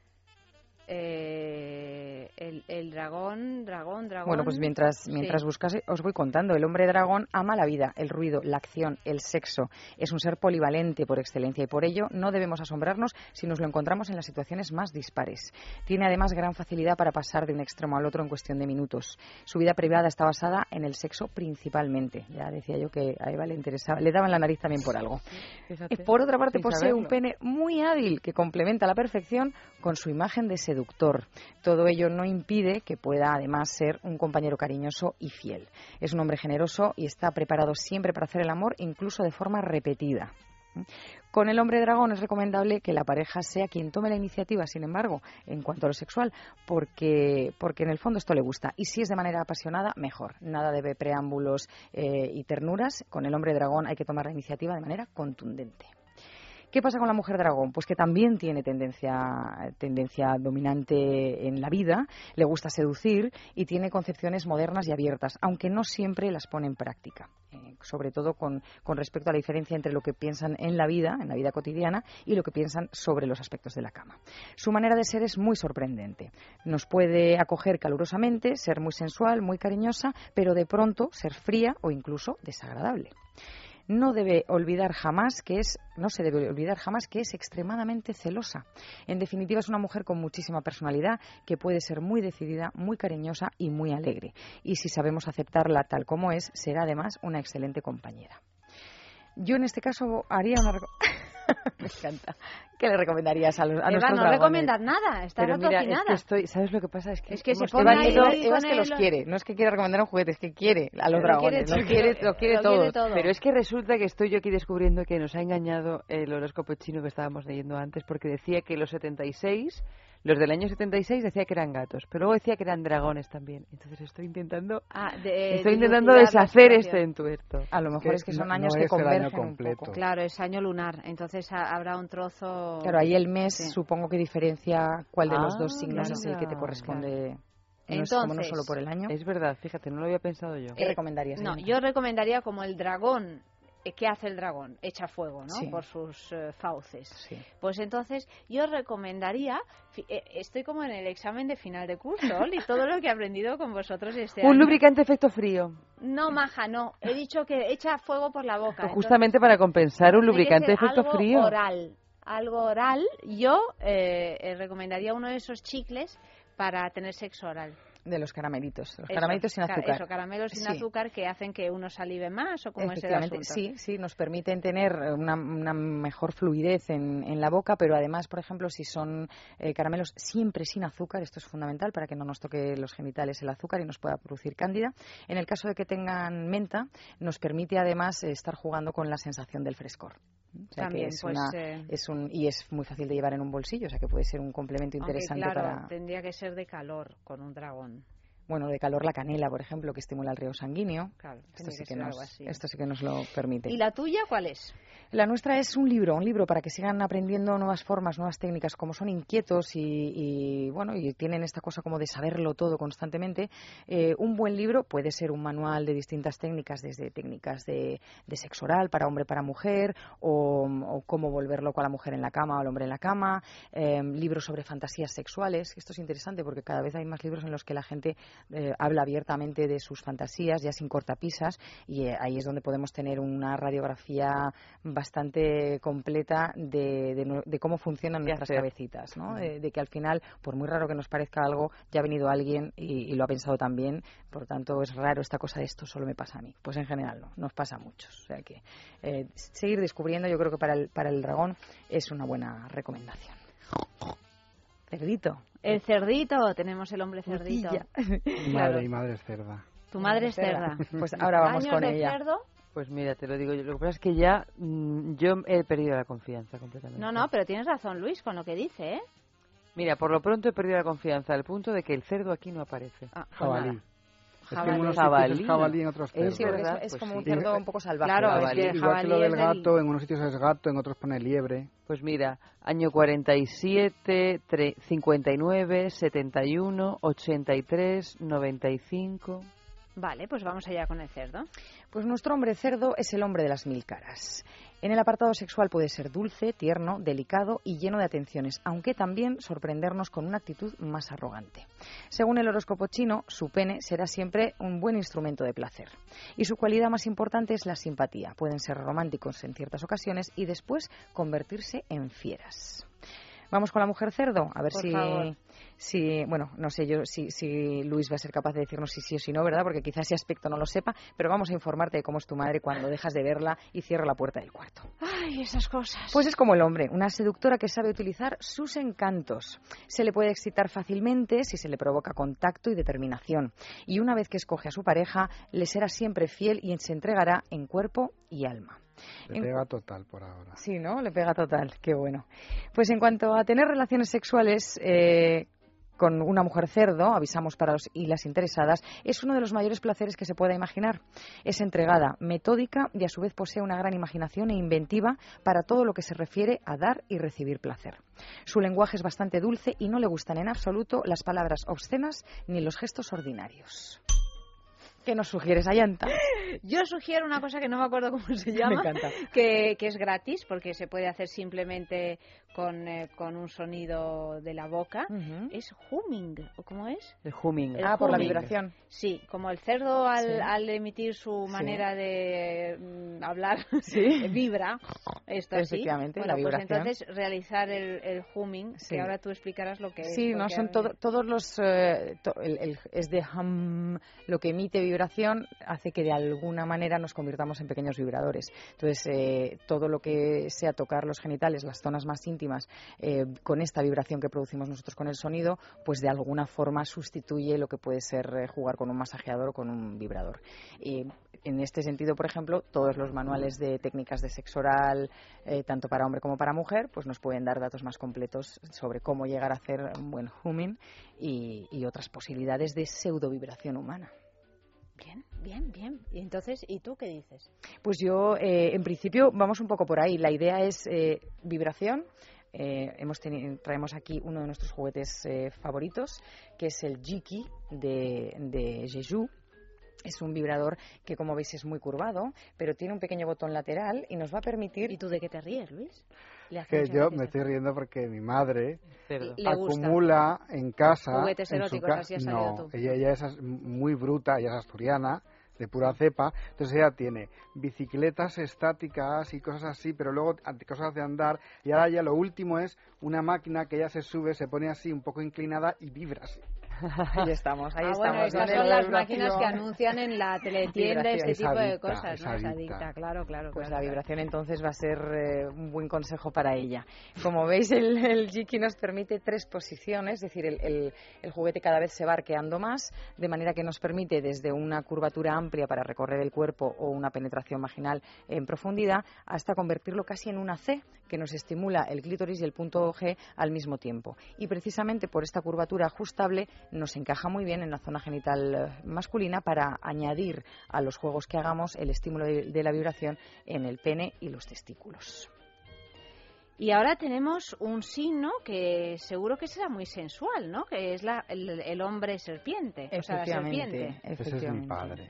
Eh, el, el dragón, dragón, dragón... Bueno, pues mientras, Sí. mientras buscas, os voy contando. El hombre dragón ama la vida, el ruido, la acción, el sexo. Es un ser polivalente por excelencia y por ello no debemos asombrarnos si nos lo encontramos en las situaciones más dispares. Tiene además gran facilidad para pasar de un extremo al otro en cuestión de minutos. Su vida privada está basada en el sexo principalmente. Ya decía yo que a Eva le interesaba, le daban la nariz también por algo. Y por otra parte sin posee un pene muy hábil que complementa a la perfección con su imagen de seductor. Todo ello no impide que pueda además ser un compañero cariñoso y fiel. Es un hombre generoso y está preparado siempre para hacer el amor, incluso de forma repetida. Con el hombre dragón es recomendable que la pareja sea quien tome la iniciativa, sin embargo, en cuanto a lo sexual, porque, porque en el fondo esto le gusta. Y si es de manera apasionada, mejor. Nada de preámbulos eh, y ternuras. Con el hombre dragón hay que tomar la iniciativa de manera contundente. ¿Qué pasa con la mujer dragón? Pues que también tiene tendencia, tendencia dominante en la vida, le gusta seducir y tiene concepciones modernas y abiertas, aunque no siempre las pone en práctica. eh, sobre todo con, con respecto a la diferencia entre lo que piensan en la vida, en la vida cotidiana, y lo que piensan sobre los aspectos de la cama. Su manera de ser es muy sorprendente. Nos puede acoger calurosamente, ser muy sensual, muy cariñosa, pero de pronto ser fría o incluso desagradable no debe olvidar jamás que es no se debe olvidar jamás que es extremadamente celosa. En definitiva es una mujer con muchísima personalidad que puede ser muy decidida, muy cariñosa y muy alegre. Y si sabemos aceptarla tal como es, será además una excelente compañera. Yo en este caso haría una me encanta. ¿Qué le recomendarías a, los, a Eva, nuestros no dragones? recomiendas nada, estás Pero mira, es que estoy, ¿sabes lo que pasa? Es que, Es que se pone Eva, ahí Eva- Eva es que los quiere, no es que quiera recomendar un juguete, es que quiere a los Lo quiere dragones, los todo. quiere, los quiere Lo quiere todos. todo. Pero es que resulta que estoy yo aquí descubriendo que nos ha engañado el horóscopo chino que estábamos leyendo antes, porque decía que los 76, los del año 76 decía que eran gatos, pero luego decía que eran dragones también. Entonces estoy intentando, Ah, de- estoy intentando deshacer este entuerto. A lo mejor que es que son no- años no que es el año convergen un completo. poco. Claro, es año lunar, entonces ha- habrá un trozo. Claro, ahí el mes Sí. supongo que diferencia cuál de los Ah, dos signos es el que te claro. corresponde. No como no solo por el año. Es verdad, fíjate, no lo había pensado yo. ¿Qué recomendarías? No, yo recomendaría como el dragón. eh, ¿Qué hace el dragón? Echa fuego, ¿no? Sí. Por sus eh, fauces. Sí. Pues entonces yo recomendaría, fi- eh, estoy como en el examen de final de curso, y todo lo que he aprendido con vosotros este Un año. lubricante efecto frío. No, maja, no. He dicho que echa fuego por la boca. Pues justamente para compensar un lubricante efecto algo frío. oral. Algo oral. Yo eh, eh, recomendaría uno de esos chicles para tener sexo oral. De los caramelitos. Los Eso, caramelitos sin ca- azúcar. Eso, caramelos sin Sí. azúcar que hacen que uno salive más o como es el asunto. sí, sí, nos permiten tener una, una mejor fluidez en, en la boca, pero además, por ejemplo, si son eh, caramelos siempre sin azúcar, esto es fundamental para que no nos toque los genitales el azúcar y nos pueda producir cándida. En el caso de que tengan menta, nos permite además eh, estar jugando con la sensación del frescor. O sea que También, es pues, una- eh, es un, y es muy fácil de llevar en un bolsillo, o sea que puede ser un complemento Aunque, interesante claro, para, tendría que ser de calor con un dragón. Bueno, de calor la canela, por ejemplo, que estimula el río sanguíneo. Claro, Esto sí, que nos, esto sí que nos lo permite. ¿Y la tuya cuál es? La nuestra es un libro, un libro para que sigan aprendiendo nuevas formas, nuevas técnicas, como son inquietos y, y, bueno y tienen esta cosa como de saberlo todo constantemente. eh, un buen libro puede ser un manual de distintas técnicas, desde técnicas de, de sexo oral para hombre para mujer o, o cómo volver loco a la mujer en la cama o al hombre en la cama, eh, libros sobre fantasías sexuales. Esto es interesante porque cada vez hay más libros en los que la gente eh, habla abiertamente de sus fantasías, ya sin cortapisas, y eh, ahí es donde podemos tener una radiografía bastante completa de, de de cómo funcionan nuestras hacer. cabecitas, ¿no? De, de que al final, por muy raro que nos parezca algo, ya ha venido alguien y, y lo ha pensado también, por tanto es raro esta cosa de esto solo me pasa a mí. Pues en general no, nos pasa a muchos. O sea que eh, seguir descubriendo, yo creo que para el, para el dragón es una buena recomendación. Cerdito. El cerdito, tenemos el hombre cerdito. Mi madre, mi madre es cerda. Tu madre es cerda. Pues ahora vamos ¿Años con de ella. cerdo? Pues mira, te lo digo yo. Lo que pasa es que ya mm, yo he perdido la confianza completamente. No, no, pero tienes razón, Luis, con lo que dice, ¿eh? Mira, por lo pronto he perdido la confianza al punto de que el cerdo aquí no aparece. Ah, pues Jabalí. Es que en Jabalí. unos sitios es jabalí, en otros cerdo. Es Sí, es, es pues como sí. un cerdo un poco salvaje. Claro, es Jabalí. que Igual que lo jabalí del es gato, en unos sitios es gato, en otros pone liebre. Pues mira, año 47, tre- 59, 71, 83, 95. Vale, pues vamos allá con el cerdo. Pues nuestro hombre cerdo es el hombre de las mil caras. En el apartado sexual puede ser dulce, tierno, delicado y lleno de atenciones, aunque también sorprendernos con una actitud más arrogante. Según el horóscopo chino, su pene será siempre un buen instrumento de placer. Y su cualidad más importante es la simpatía. Pueden ser románticos en ciertas ocasiones y después convertirse en fieras. Vamos con la mujer cerdo, a ver Por si, favor. si, bueno, no sé yo si, si Luis va a ser capaz de decirnos si sí o si no, ¿verdad? Porque quizás ese aspecto no lo sepa, pero vamos a informarte de cómo es tu madre cuando dejas de verla y cierra la puerta del cuarto. Ay, esas cosas. Pues es como el hombre, una seductora que sabe utilizar sus encantos. Se le puede excitar fácilmente si se le provoca contacto y determinación. Y una vez que escoge a su pareja, le será siempre fiel y se entregará en cuerpo y alma. Le En- pega total por ahora. Sí, ¿no? Le pega total, qué bueno. Pues en cuanto a tener relaciones sexuales, eh, con una mujer cerdo, avisamos para los y las interesadas, es uno de los mayores placeres que se pueda imaginar. Es entregada, metódica y a su vez posee una gran imaginación e inventiva para todo lo que se refiere a dar y recibir placer. Su lenguaje es bastante dulce y no le gustan en absoluto las palabras obscenas ni los gestos ordinarios. ¿Qué nos sugieres, Ayanta? Yo sugiero una cosa que no me acuerdo cómo se llama, Me. Que, que es gratis porque se puede hacer simplemente con, eh, con un sonido de la boca. Es humming, ¿o cómo es? El humming. El Ah, por la humming. vibración. Sí, como el cerdo al, Sí. al emitir su Sí. manera de mm, hablar Sí. vibra, esto así. Efectivamente, bueno, la pues vibración. entonces realizar el, el humming, Sí. que ahora tú explicarás lo que es. Sí, no son todo- todos los eh, to- el- el- es de hum, lo que emite vibración hace que de alguna manera nos convirtamos en pequeños vibradores. Entonces eh, todo lo que sea tocar los genitales, las zonas más íntimas, eh, con esta vibración que producimos nosotros con el sonido, pues de alguna forma sustituye lo que puede ser eh, jugar con un masajeador o con un vibrador. Y en este sentido, por ejemplo, todos los manuales de técnicas de sexo oral, eh, tanto para hombre como para mujer, pues nos pueden dar datos más completos sobre cómo llegar a hacer un buen humming y, y otras posibilidades de pseudo vibración humana. Bien, bien, bien. Y entonces, ¿y tú qué dices? Pues yo, eh, en principio, vamos un poco por ahí. La idea es eh, vibración. Eh, hemos traemos aquí uno de nuestros juguetes eh, favoritos, que es el Jiki de, de Jeju. Es un vibrador que, como veis, es muy curvado, pero tiene un pequeño botón lateral y nos va a permitir... ¿Y tú de qué te ríes, Luis? Que yo me esto. estoy riendo porque mi madre Cerdo. Le gusta. acumula en casa. Juguetes en su eróticos, ca- así has no, tú. ella, ella es muy bruta, ella es asturiana, de pura cepa. Entonces ella tiene bicicletas estáticas y cosas así, pero luego cosas de andar. Y ahora ya lo último es una máquina que ella se sube, se pone así un poco inclinada y vibra así. Ahí estamos, ahí ah, estamos. bueno, estas son la las máquinas que anuncian en la teletienda este tipo de cosas, ¿no? Es adicta. adicta, claro, claro. Pues claro, la vibración entonces va a ser eh, un buen consejo para ella. Como veis, el, el Jiki nos permite tres posiciones, es decir, el, el- el juguete cada vez se va arqueando más, de manera que nos permite desde una curvatura amplia para recorrer el cuerpo o una penetración vaginal en profundidad, hasta convertirlo casi en una C, que nos estimula el clítoris y el punto G al mismo tiempo. Y precisamente por esta curvatura ajustable nos encaja muy bien en la zona genital eh, masculina para añadir a los juegos que hagamos el estímulo de, la vibración en el pene y los testículos. Y ahora tenemos un signo que seguro que será muy sensual, ¿no? Que es la, el, el hombre serpiente. O sea, la serpiente. Ese es mi padre.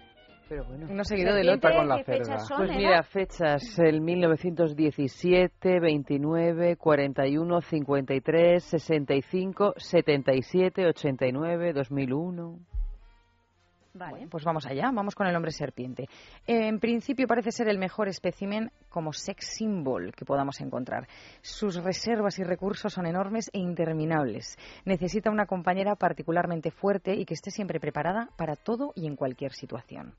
Pero bueno. Uno seguido del otro. con la ¿qué fechas cerda. son, Pues mira, fechas, el 1917, 29, 41, 53, 65, 77, 89, 2001. Vale. Pues vamos allá, vamos con el hombre serpiente. En principio parece ser el mejor espécimen como sex symbol que podamos encontrar. Sus reservas y recursos son enormes e interminables. Necesita una compañera particularmente fuerte y que esté siempre preparada para todo y en cualquier situación.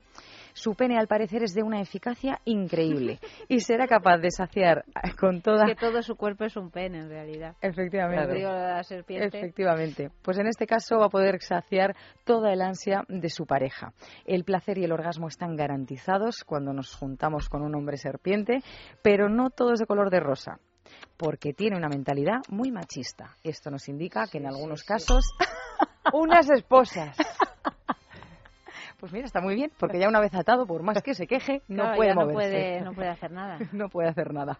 Su pene, al parecer, es de una eficacia increíble y será capaz de saciar con toda... Que todo su cuerpo es un pene, en realidad. Efectivamente. Digo, la serpiente. Efectivamente. Pues en este caso va a poder saciar toda el ansia de su pareja. El placer y el orgasmo están garantizados cuando nos juntamos con un hombre serpiente, pero no todo es de color de rosa. Porque tiene una mentalidad muy machista. Esto nos indica que en algunos casos. Unas esposas. Pues mira, está muy bien, porque ya una vez atado, por más que se queje, no Claro, puede ya no moverse. puede, no puede hacer nada. no puede hacer nada.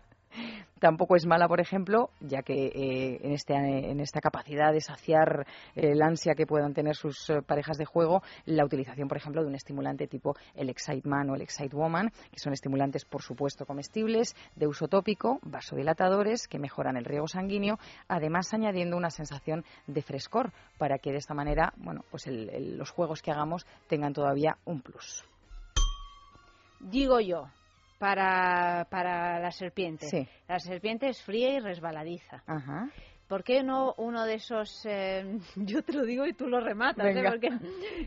Tampoco es mala, por ejemplo, ya que eh, en, este, en esta capacidad de saciar eh, el ansia que puedan tener sus eh, parejas de juego, la utilización, por ejemplo, de un estimulante tipo el Excite Man o el Excite Woman, que son estimulantes, por supuesto, comestibles, de uso tópico, vasodilatadores, que mejoran el riego sanguíneo, además añadiendo una sensación de frescor, para que de esta manera, bueno, pues el- los juegos que hagamos tengan todavía un plus. Digo yo, para, para la serpiente. Sí. La serpiente es fría y resbaladiza. Ajá. ¿Por qué no uno de esos, eh, yo te lo digo y tú lo rematas, ¿eh? Porque,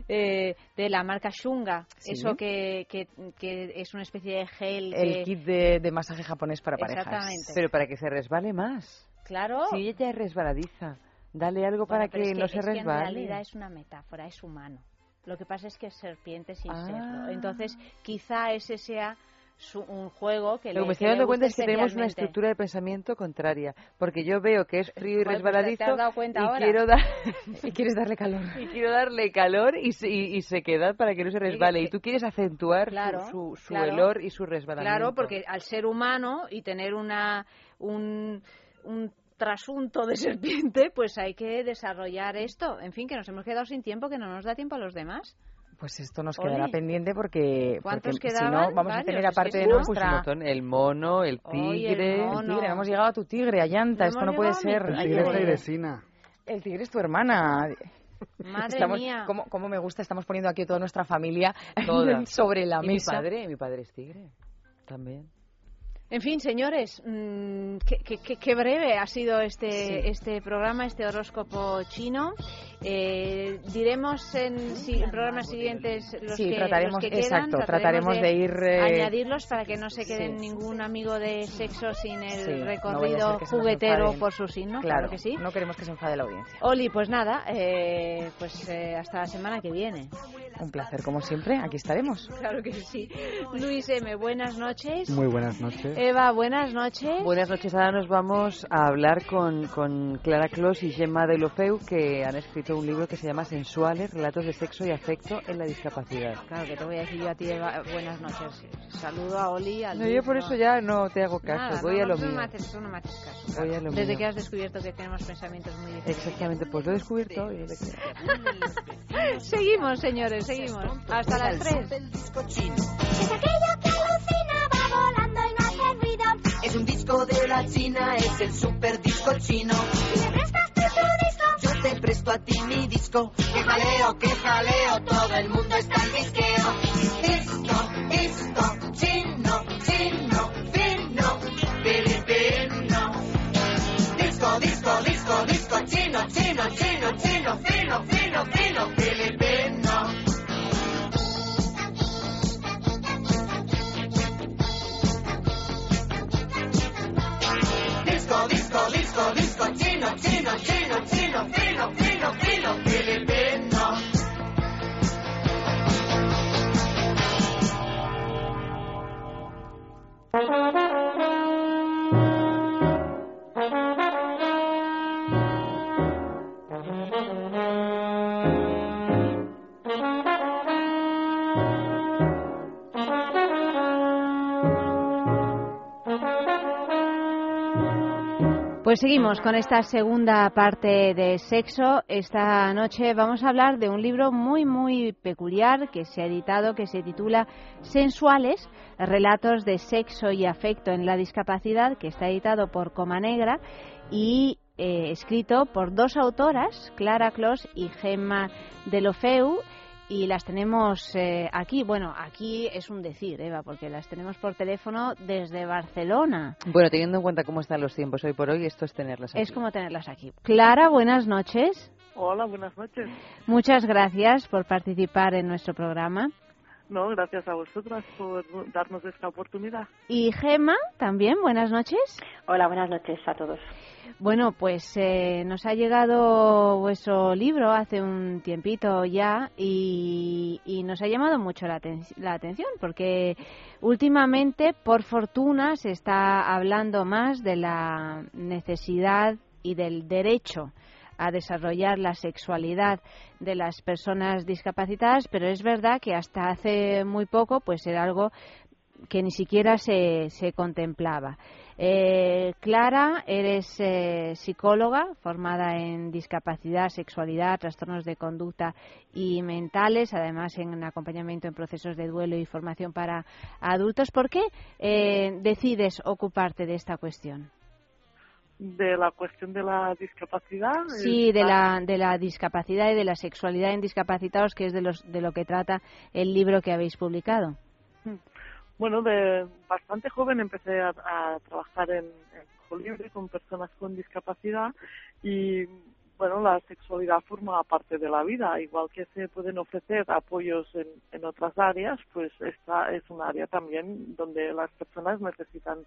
eh, de la marca Shunga, Sí. eso que, que, que es una especie de gel El que... kit de, de masaje japonés para parejas. Exactamente. Pero para que se resbale más. Claro. Si ella es resbaladiza, dale algo para Bueno, que, es no se es que en resbale. realidad es una metáfora, es humano. Lo que pasa es que es serpiente sin Ah. serlo. Entonces, quizá ese sea su- un juego que Lo que me estoy dando cuenta es que tenemos una estructura de pensamiento contraria, porque yo veo que es frío y Pues, pues, resbaladizo ¿te has dado cuenta y ahora? quiero dar y quieres darle calor y quiero darle calor y, se- y- y sequedad para que no se resbale y tú quieres acentuar su- Claro, su, su claro. olor y su resbalamiento. Claro, porque al ser humano y tener una un, un trasunto de serpiente, pues hay que desarrollar esto. En fin, que nos hemos quedado sin tiempo, que no nos da tiempo a los demás. Pues esto nos Oli. quedará pendiente porque, ¿Cuántos porque si no vamos a Varios, tener es que aparte de no- Pues nuestra... montón, el mono, el Oye, el tigre. mono. Tigre, hemos llegado a tu tigre, Ayanta, No esto no puede a ser. El tigre es Airesina. El tigre es tu hermana. Madre Estamos, mía. ¿cómo, cómo me gusta? Estamos poniendo aquí toda nuestra familia Toda. sobre la y mi mesa. padre, mi padre es tigre. También. En fin, señores, mm, qué, qué- qué- breve ha sido este, Sí. este programa, este horóscopo chino. Eh, diremos en, si- en programas siguientes los Sí, que, trataremos- los que quedan. exacto, trataremos de ir, eh, añadirlos para que no se quede sí. ningún amigo de sexo sin el Sí, no recorrido nos juguetero por su signo. Claro, Claro que sí. no queremos que se enfade la audiencia. Oli, pues nada, eh, pues eh, hasta la semana que viene. Un placer, como siempre, aquí estaremos. Claro que sí. Luis M, buenas noches. Muy buenas noches. Eva, buenas noches. Buenas noches, ahora nos vamos a hablar con, con Clara Clos y Gemma Deulofeu, que han escrito un libro que se llama Sensuales, Relatos de Sexo y Afecto en la Discapacidad. Claro, que te voy a decir yo a ti, Eva, buenas noches. Saludo a Oli, al No, yo por eso ya no te hago caso, Nada, voy no, a lo no, tú no mío. me haces, tú no me haces caso. Voy claro. a lo Desde mío. que has descubierto que tenemos pensamientos muy diferentes. Exactamente, pues lo he descubierto hoy. desde que- seguimos, señores, seguimos. Hasta las 3. Es aquello que alucina, va volando y no disco de la China, es el super disco chino. Si me prestas tú tu disco, Yo te presto a ti mi disco. Que jaleo, que jaleo, todo el mundo está en disqueo. Disco, disco, chino, chino, fino, filipino. Disco, disco, disco, disco, chino, chino, chino, chino, fino, fino, fino, filipino. Disco, disco, chino, chino, chino, chino, fino, fino, fino, filipino. Pues seguimos con esta segunda parte de sexo. Esta noche vamos a hablar de un libro muy, muy peculiar que se ha editado, que se titula Sensuales, relatos de sexo y afecto en la discapacidad, que está editado por Coma Negra y eh, escrito por dos autoras, Clara Clos y Gemma Delofeu. Y las tenemos eh, aquí, bueno, aquí es un decir, Eva, porque las tenemos por teléfono desde Barcelona. Bueno, teniendo en cuenta cómo están los tiempos hoy por hoy, esto es tenerlas aquí. Es como tenerlas aquí. Clara, buenas noches. Hola, buenas noches. Muchas gracias por participar en nuestro programa. No, gracias a vosotras por darnos esta oportunidad. Y Gemma, también, buenas noches. Hola, buenas noches a todos. Bueno, pues eh, nos ha llegado vuestro libro hace un tiempito ya y, y nos ha llamado mucho la, la atención porque últimamente, por fortuna, se está hablando más de la necesidad y del derecho a desarrollar la sexualidad de las personas discapacitadas, pero es verdad que hasta hace muy poco pues era algo que ni siquiera se, se contemplaba. Eh, Clara, eres eh, psicóloga formada en discapacidad, sexualidad, trastornos de conducta y mentales, además en acompañamiento en procesos de duelo y formación para adultos. ¿Por qué eh, decides ocuparte de esta cuestión? De la cuestión de la discapacidad. Sí, de la, de la discapacidad y de la sexualidad en discapacitados, que es de, los, de lo que trata el libro que habéis publicado. Bueno, de bastante joven empecé a, a trabajar en, en libre con personas con discapacidad y bueno, la sexualidad forma parte de la vida, igual que se pueden ofrecer apoyos en, en otras áreas, pues esta es un área también donde las personas necesitan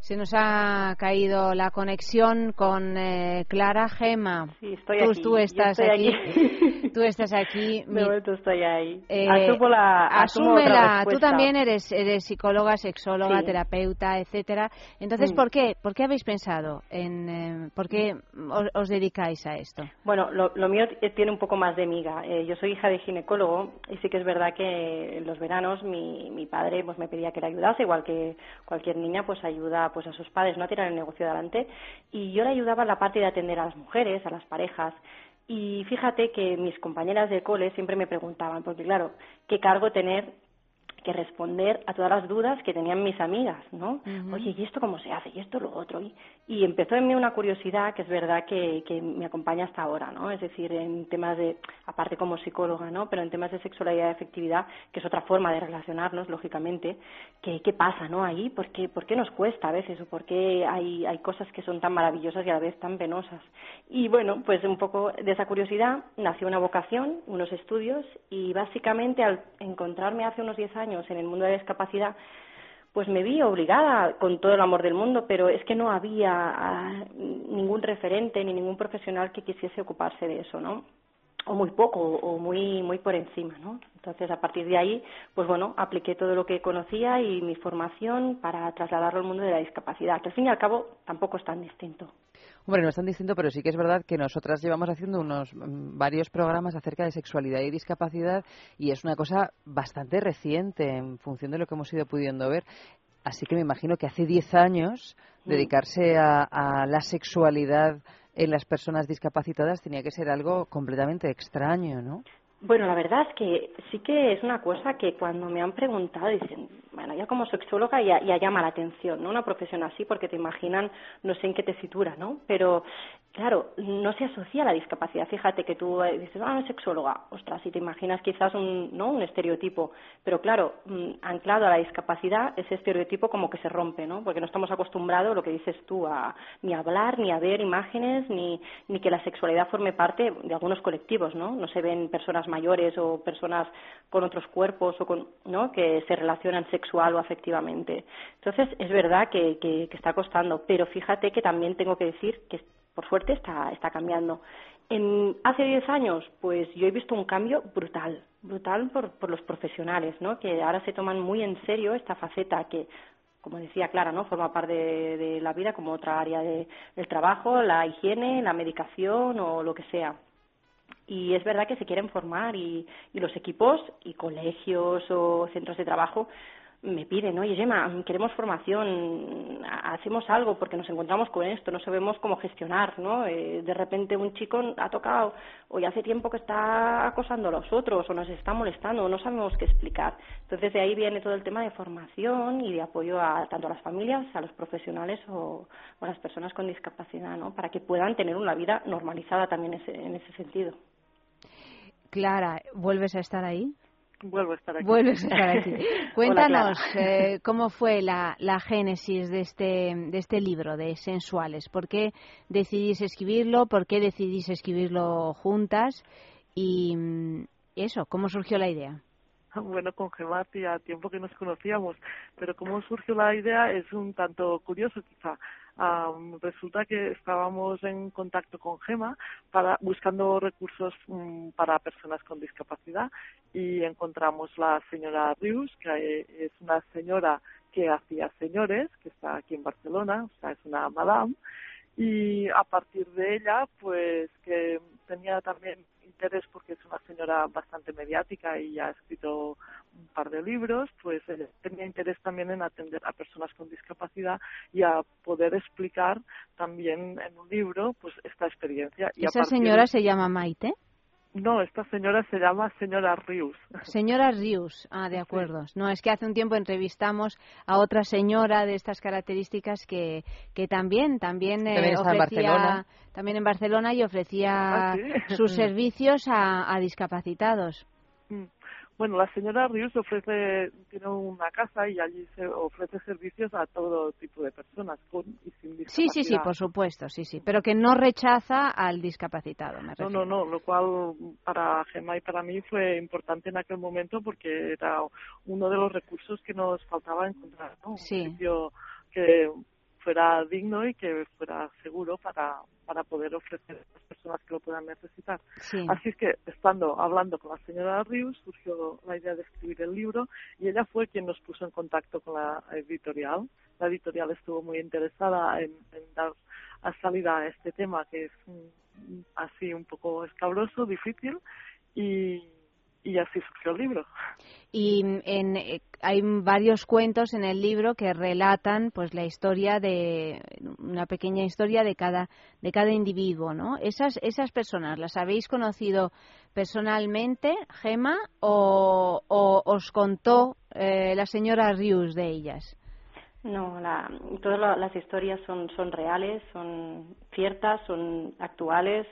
Se nos ha caído la conexión con eh, Clara Gema. Sí, estoy tú, aquí. tú Yo estás estoy aquí. aquí. tú estás aquí. De estoy ahí. Eh, la, asúmela. Tú también eres, eres psicóloga, sexóloga, Sí. terapeuta, etcétera. Entonces, Mm. ¿por qué? ¿Por qué habéis pensado en, eh, por qué os, os dedicáis a esto? Bueno, lo, lo mío tiene un poco más de miga. Eh, yo soy hija de ginecólogo y sí que es verdad que en los veranos mi, mi padre pues me pedía que le ayudase, igual que cualquier niña pues ayuda pues a sus padres no a tirar el negocio adelante y yo le ayudaba en la parte de atender a las mujeres, a las parejas y fíjate que mis compañeras de cole siempre me preguntaban, porque claro, qué cargo tener que responder a todas las dudas que tenían mis amigas, ¿no? Oye, ¿y esto cómo se hace? ¿Y esto lo otro? Y, y empezó en mí una curiosidad que es verdad que, que me acompaña hasta ahora, ¿no? Es decir, en temas de, aparte como psicóloga, ¿no? Pero en temas de sexualidad y afectividad, que es otra forma de relacionarnos, lógicamente, que, ¿qué pasa, no? Ahí, ¿por qué, por qué nos cuesta a veces? ¿O por qué hay, hay cosas que son tan maravillosas y a la vez tan penosas? Y bueno, pues un poco de esa curiosidad nació una vocación, unos estudios, y básicamente al encontrarme hace unos 10 años en el mundo de la discapacidad, pues me vi obligada con todo el amor del mundo, pero es que no había ah, ningún referente ni ningún profesional que quisiese ocuparse de eso, ¿no? O muy poco, o muy, muy por encima, ¿no? Entonces, a partir de ahí, pues bueno, apliqué todo lo que conocía y mi formación para trasladarlo al mundo de la discapacidad, que al fin y al cabo tampoco es tan distinto. Hombre, no es tan distinto, pero sí que es verdad que nosotras llevamos haciendo unos mm, varios programas acerca de sexualidad y discapacidad y es una cosa bastante reciente en función de lo que hemos ido pudiendo ver. Así que me imagino que hace 10 años Mm. dedicarse a, a la sexualidad en las personas discapacitadas tenía que ser algo completamente extraño, ¿no? Bueno, la verdad es que sí que es una cosa que cuando me han preguntado dicen, bueno, ya como sexóloga ya, ya llama la atención, ¿no? Una profesión así porque te imaginan, no sé en qué tesitura, ¿no? Pero, claro, no se asocia a la discapacidad. Fíjate que tú eh, dices, ah, sexóloga, ostras, si te imaginas quizás un, ¿no? Un estereotipo. Pero claro, mm, anclado a la discapacidad, ese estereotipo como que se rompe, ¿no? Porque no estamos acostumbrados, lo que dices tú, a ni hablar, ni a ver imágenes, ni, ni que la sexualidad forme parte de algunos colectivos, ¿no? No se ven personas mayores o personas con otros cuerpos o con, ¿no? que se relacionan sexual o afectivamente. Entonces, es verdad que, que, que está costando, pero fíjate que también tengo que decir que, por suerte, está, está cambiando. En, hace 10 años, pues yo he visto un cambio brutal, brutal por, por los profesionales, ¿no? Que ahora se toman muy en serio esta faceta que, como decía Clara, ¿no? Forma parte de, de la vida como otra área de, del trabajo, la higiene, la medicación o lo que sea y es verdad que se quieren formar y, y los equipos y colegios o centros de trabajo me piden, oye Gemma, queremos formación, ha- hacemos algo porque nos encontramos con esto, no sabemos cómo gestionar, ¿no? Eh, de repente un chico ha tocado o ya hace tiempo que está acosando a los otros o nos está molestando o no sabemos qué explicar. Entonces de ahí viene todo el tema de formación y de apoyo a tanto a las familias, a los profesionales o, o a las personas con discapacidad, ¿no? Para que puedan tener una vida normalizada también ese- en ese sentido. Clara, ¿vuelves a estar ahí? Vuelvo a estar aquí. Vuelves a estar aquí. Cuéntanos eh, cómo fue la, la génesis de este, de este libro de Sensuales. ¿Por qué decidís escribirlo? ¿Por qué decidís escribirlo juntas? Y mm, eso, ¿cómo surgió la idea? Bueno, con Gemma hacía tiempo que nos conocíamos, pero cómo surgió la idea es un tanto curioso quizá. Am, resulta que estábamos en contacto con Gema para, buscando recursos mm, para personas con discapacidad y encontramos la señora Rius, que es una señora que hacía señores, que está aquí en Barcelona, o sea, es una madame, y a partir de ella, pues que tenía también interés porque es una señora bastante mediática y ha escrito un par de libros, pues ella tenía interés también en atender a personas con discapacidad y a poder explicar también en un libro pues esta experiencia. Y ¿Esa señora se llama Maite? No, esta señora se llama señora Rius. Señora Rius, ah, de acuerdo. No, es que hace un tiempo entrevistamos a otra señora de estas características que, que también, también, eh, en ofrecía, Barcelona. también en Barcelona y ofrecía Ah, ¿sí? sus servicios a, a discapacitados. Mm. Bueno, la señora Rius ofrece, tiene una casa y allí se ofrece servicios a todo tipo de personas con y sin discapacidad. Sí, sí, sí, por supuesto, sí, sí, pero que no rechaza al discapacitado, me No, refiero. no, no, lo cual para Gemma y para mí fue importante en aquel momento porque era uno de los recursos que nos faltaba encontrar, ¿no? Sí. Un sitio que fuera digno y que fuera seguro para, para poder ofrecer a las personas que lo puedan necesitar. Sí. Así es que, estando hablando con la señora Rius, surgió la idea de escribir el libro y ella fue quien nos puso en contacto con la editorial. La editorial estuvo muy interesada en, en dar a salida a este tema que es así un poco escabroso, difícil y, y así surgió el libro. Y en, eh, hay varios cuentos en el libro que relatan pues la historia de una pequeña historia de cada de cada individuo, ¿no? Esas esas personas las habéis conocido personalmente, Gema, o, o os contó eh, la señora Rius de ellas. No, la, todas la- las historias son, son reales, son ciertas, son actuales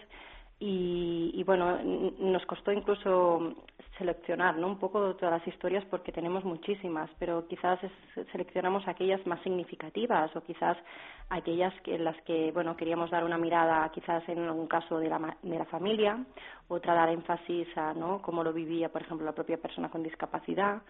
y, y bueno, nos costó incluso seleccionar ¿no? un poco todas las historias porque tenemos muchísimas, pero quizás seleccionamos aquellas más significativas o quizás aquellas que, en las que bueno queríamos dar una mirada quizás en algún caso de la, de la familia, otra dar énfasis a ¿no? cómo lo vivía, por ejemplo, la propia persona con discapacidad.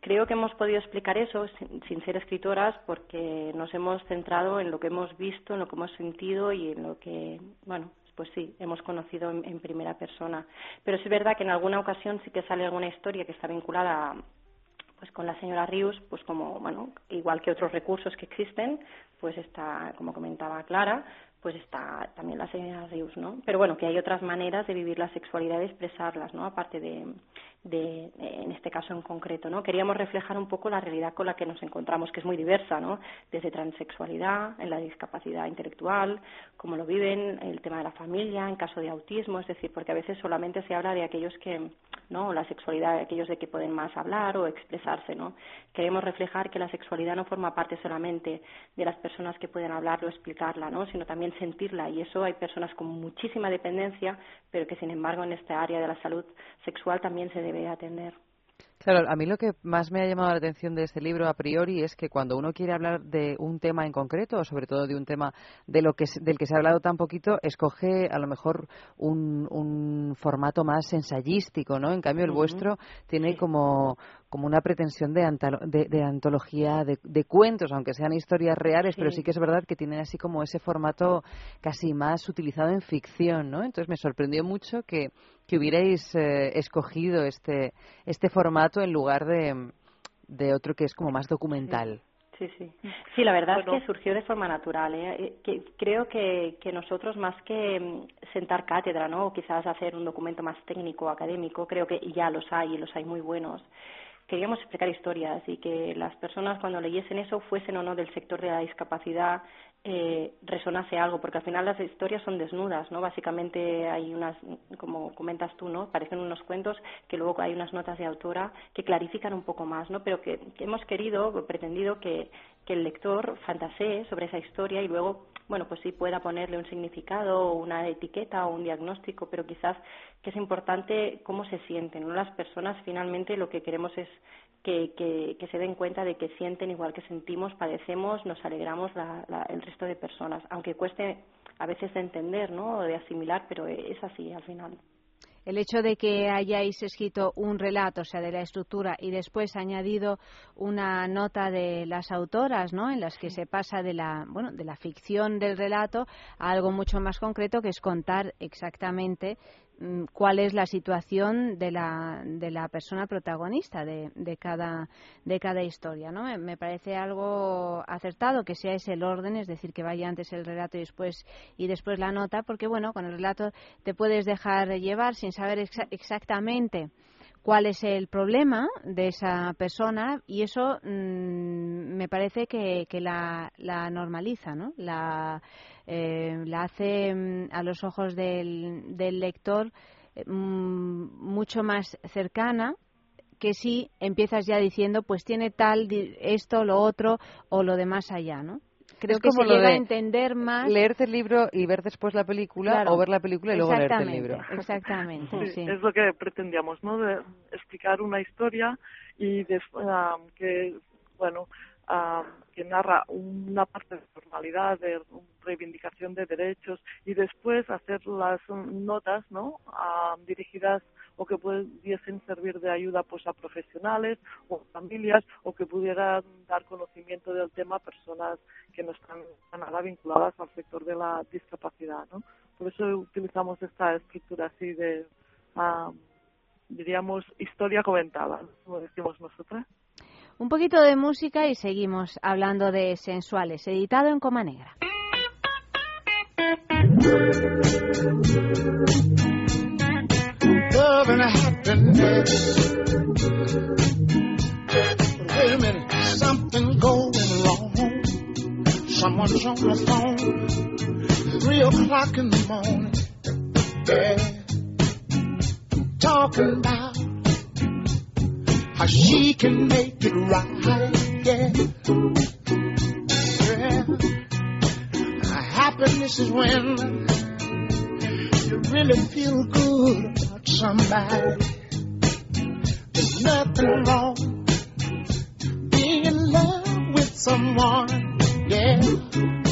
Creo que hemos podido explicar eso sin, sin ser escritoras porque nos hemos centrado en lo que hemos visto, en lo que hemos sentido y en lo que, bueno, pues sí, hemos conocido en, en primera persona. Pero es verdad que en alguna ocasión sí que sale alguna historia que está vinculada pues con la señora Rius, pues como, bueno, igual que otros recursos que existen, pues está, como comentaba Clara, pues está también la señora Rius, ¿no? Pero bueno, que hay otras maneras de vivir la sexualidad y expresarlas, ¿no? Aparte de, de, en este caso en concreto, ¿no? Queríamos reflejar un poco la realidad con la que nos encontramos, que es muy diversa, ¿no? Desde transexualidad, en la discapacidad intelectual, cómo lo viven, el tema de la familia, en caso de autismo, es decir, porque a veces solamente se habla de aquellos que, ¿no? La sexualidad de aquellos de que pueden más hablar o expresarse, ¿no? Queremos reflejar que la sexualidad no forma parte solamente de las personas que pueden hablarlo explicarla, ¿no? Sino también sentirla y eso hay personas con muchísima dependencia, pero que sin embargo en esta área de la salud sexual también se debe atender. Claro, a mí lo que más me ha llamado la atención de este libro a priori es que cuando uno quiere hablar de un tema en concreto, o sobre todo de un tema de lo que, del que se ha hablado tan poquito, escoge a lo mejor un, un formato más ensayístico, ¿no? En cambio, el vuestro tiene como, como una pretensión de, antalo- de, de antología, de, de cuentos, aunque sean historias reales, pero sí que es verdad que tienen así como ese formato casi más utilizado en ficción, ¿no? Entonces me sorprendió mucho que, que hubierais eh, escogido este, este formato en lugar de, de otro que es como más documental. Sí, sí. Sí, la verdad Bueno. es que surgió de forma natural. ¿eh? Eh, Que, creo que, que nosotros, más que mm, sentar cátedra, ¿no? o quizás hacer un documento más técnico, académico, creo que ya los hay y los hay muy buenos. Queríamos explicar historias y que las personas cuando leyesen eso, fuesen o no del sector de la discapacidad, eh, resonase algo, porque al final las historias son desnudas, ¿no? Básicamente hay unas, como comentas tú, ¿no? Parecen unos cuentos que luego hay unas notas de autora que clarifican un poco más, ¿no? Pero que, que hemos querido, pretendido que, que el lector fantasee sobre esa historia y luego, bueno, pues sí pueda ponerle un significado o una etiqueta o un diagnóstico, pero quizás que es importante cómo se sienten, ¿no? Las personas finalmente lo que queremos es que, que, que se den cuenta de que sienten igual que sentimos, padecemos, nos alegramos la- la- el resto de personas, aunque cueste a veces de entender, ¿no? O de asimilar, pero es así al final. El hecho de que hayáis escrito un relato, o sea, de la estructura, y después añadido una nota de las autoras, ¿no? En las que se pasa de la, bueno, de la ficción del relato a algo mucho más concreto, que es contar exactamente cuál es la situación de la, de la persona protagonista de, de, cada, de cada historia. ¿no? Me, me parece algo acertado que sea ese el orden, es decir, que vaya antes el relato y después, y después la nota, porque bueno, con el relato te puedes dejar llevar sin saber exa- exactamente cuál es el problema de esa persona y eso mm, me parece que, que la, la normaliza, ¿no? La, eh, la hace mm, a los ojos del, del lector eh, mm, mucho más cercana que si empiezas ya diciendo pues tiene tal di- esto lo otro o lo de más allá no creo Es que como se lo llega a de entender más Leerte el libro y ver después la película Claro. o ver la película y luego leerte el libro. exactamente sí. Es lo que pretendíamos, ¿no? De explicar una historia y des- ah, que, bueno, ah, que narra una parte de normalidad, de reivindicación de derechos y después hacer las notas ¿no? Ah, dirigidas o que pudiesen servir de ayuda pues a profesionales o familias o que pudieran dar conocimiento del tema a personas que no están nada vinculadas al sector de la discapacidad. ¿no? Por eso utilizamos esta estructura así de, ah, diríamos, historia comentada, como decimos nosotras. Un poquito de música y seguimos hablando de sensuales, editado en Coma Negra. love and happiness. Wait a minute, something going wrong. Someone's on the phone, three o'clock in the morning. Yeah, talking about she can make it right. Yeah, yeah. Happiness is when you really feel good about somebody. There's nothing wrong being in love with someone. Yeah.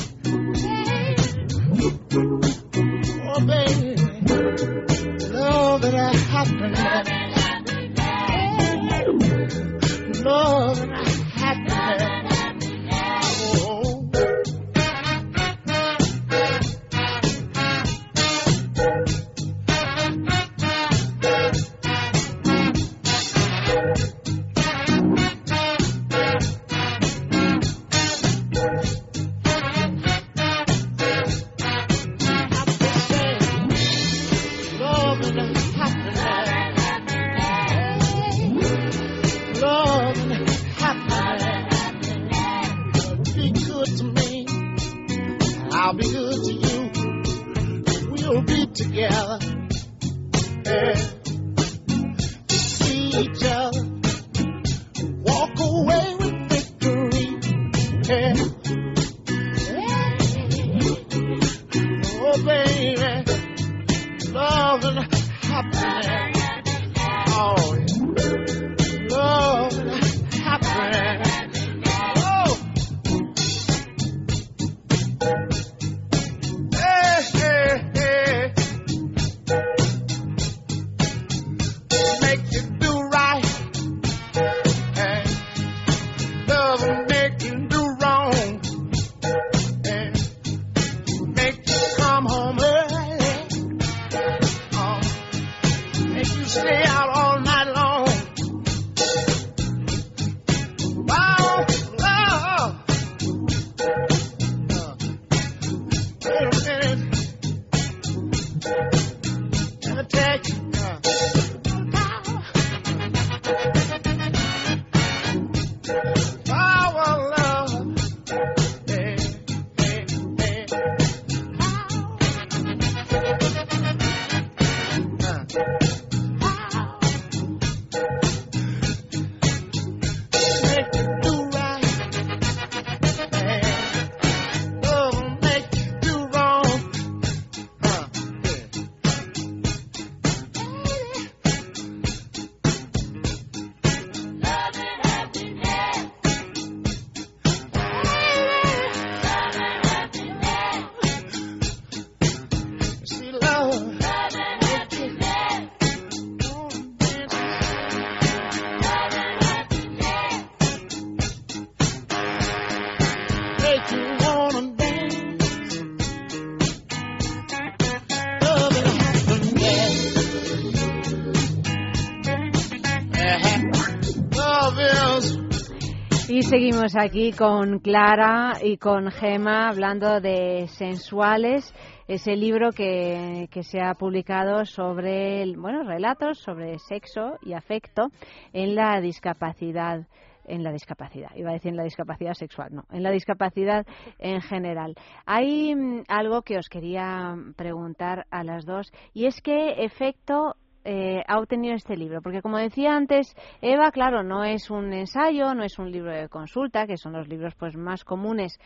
Seguimos aquí con Clara y con Gema hablando de sensuales, ese libro que, que se ha publicado sobre, bueno, relatos sobre sexo y afecto en la discapacidad en la discapacidad, iba a decir en la discapacidad sexual, no, en la discapacidad en general. Hay mm, algo que os quería preguntar a las dos y es qué efecto eh, ha obtenido este libro? Porque como decía antes, Eva, claro, no es un ensayo, no es un libro de consulta, que son los libros pues más comunes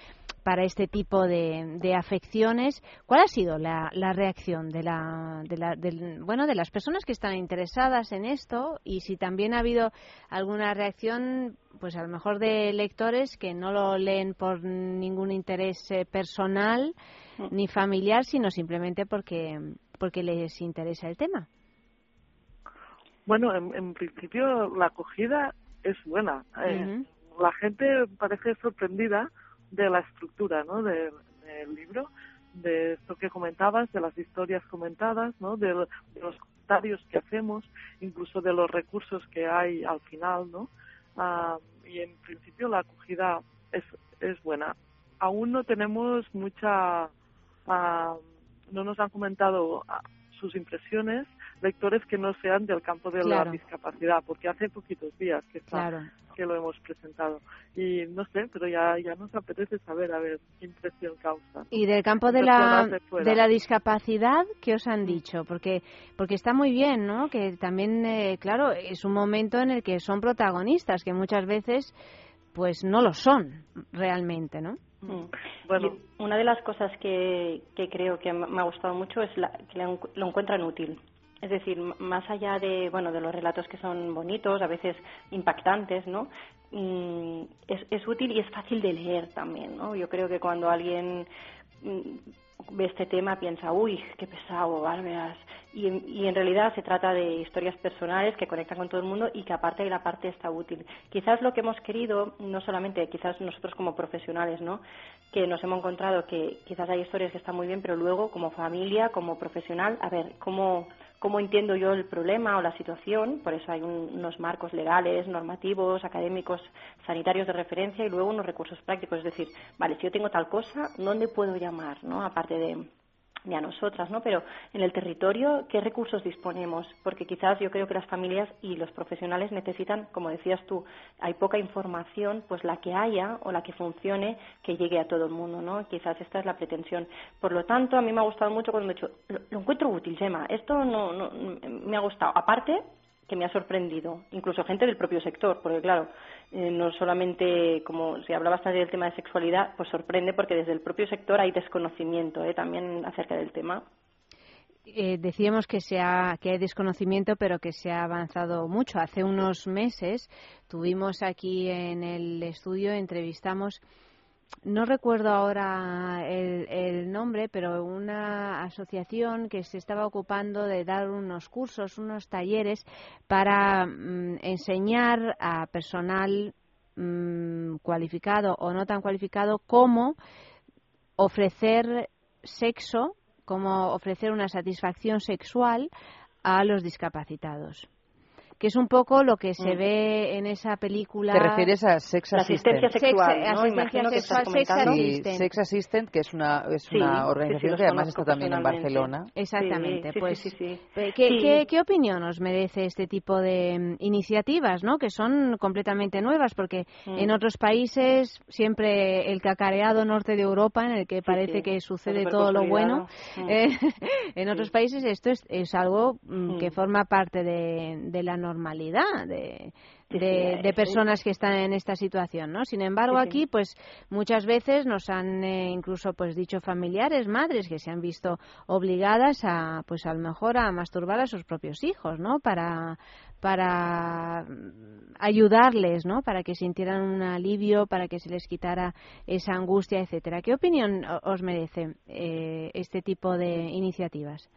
para este tipo de, de afecciones. ¿Cuál ha sido la, la reacción de la, de la, del- bueno, de las personas que están interesadas en esto y si también ha habido alguna reacción, pues a lo mejor de lectores que no lo leen por ningún interés eh, personal ni familiar, sino simplemente porque porque les interesa el tema? Bueno, en, en principio la acogida es buena. Eh, La gente parece sorprendida de la estructura ¿no? de- del libro, de esto que comentabas, de las historias comentadas, ¿no? de, lo- de los comentarios que hacemos, incluso de los recursos que hay al final. ¿no? Ah, y en principio la acogida es, es buena. Aún no tenemos mucha... ah, no nos han comentado ah, sus impresiones lectores que no sean del campo de Claro. la discapacidad, porque hace poquitos días que está, Claro. que lo hemos presentado. Y no sé, pero ya, ya nos apetece saber a ver qué impresión causa. Y del campo de la, de la discapacidad, ¿qué os han dicho? Porque, porque está muy bien, ¿no? Que también, eh, claro, es un momento en el que son protagonistas, que muchas veces, pues no lo son realmente, ¿no? Mm. Yo- una de las cosas que, que creo que me ha gustado mucho es la- que lo encuentran útil. Es decir, más allá de, bueno, de los relatos que son bonitos, a veces impactantes, ¿no? Mm, es, es útil y es fácil de leer también, ¿no? Yo creo que cuando alguien mm, ve este tema piensa, uy, qué pesado, bárbaras. Y, y en realidad se trata de historias personales que conectan con todo el mundo y que aparte de la parte está útil. Quizás lo que hemos querido, no solamente quizás nosotros como profesionales, ¿no? Que nos hemos encontrado que quizás hay historias que están muy bien, pero luego como familia, como profesional, a ver, ¿cómo, cómo entiendo yo el problema o la situación? Por eso hay un- unos marcos legales, normativos, académicos, sanitarios de referencia y luego unos recursos prácticos. Es decir, vale, si yo tengo tal cosa, ¿dónde puedo llamar, no? Aparte de de a nosotras, ¿no? Pero en el territorio, ¿qué recursos disponemos? Porque quizás yo creo que las familias y los profesionales necesitan, como decías tú, hay poca información, pues la que haya o la que funcione, que llegue a todo el mundo, ¿no? Quizás esta es la pretensión. Por lo tanto, a mí me ha gustado mucho cuando me he dicho, lo, lo encuentro útil, Gemma, esto no, no, me ha gustado. Aparte, que me ha sorprendido, incluso gente del propio sector, porque claro, eh, no solamente, como se hablaba bastante del tema de sexualidad, pues sorprende porque desde el propio sector hay desconocimiento eh, también acerca del tema. Eh, decíamos que, se ha- que hay desconocimiento, pero que se ha avanzado mucho. Hace unos meses tuvimos aquí en el estudio, entrevistamos, no recuerdo ahora el, nombre, pero una asociación que se estaba ocupando de dar unos cursos, unos talleres para mm, enseñar a personal mm, cualificado o no tan cualificado cómo ofrecer sexo, como ofrecer una satisfacción sexual a los discapacitados. Que es un poco lo que se Mm. ve en esa película. ¿Te refieres a Sex La Assistant? asistencia sexual, Sex- ¿no? asistencia Imagino que estás sexual, sex comentando. Sí, assistant. Sex Assistant, que es una, es Sí, una organización sí, que además está también en. Barcelona. Exactamente, Sí, sí, pues sí, sí, sí. eh, ¿qué, Sí. qué- qué opinión os merece este tipo de mm, iniciativas, ¿no? que son completamente nuevas? Porque Mm. en otros países siempre el cacareado norte de Europa, en el que parece sí, que sucede todo lo bueno. Mm. eh, en otros países esto es, es algo mm, Mm. que forma parte de, de la normalidad de, de, personas que están en esta situación, ¿no? Sin embargo, aquí, pues, muchas veces nos han eh, incluso, pues, dicho familiares, madres que se han visto obligadas a, pues, a lo mejor a masturbar a sus propios hijos, ¿no? Para, para ayudarles, ¿no? Para que sintieran un alivio, para que se les quitara esa angustia, etcétera. ¿Qué opinión os merece eh, este tipo de iniciativas?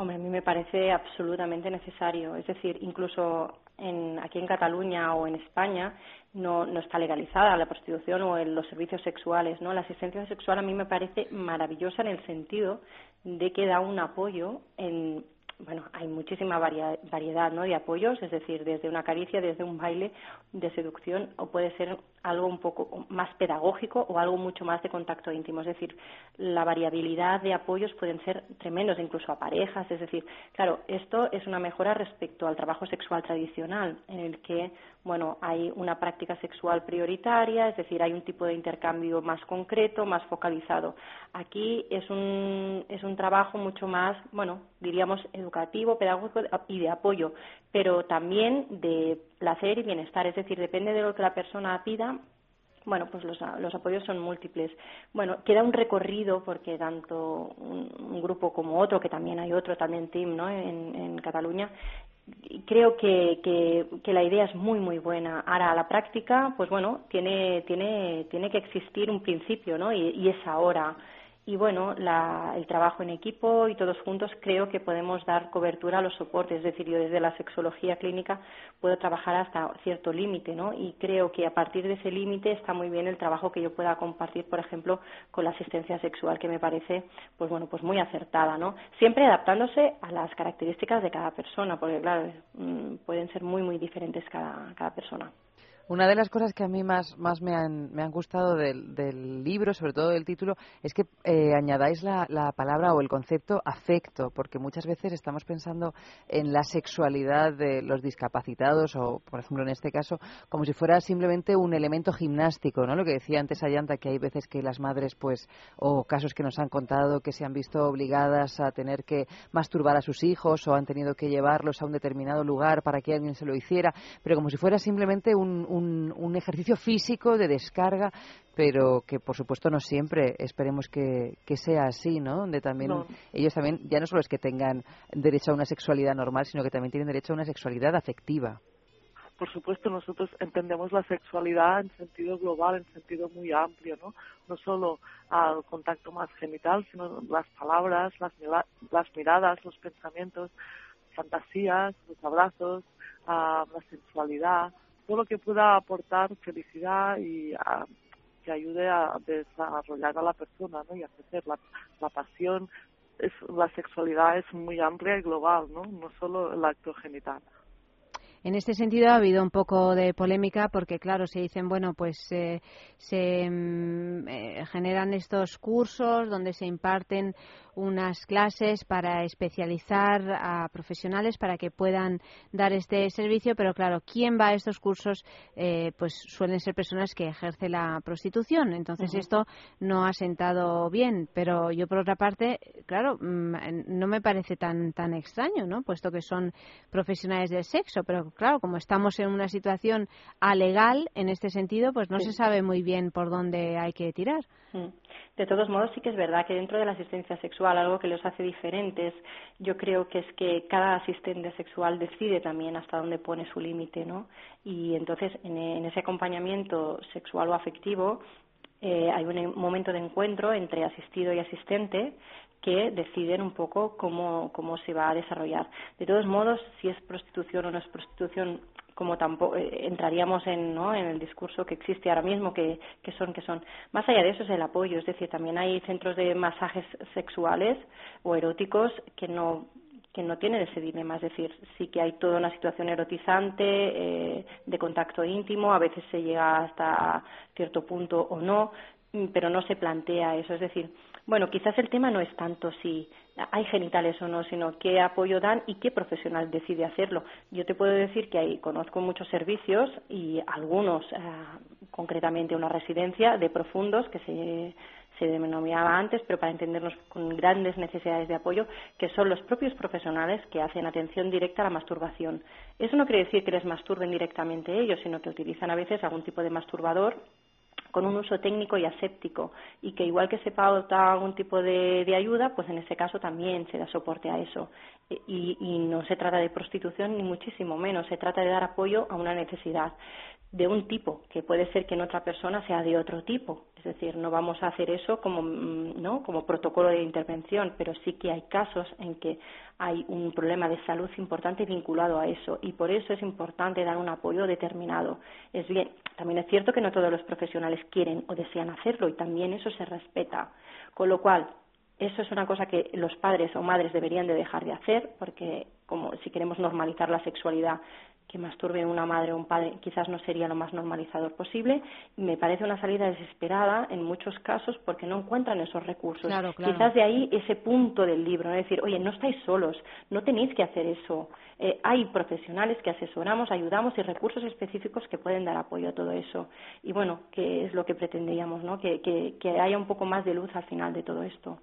Hombre, a mí me parece absolutamente necesario. Es decir, incluso en, aquí en Cataluña o en España no, no está legalizada la prostitución o el- los servicios sexuales. ¿no? La asistencia sexual a mí me parece maravillosa en el sentido de que da un apoyo en bueno, hay muchísima variedad ¿no? de apoyos, es decir, desde una caricia, desde un baile de seducción, o puede ser algo un poco más pedagógico o algo mucho más de contacto íntimo. Es decir, la variabilidad de apoyos pueden ser tremendos, incluso a parejas. Es decir, claro, esto es una mejora respecto al trabajo sexual tradicional, en el que, bueno, hay una práctica sexual prioritaria, es decir, hay un tipo de intercambio más concreto, más focalizado. Aquí es un, es un trabajo mucho más, bueno, diríamos, educativo, pedagógico y de apoyo, pero también de placer y bienestar. Es decir, depende de lo que la persona pida, bueno, pues los, los, apoyos son múltiples. Bueno, queda un recorrido porque tanto un, grupo como otro, que también hay otro, también Team, ¿no? En, en Cataluña, creo que, que, que, la idea es muy muy buena. Ahora la práctica, pues bueno, tiene tiene tiene que existir un principio, ¿no? Y es ahora y bueno, la, el trabajo en equipo y todos juntos creo que podemos dar cobertura a los soportes. Es decir, yo desde la sexología clínica puedo trabajar hasta cierto límite, ¿no? Y creo que a partir de ese límite está muy bien el trabajo que yo pueda compartir, por ejemplo, con la asistencia sexual, que me parece, pues bueno, pues muy acertada, ¿no? Siempre adaptándose a las características de cada persona, porque claro, mm, pueden ser muy, muy diferentes cada, cada persona. Una de las cosas que a mí más, más me, han, me han gustado del, del libro, sobre todo del título, es que eh, añadáis la, la, palabra o el concepto afecto, porque muchas veces estamos pensando en la sexualidad de los discapacitados o, por ejemplo, en este caso, como si fuera simplemente un elemento gimnástico, ¿no? Lo que decía antes Ayanta, que hay veces que las madres, pues, o casos que nos han contado que se han visto obligadas a tener que masturbar a sus hijos o han tenido que llevarlos a un determinado lugar para que alguien se lo hiciera, pero como si fuera simplemente un, un un, un, ejercicio físico de descarga, pero que por supuesto no siempre esperemos que, que sea así, ¿no? Donde también No. ellos también ya no solo es que tengan derecho a una sexualidad normal, sino que también tienen derecho a una sexualidad afectiva. por supuesto, nosotros entendemos la sexualidad en sentido global, en sentido muy amplio, ¿no? No solo al contacto más genital, sino las palabras, las, las miradas, los pensamientos, fantasías, los abrazos, ah, la sensualidad, todo lo que pueda aportar felicidad y ah, que ayude a desarrollar a la persona, ¿no? Y a crecer la, la pasión. Es, la sexualidad es muy amplia y global, ¿no? No solo el acto genital. En este sentido ha habido un poco de polémica porque, claro, se dicen, bueno, pues eh, se mm, eh, generan estos cursos donde se imparten unas clases para especializar a profesionales para que puedan dar este servicio, pero claro, ¿quién va a estos cursos? Eh, pues suelen ser personas que ejercen la prostitución. Entonces esto no ha sentado bien, pero yo por otra parte, claro, mm, no me parece tan tan extraño, ¿no? Puesto que son profesionales del sexo, pero claro, como estamos en una situación alegal en este sentido, pues no Sí. se sabe muy bien por dónde hay que tirar. Mm. De todos modos, sí que es verdad que dentro de la asistencia sexual, algo que los hace diferentes, yo creo que es que cada asistente sexual decide también hasta dónde pone su límite, ¿no? Y entonces, en, en ese acompañamiento sexual o afectivo, eh, hay un en- momento de encuentro entre asistido y asistente que deciden un poco cómo, cómo se va a desarrollar. De todos modos, si es prostitución o no es prostitución, como tampoco eh, entraríamos en, ¿no? en el discurso que existe ahora mismo, que, son, que son. Más allá de eso es el apoyo, es decir, también hay centros de masajes sexuales o eróticos que no que no tienen ese dilema, es decir, sí que hay toda una situación erotizante, eh, de contacto íntimo, a veces se llega hasta cierto punto o no, pero no se plantea eso, es decir, bueno, quizás el tema no es tanto si hay genitales o no, sino qué apoyo dan y qué profesional decide hacerlo. Yo te puedo decir que hay, conozco muchos servicios y algunos, eh, concretamente una residencia de profundos que se, se denominaba antes, pero para entendernos con grandes necesidades de apoyo, que son los propios profesionales que hacen atención directa a la masturbación. Eso no quiere decir que les masturben directamente ellos, sino que utilizan a veces algún tipo de masturbador con un uso técnico y aséptico y que igual que se pauta algún tipo de, de ayuda, pues en ese caso también se da soporte a eso. Y, y no se trata de prostitución ni muchísimo menos, se trata de dar apoyo a una necesidad de un tipo, que puede ser que en otra persona sea de otro tipo. Es decir, no vamos a hacer eso como, mm, ¿no? como protocolo de intervención, pero sí que hay casos en que hay un problema de salud importante vinculado a eso y por eso es importante dar un apoyo determinado. Es bien, también es cierto que no todos los profesionales quieren o desean hacerlo y también eso se respeta. Con lo cual, eso es una cosa que los padres o madres deberían de dejar de hacer porque como si queremos normalizar la sexualidad que masturbe una madre o un padre quizás no sería lo más normalizador posible. Me parece una salida desesperada en muchos casos porque no encuentran esos recursos. Claro, claro. Quizás de ahí ese punto del libro, ¿no? decir, oye, no estáis solos, no tenéis que hacer eso. Eh, hay profesionales que asesoramos, ayudamos y recursos específicos que pueden dar apoyo a todo eso. Y bueno, que es lo que pretendíamos, ¿no? Que, que, que haya un poco más de luz al final de todo esto.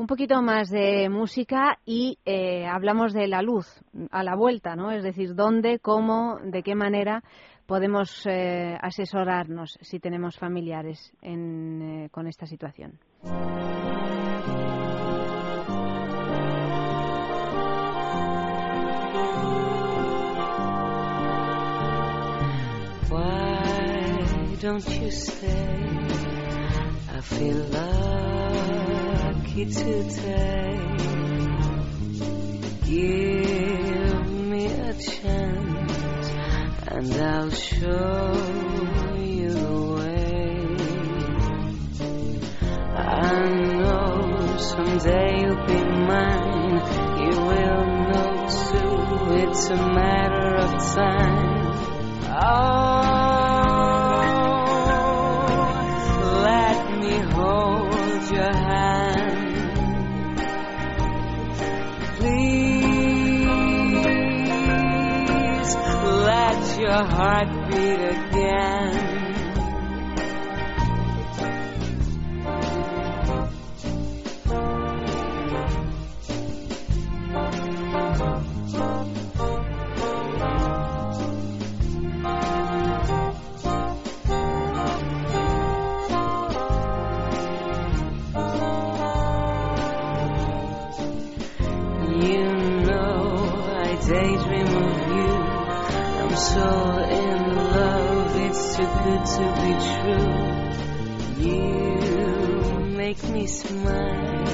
Un poquito más de música y eh, hablamos de la luz a la vuelta, ¿no? Es decir, dónde, cómo, de qué manera podemos eh, asesorarnos si tenemos familiares eh, con esta situación. Lucky today. Give me a chance and I'll show you the way. I know someday you'll be mine. You will know too. It's a matter of time. Oh, your heartbeat again. Make me smile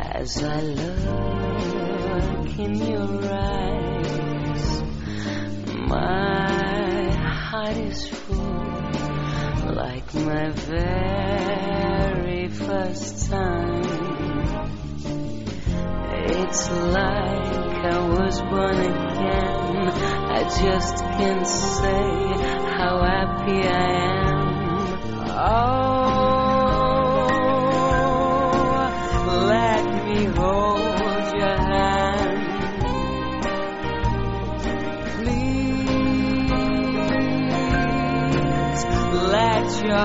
as I look in your eyes. My heart is full, like my very first time. It's like I was born again. I just can't say how happy I am. Oh,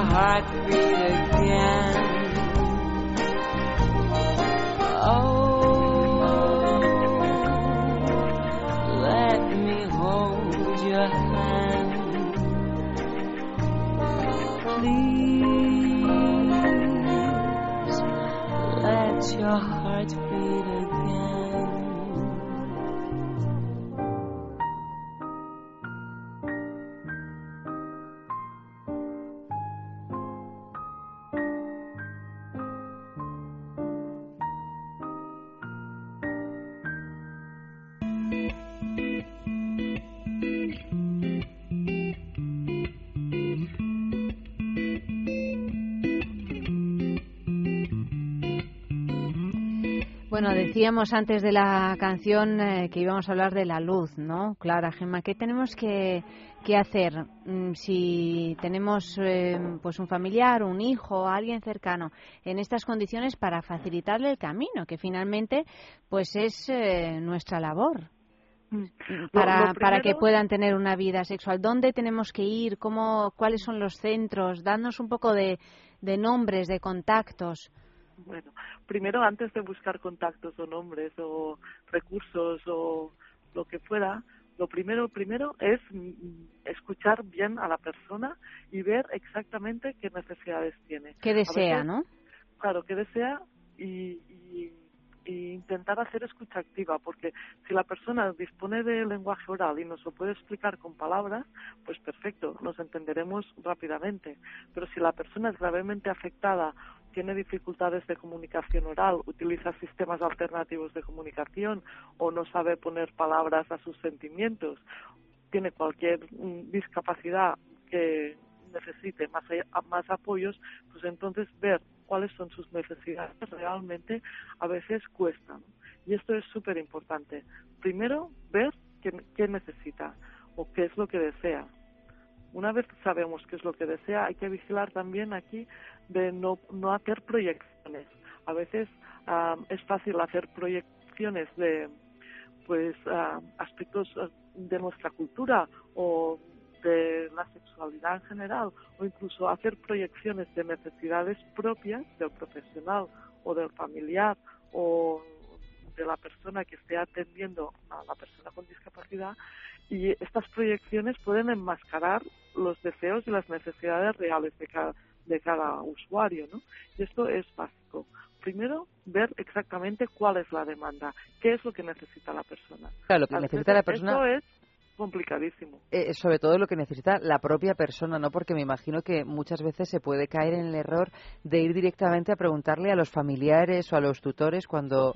heartbeat again. Bueno, decíamos antes de la canción eh, que íbamos a hablar de la luz, ¿no? Clara, Gemma, ¿qué tenemos que, que hacer mm, si tenemos eh, pues un familiar, un hijo, alguien cercano en estas condiciones para facilitarle el camino, que finalmente pues es eh, nuestra labor? Para, lo para que primero- puedan tener una vida sexual. ¿Dónde tenemos que ir? ¿Cómo, ¿Cuáles son los centros? Dadnos un poco de, de nombres, de contactos. Bueno, primero antes de buscar contactos o nombres o recursos o lo que fuera, lo primero primero es mm, escuchar bien a la persona y ver exactamente qué necesidades tiene. ¿Qué desea, veces- no? Claro, qué desea y, y- y intentar hacer escucha activa, porque si la persona dispone de lenguaje oral y nos lo puede explicar con palabras, pues perfecto, nos entenderemos rápidamente. Pero si la persona es gravemente afectada, tiene dificultades de comunicación oral, utiliza sistemas alternativos de comunicación o no sabe poner palabras a sus sentimientos, tiene cualquier mm, discapacidad que necesite más, a- más apoyos, pues entonces ver cuáles son sus necesidades realmente a veces cuesta. ¿no? Y esto es súper importante. Primero, ver qué, qué necesita. o qué es lo que desea. Una vez sabemos qué es lo que desea, hay que vigilar también aquí de no, no hacer proyecciones. A veces ah, es fácil hacer proyecciones de pues ah, aspectos de nuestra cultura o de la sexualidad en general o incluso hacer proyecciones de necesidades propias del profesional o del familiar o de la persona que esté atendiendo a la persona con discapacidad y estas proyecciones pueden enmascarar los deseos y las necesidades reales de cada, de cada usuario, ¿no? Y esto es básico. Primero, ver exactamente cuál es la demanda, qué es lo que necesita la persona. Claro, lo que necesita la persona- Esto es complicadísimo. Eh, sobre todo lo que necesita la propia persona, ¿no? Porque me imagino que muchas veces se puede caer en el error de ir directamente a preguntarle a los familiares o a los tutores cuando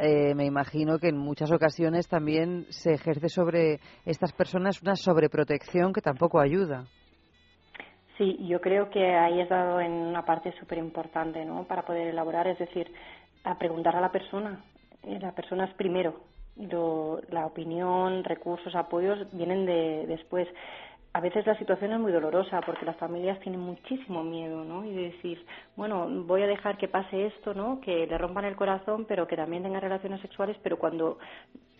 eh, me imagino que en muchas ocasiones también se ejerce sobre estas personas una sobreprotección que tampoco ayuda. Sí, yo creo que ahí has dado en una parte súper importante, ¿no? Para poder elaborar, es decir, a preguntar a la persona. Eh, La persona es primero. Lo- la opinión, recursos, apoyos vienen de después. A veces la situación es muy dolorosa porque las familias tienen muchísimo miedo, ¿no? Y de decir, bueno, voy a dejar que pase esto, ¿no? Que le rompan el corazón, pero que también tenga relaciones sexuales, pero cuando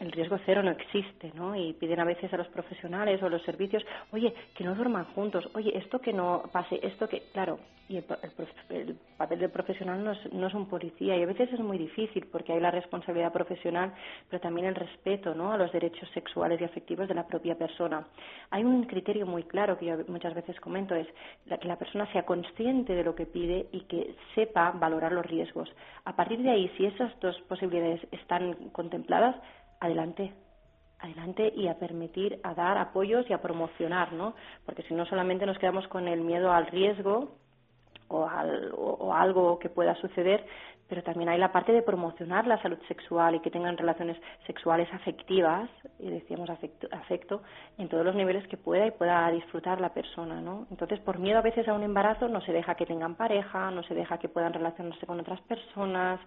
el riesgo cero no existe, ¿no? Y piden a veces a los profesionales o a los servicios, oye, que no duerman juntos, oye, esto que no pase, esto que, claro, y el, el el papel del profesional no es, no es un policía y a veces es muy difícil porque hay la responsabilidad profesional, pero también el respeto, ¿no? A los derechos sexuales y afectivos de la propia persona. Hay un criterio muy claro que yo muchas veces comento, es que la persona sea consciente de lo que pide y que sepa valorar los riesgos. A partir de ahí, si esas dos posibilidades están contempladas, adelante, adelante y a permitir, a dar apoyos y a promocionar, ¿no? Porque si no solamente nos quedamos con el miedo al riesgo o, al- o- o algo que pueda suceder, pero también hay la parte de promocionar la salud sexual y que tengan relaciones sexuales afectivas, y decíamos afecto, afecto, en todos los niveles que pueda y pueda disfrutar la persona, ¿no? Entonces, por miedo a veces a un embarazo no se deja que tengan pareja, no se deja que puedan relacionarse con otras personas,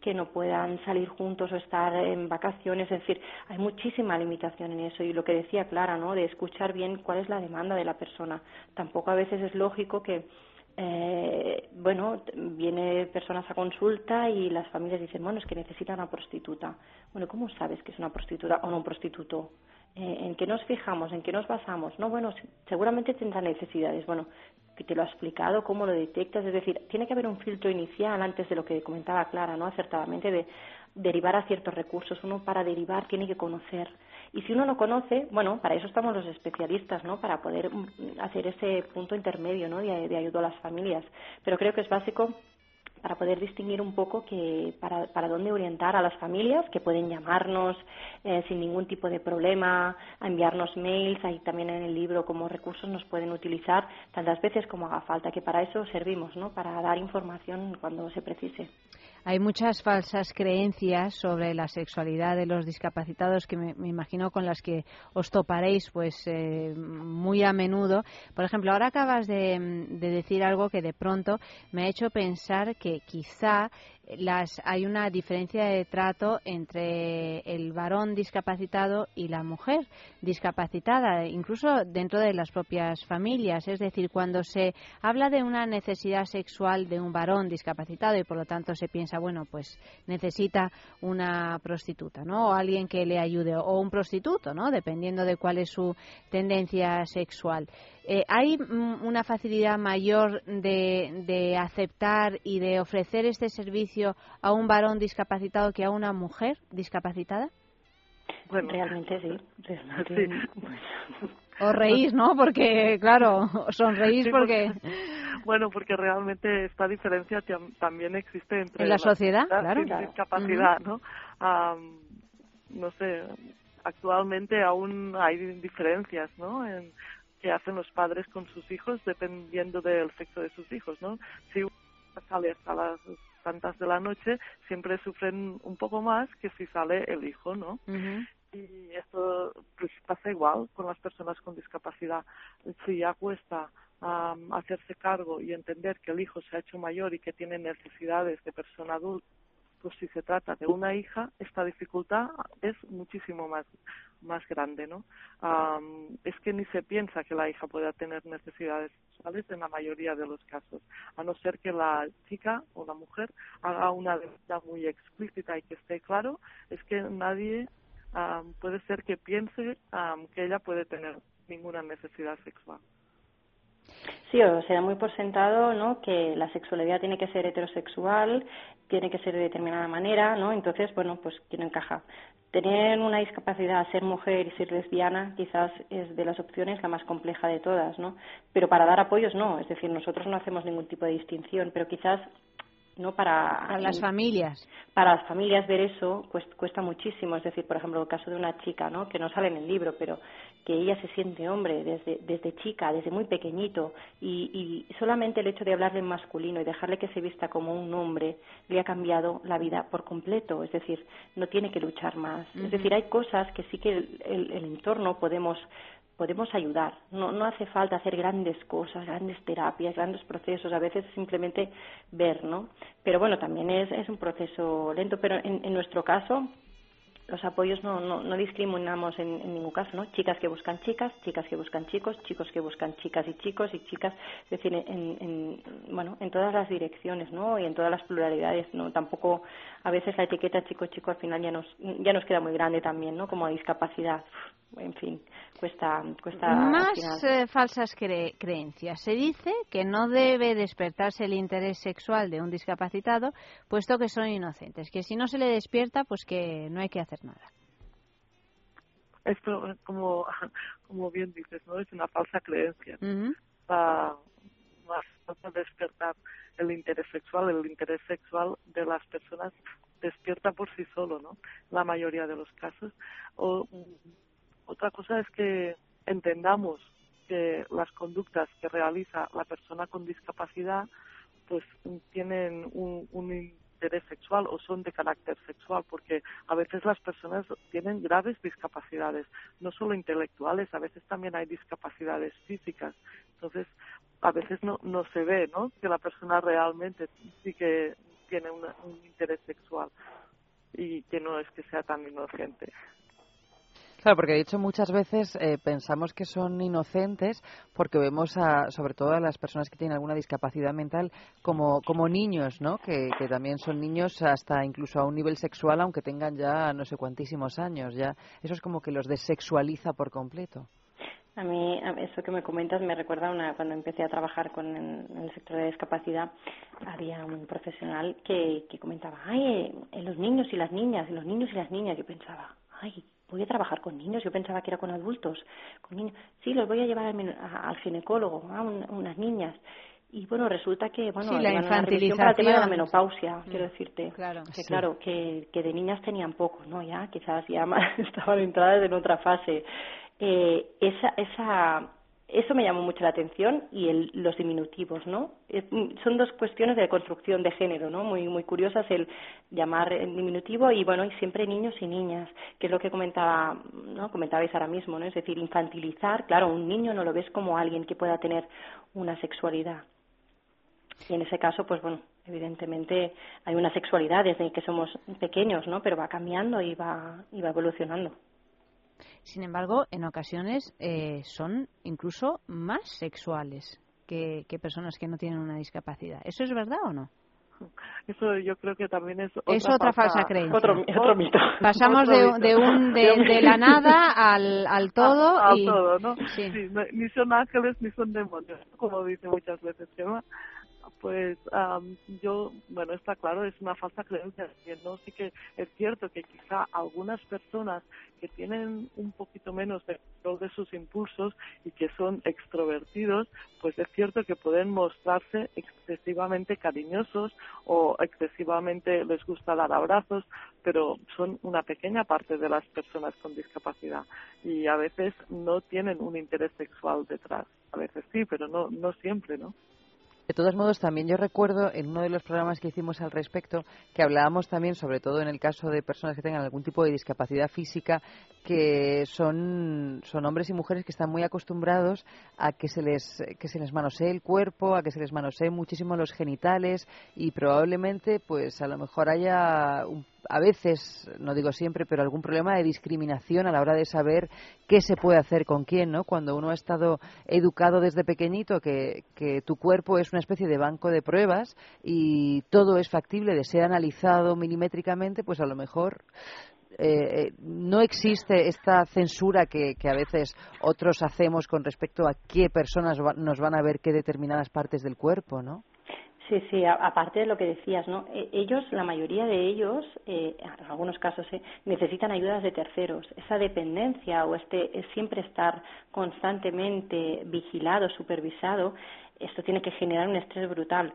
que no puedan salir juntos o estar en vacaciones, es decir, hay muchísima limitación en eso y lo que decía Clara, ¿no? De escuchar bien cuál es la demanda de la persona. Tampoco a veces es lógico que eh, bueno, viene personas a consulta y las familias dicen, bueno, es que necesita una prostituta. Bueno, ¿cómo sabes que es una prostituta o no un prostituto? Eh, ¿En qué nos fijamos? ¿En qué nos basamos? No, bueno, se- seguramente tendrá necesidades. Bueno, que te lo ha explicado, cómo lo detectas. Es decir, tiene que haber un filtro inicial antes de lo que comentaba Clara, ¿no? Acertadamente de derivar a ciertos recursos. Uno para derivar tiene que conocer. Y si uno no conoce, bueno, para eso estamos los especialistas, ¿no? Para poder mm, hacer ese punto intermedio, ¿no? De, de ayuda a las familias. Pero creo que es básico para poder distinguir un poco que para, para dónde orientar a las familias que pueden llamarnos eh, sin ningún tipo de problema, a enviarnos mails, ahí también en el libro como recursos nos pueden utilizar tantas veces como haga falta, que para eso servimos, ¿no? Para dar información cuando se precise. Hay muchas falsas creencias sobre la sexualidad de los discapacitados que me, me imagino con las que os toparéis pues eh, muy a menudo. Por ejemplo, ahora acabas de, de decir algo que de pronto me ha hecho pensar que quizá las hay una diferencia de trato entre el varón discapacitado y la mujer discapacitada, incluso dentro de las propias familias. Es decir, cuando se habla de una necesidad sexual de un varón discapacitado y por lo tanto se piensa, bueno, pues necesita una prostituta, ¿no? O alguien que le ayude, o un prostituto, ¿no? Dependiendo de cuál es su tendencia sexual. Eh, ¿Hay mm, una facilidad mayor de, de aceptar y de ofrecer este servicio a un varón discapacitado que a una mujer discapacitada? Bueno, realmente sí. Realmente, Os reís, ¿no? Porque, claro, sonreís Sí, porque... Bueno, porque realmente esta diferencia tam- también existe entre En la sociedad, sociedad claro. Claro. discapacidad, ¿no? Am, no sé, actualmente aún hay diferencias, ¿no? En que hacen los padres con sus hijos dependiendo del sexo de sus hijos, ¿no? Si uno sale hasta las tantas de la noche, siempre sufren un poco más que si sale el hijo, ¿no? Y esto pues pasa igual con las personas con discapacidad. Si ya cuesta am, hacerse cargo y entender que el hijo se ha hecho mayor y que tiene necesidades de persona adulta pues si se trata de una hija, esta dificultad es muchísimo más, más grande, ¿no? Am, es que ni se piensa que la hija pueda tener necesidades sexuales en la mayoría de los casos, a no ser que la chica o la mujer haga una demanda muy explícita y que esté claro, es que nadie am, puede ser que piense am, que ella puede tener ninguna necesidad sexual. Sí, o sea, muy por sentado, ¿no? Que la sexualidad tiene que ser heterosexual, tiene que ser de determinada manera, ¿no? Entonces, bueno, pues quién encaja. Tener una discapacidad, ser mujer y ser lesbiana, quizás es de las opciones la más compleja de todas, ¿no? Pero para dar apoyos no, es decir, nosotros no hacemos ningún tipo de distinción, pero quizás no para Para las familias. para las familias ver eso cuesta, cuesta muchísimo. Es decir, por ejemplo, el caso de una chica, ¿no? Que no sale en el libro, pero que ella se siente hombre desde, desde chica, desde muy pequeñito, y, y solamente el hecho de hablarle en masculino y dejarle que se vista como un hombre le ha cambiado la vida por completo. Es decir, no tiene que luchar más. Es decir, hay cosas que sí que el, el- el entorno podemos podemos ayudar. No, no hace falta hacer grandes cosas, grandes terapias, grandes procesos. A veces simplemente ver, ¿no? Pero bueno, también es, es un proceso lento. Pero en, en nuestro caso, los apoyos no, no, no discriminamos en, ningún caso, ¿no? Chicas que buscan chicas, chicas que buscan chicos, chicos que buscan chicas y chicos y chicas, es decir, en, en, bueno, en todas las direcciones, ¿no? Y en todas las pluralidades, ¿no? Tampoco, a veces la etiqueta chico-chico al final ya nos, ya nos queda muy grande también, ¿no? Como discapacidad, en fin, cuesta, Más eh, falsas cre- creencias. Se dice que no debe despertarse el interés sexual de un discapacitado, puesto que son inocentes. Que si no se le despierta, pues que no hay que hacer nada. Esto, como, como bien dices, ¿no? Es una falsa creencia. Para despertar el interés sexual. El interés sexual de las personas despierta por sí solo, ¿no? La mayoría de los casos. O, otra cosa es que entendamos que las conductas que realiza la persona con discapacidad pues tienen un, interés sexual o son de carácter sexual, porque a veces las personas tienen graves discapacidades, no solo intelectuales, a veces también hay discapacidades físicas. Entonces, a veces no, no se ve, ¿no? Que la persona realmente sí que tiene un interés sexual y que no es que sea tan inocente. Claro, porque de hecho muchas veces eh, pensamos que son inocentes porque vemos a, sobre todo a las personas que tienen alguna discapacidad mental como, como niños, ¿no? Que, también son niños hasta incluso a un nivel sexual aunque tengan ya no sé cuantísimos años. Ya eso es como que los desexualiza por completo. A mí, eso que me comentas me recuerda una cuando empecé a trabajar con en, el sector de discapacidad había un profesional que, que comentaba ay eh, los niños y las niñas los niños y las niñas yo pensaba ay voy a trabajar con niños yo pensaba que era con adultos con niños sí los voy a llevar al, a- al ginecólogo a un- unas niñas y bueno resulta que bueno Sí, la revisión para el tema de la infantilización. menopausia Mm. quiero decirte Claro. que Sí. claro que, que de niñas tenían pocos no ya quizás ya más estaban entradas en otra fase eh, esa esa eso me llamó mucho la atención y el, los diminutivos, ¿no? Mm, son dos cuestiones de construcción de género, ¿no? Muy muy curiosas el llamar en diminutivo y bueno y siempre niños y niñas, que es lo que comentaba, ¿no? Comentabais ahora mismo, ¿no? Es decir, infantilizar, claro, un niño no lo ves como alguien que pueda tener una sexualidad. Y en ese caso, pues bueno, evidentemente hay una sexualidad desde que somos pequeños, ¿no? Pero va cambiando y va y va evolucionando. Sin embargo, en ocasiones eh, son incluso más sexuales que, que personas que no tienen una discapacidad. ¿Eso es verdad o no? Eso yo creo que también es Es otra falsa creencia. Otro, otro mito. Pasamos Otro de, de un de, de la nada al, al todo a, y todo, ¿no? Sí. Sí, no- ni son ángeles ni son demonios, como dice muchas veces Gemma. Pues am, yo, bueno, está claro, es una falsa creencia. no sí que es cierto que quizá algunas personas que tienen un poquito menos de control de sus impulsos y que son extrovertidos, pues es cierto que pueden mostrarse excesivamente cariñosos o excesivamente les gusta dar abrazos, pero son una pequeña parte de las personas con discapacidad y a veces no tienen un interés sexual detrás. A veces sí, pero no, no siempre, ¿no? De todos modos, también yo recuerdo en uno de los programas que hicimos al respecto que hablábamos también, sobre todo en el caso de personas que tengan algún tipo de discapacidad física, que son, son hombres y mujeres que están muy acostumbrados a que se les que se les manosee el cuerpo, a que se les manosee muchísimo los genitales y probablemente pues a lo mejor haya un- a veces, no digo siempre, pero algún problema de discriminación a la hora de saber qué se puede hacer con quién, ¿no? Cuando uno ha estado educado desde pequeñito que, que tu cuerpo es una especie de banco de pruebas y todo es factible de ser analizado milimétricamente, pues a lo mejor eh, no existe esta censura que, que a veces otros hacemos con respecto a qué personas nos van a ver qué determinadas partes del cuerpo, ¿no? Sí, sí, aparte de lo que decías, ¿no? E- Ellos, la mayoría de ellos, eh, en algunos casos, eh, necesitan ayudas de terceros. Esa dependencia o este es siempre estar constantemente vigilado, supervisado, esto tiene que generar un estrés brutal.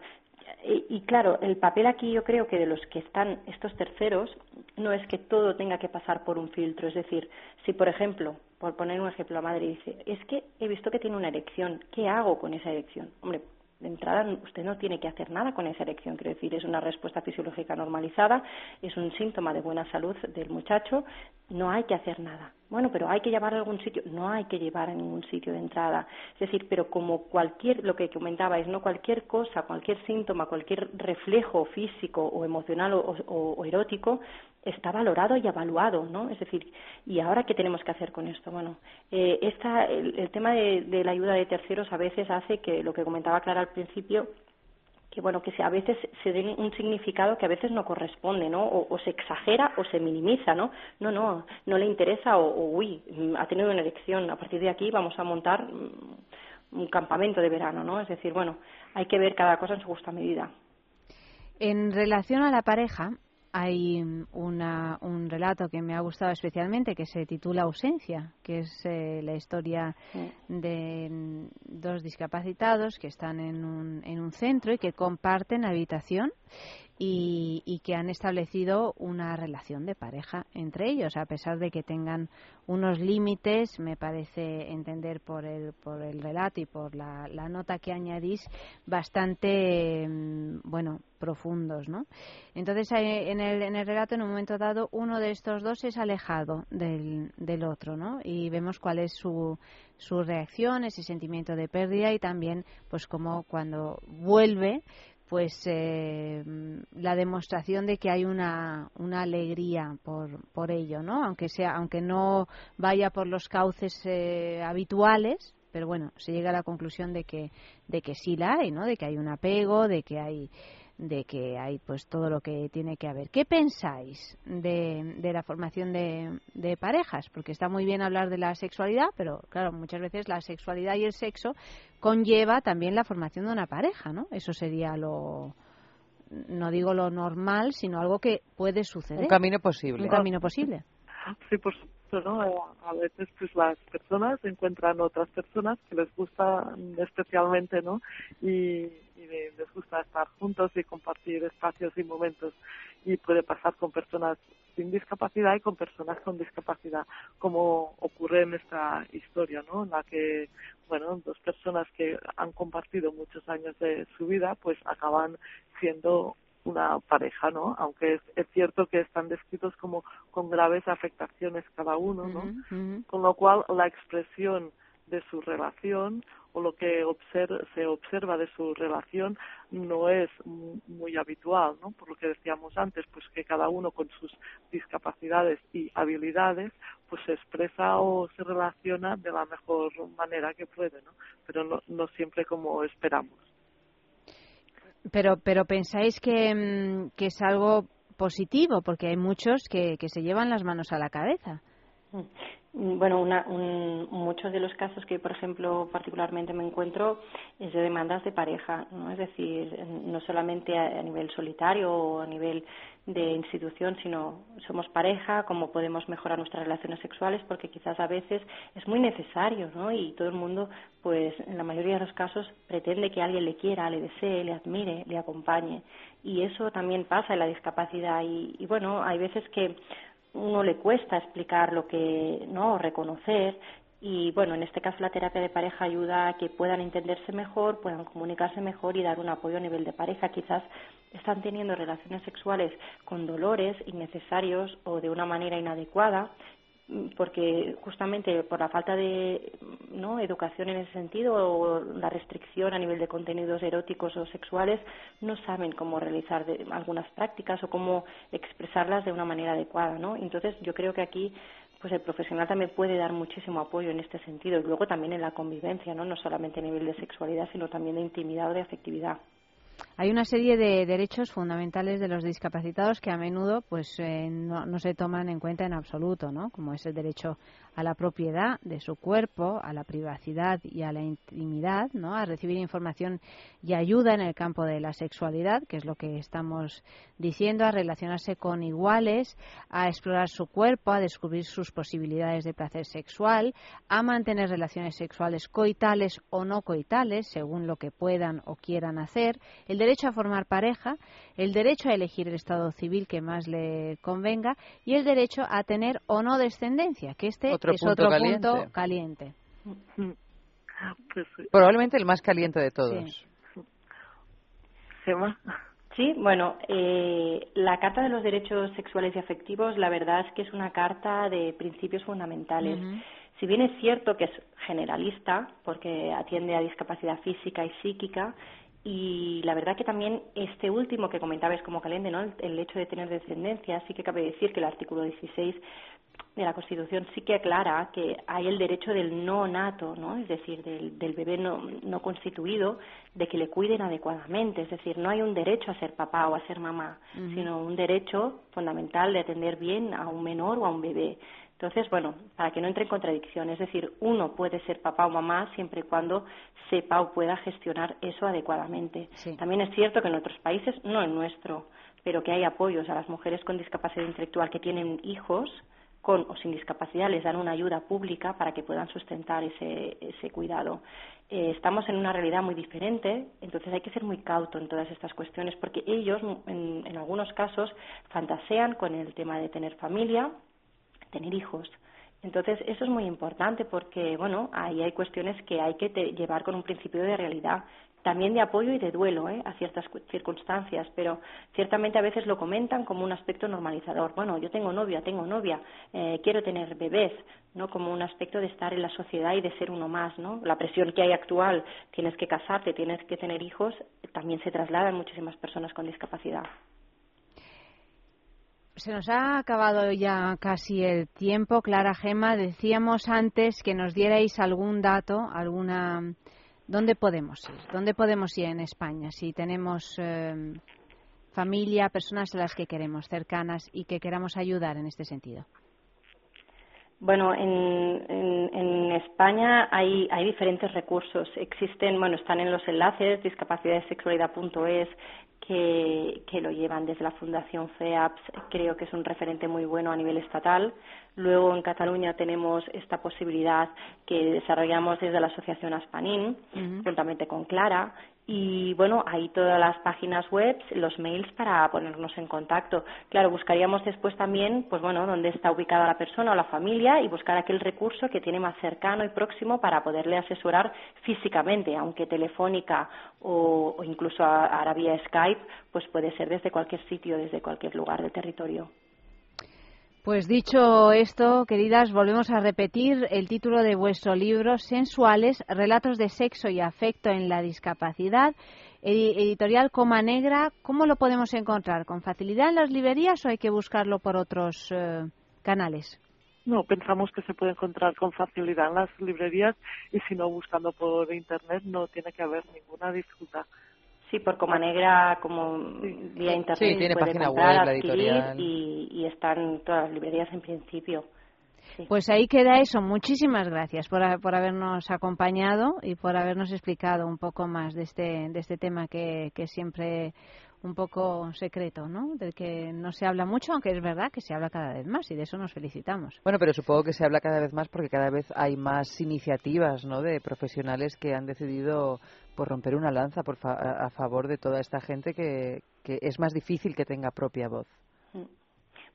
Y, y claro, el papel aquí yo creo que de los que están estos terceros no es que todo tenga que pasar por un filtro. Es decir, si por ejemplo, por poner un ejemplo, la madre dice, es que he visto que tiene una erección, ¿qué hago con esa erección? Hombre, de entrada usted no tiene que hacer nada con esa erección, quiero decir, es una respuesta fisiológica normalizada, es un síntoma de buena salud del muchacho, no hay que hacer nada. Bueno, pero hay que llevar a algún sitio, no hay que llevar a ningún sitio de entrada. Es decir, pero como cualquier, lo que comentabais, no cualquier cosa, cualquier síntoma, cualquier reflejo físico o emocional o erótico está valorado y evaluado, ¿no? Es decir, ¿y ahora qué tenemos que hacer con esto? Bueno, eh, esta, el, el tema de, de la ayuda de terceros a veces hace que lo que comentaba Clara al principio, que bueno que a veces se den un significado que a veces no corresponde no o, se exagera o se minimiza no no no no le interesa o, o, uy mm, ha tenido una erección a partir de aquí vamos a montar mm, un campamento de verano no es decir bueno hay que ver cada cosa en su justa medida. En relación a la pareja, hay una- un relato que me ha gustado especialmente que se titula Ausencia, que es eh, la historia de mm, dos discapacitados que están en un, en un centro y que comparten habitación y, y que han establecido una relación de pareja entre ellos, a pesar de que tengan unos límites, me parece entender por el, por el relato y por la, la nota que añadís, bastante, mm, bueno, profundos, ¿no? Entonces, en el, en el relato, en un momento dado, uno de estos dos es alejado del, del otro, ¿no? Y vemos cuál es su, su reacción, ese sentimiento de pérdida y también, pues, como cuando vuelve, pues eh, la demostración de que hay una, una alegría por, por ello, ¿no? Aunque sea, aunque no vaya por los cauces eh, habituales, pero bueno, se llega a la conclusión de que, de que sí la hay, ¿no? De que hay un apego, de que hay de que hay pues todo lo que tiene que haber. ¿Qué pensáis de, de la formación de, de parejas? Porque está muy bien hablar de la sexualidad, pero claro, muchas veces la sexualidad y el sexo conlleva también la formación de una pareja, ¿no? Eso sería lo no digo lo normal, sino algo que puede suceder. Un camino posible. Un camino posible. Sí, por supuesto, ¿no? Eh, A veces pues las personas encuentran otras personas que les gusta especialmente, ¿no? Y, y les gusta estar juntos y compartir espacios y momentos. Y puede pasar con personas sin discapacidad y con personas con discapacidad, como ocurre en esta historia, ¿no? En la que, bueno, dos personas que han compartido muchos años de su vida, pues acaban siendo una pareja, ¿no? Aunque es, es cierto que están descritos como con graves afectaciones cada uno, ¿no? Con lo cual la expresión de su relación o lo que se observa de su relación no es mu- muy habitual, ¿no? Por lo que decíamos antes, pues que cada uno con sus discapacidades y habilidades pues se expresa o se relaciona de la mejor manera que puede, ¿no? Pero no, no siempre como esperamos. Pero, pero pensáis que, mm, que es algo positivo, porque hay muchos que, que se llevan las manos a la cabeza. Mm, Bueno, una- un- muchos de los casos que, por ejemplo, particularmente me encuentro es de demandas de pareja, ¿no? Es decir, no solamente a, nivel solitario o a nivel de institución, sino somos pareja, cómo podemos mejorar nuestras relaciones sexuales, porque quizás a veces es muy necesario, ¿no? Y todo el mundo, pues, en la mayoría de los casos, pretende que alguien le quiera, le desee, le admire, le acompañe. Y eso también pasa en la discapacidad. Y, y bueno, hay veces que uno le cuesta explicar lo que no reconocer y bueno en este caso la terapia de pareja ayuda a que puedan entenderse mejor puedan comunicarse mejor y dar un apoyo a nivel de pareja. Quizás están teniendo relaciones sexuales con dolores innecesarios o de una manera inadecuada porque justamente por la falta de ¿no? educación en ese sentido o la restricción a nivel de contenidos eróticos o sexuales no saben cómo realizar de- algunas prácticas o cómo expresarlas de una manera adecuada ¿no? entonces yo creo que aquí pues el profesional también puede dar muchísimo apoyo en este sentido y luego también en la convivencia no no solamente a nivel de sexualidad sino también de intimidad o de afectividad Hay una serie de derechos fundamentales de los discapacitados que a menudo pues eh, no, se toman en cuenta en absoluto, ¿no? Como es el derecho a la propiedad de su cuerpo, a la privacidad y a la intimidad, ¿no? A recibir información y ayuda en el campo de la sexualidad, que es lo que estamos diciendo, a relacionarse con iguales, a explorar su cuerpo, a descubrir sus posibilidades de placer sexual, a mantener relaciones sexuales coitales o no coitales, según lo que puedan o quieran hacer, el derecho a formar pareja, el derecho a elegir el estado civil que más le convenga y el derecho a tener o no descendencia, que este Otro es punto otro caliente. punto caliente. Pues, Probablemente el más caliente de todos. Sí, bueno, eh, la Carta de los Derechos Sexuales y Afectivos, la verdad es que es una carta de principios fundamentales. Si bien es cierto que es generalista, porque atiende a discapacidad física y psíquica, y la verdad que también este último que comentabais como caliente, ¿no? El, hecho de tener descendencia, sí que cabe decir que el artículo 16 de la Constitución sí que aclara que hay el derecho del no nato, ¿no? Es decir, del, del bebé no, no constituido, de que le cuiden adecuadamente. Es decir, no hay un derecho a ser papá o a ser mamá, sino un derecho fundamental de atender bien a un menor o a un bebé. Entonces, bueno, para que no entre en contradicción, es decir, uno puede ser papá o mamá siempre y cuando sepa o pueda gestionar eso adecuadamente. También es cierto que en otros países, no en nuestro, pero que hay apoyos a las mujeres con discapacidad intelectual que tienen hijos con o sin discapacidad les dan una ayuda pública para que puedan sustentar ese, ese cuidado. Eh, estamos en una realidad muy diferente, entonces hay que ser muy cauto en todas estas cuestiones porque ellos, en, en algunos casos, fantasean con el tema de tener familia, tener hijos. Entonces, eso es muy importante porque, bueno, ahí hay cuestiones que hay que te- llevar con un principio de realidad, también de apoyo y de duelo ¿eh? a ciertas cu- circunstancias, pero ciertamente a veces lo comentan como un aspecto normalizador. Bueno, yo tengo novia, tengo novia, eh, quiero tener bebés, ¿no? Como un aspecto de estar en la sociedad y de ser uno más, ¿no? La presión que hay actual, tienes que casarte, tienes que tener hijos, también se traslada en muchísimas personas con discapacidad. Se nos ha acabado ya casi el tiempo, Clara Gema. Decíamos antes que nos dierais algún dato, alguna. ¿Dónde podemos ir? ¿Dónde podemos ir en España? Si tenemos eh, familia, personas a las que queremos cercanas y que queramos ayudar en este sentido. Bueno, en, en, España hay, hay diferentes recursos. Existen, bueno, están en los enlaces discapacidadesexualidad.es que, que lo llevan desde la Fundación FEAPS. Creo que es un referente muy bueno a nivel estatal. Luego en Cataluña tenemos esta posibilidad que desarrollamos desde la Asociación Aspanin, juntamente con Clara. Y bueno, hay todas las páginas web, los mails para ponernos en contacto. Claro, buscaríamos después también, pues bueno, dónde está ubicada la persona o la familia y buscar aquel recurso que tiene más cercano y próximo para poderle asesorar físicamente, aunque telefónica o, o incluso ahora vía Skype, pues puede ser desde cualquier sitio, desde cualquier lugar del territorio. Pues dicho esto, queridas, volvemos a repetir el título de vuestro libro, Sensuales, Relatos de Sexo y Afecto en la Discapacidad, edi- editorial Coma Negra. ¿Cómo lo podemos encontrar? ¿Con facilidad en las librerías o hay que buscarlo por otros eh, canales? No, pensamos que se puede encontrar con facilidad en las librerías y si no buscando por internet no tiene que haber ninguna dificultad. Sí, por Coma Negra, como vía internet, Sí, tiene puede página comprar, web, la editorial. y, y están todas las librerías en principio. Pues ahí queda eso. Muchísimas gracias por, por habernos acompañado y por habernos explicado un poco más de este, de este tema que, que es siempre un poco secreto, ¿no? Del que no se habla mucho, aunque es verdad que se habla cada vez más y de eso nos felicitamos. Bueno, pero supongo que se habla cada vez más porque cada vez hay más iniciativas, ¿no? De profesionales que han decidido por romper una lanza por fa- a favor de toda esta gente que, que es más difícil que tenga propia voz.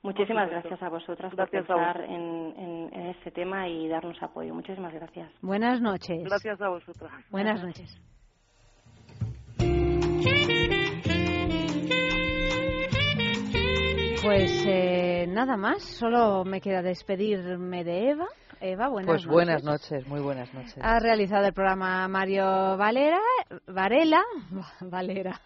Muchísimas gracias a vosotras Gracias por pensar en, en, en este tema y darnos apoyo. Muchísimas gracias. Buenas noches. Gracias a vosotras. Buenas noches. Pues eh, nada más, solo me queda despedirme de Eva. Eva, buenas Pues buenas noches, muy buenas noches. Ha realizado el programa Mario Valera, Varela, Valera.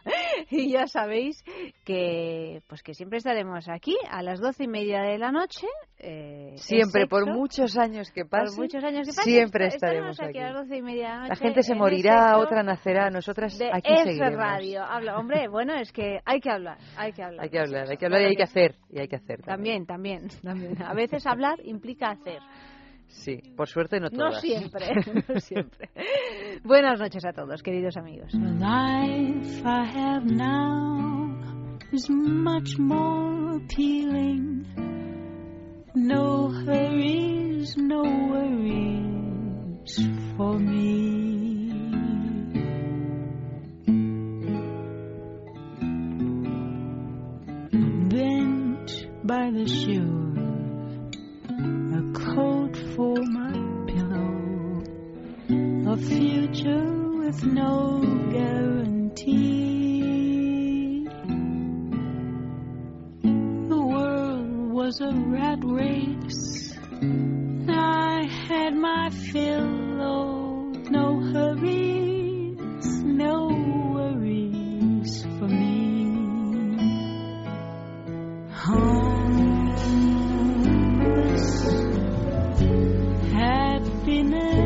Y ya sabéis que pues que siempre estaremos aquí a las doce y media de la noche. eh, Siempre, por muchos años que Por pasen, muchos años que pasen, siempre est- estaremos aquí. a las doce y media de la noche. La gente se morirá, otra nacerá, nosotras de aquí F seguiremos. Radio. Habla, hombre, bueno, es que hay que hablar, hay que hablar. Hay que hablar, hay que hablar y hay que hacer, y hay que hacer. También, también, también. A veces hablar implica hacer. Sí, por suerte no No todas. siempre, no siempre. Buenas noches a todos, queridos amigos. The life I have now is much more appealing. No hurries, no worries for me. Bent by the shore, a coat for my pillow, a future with no guarantee. The world was a rat race. I had my fill of no hurries, happiness,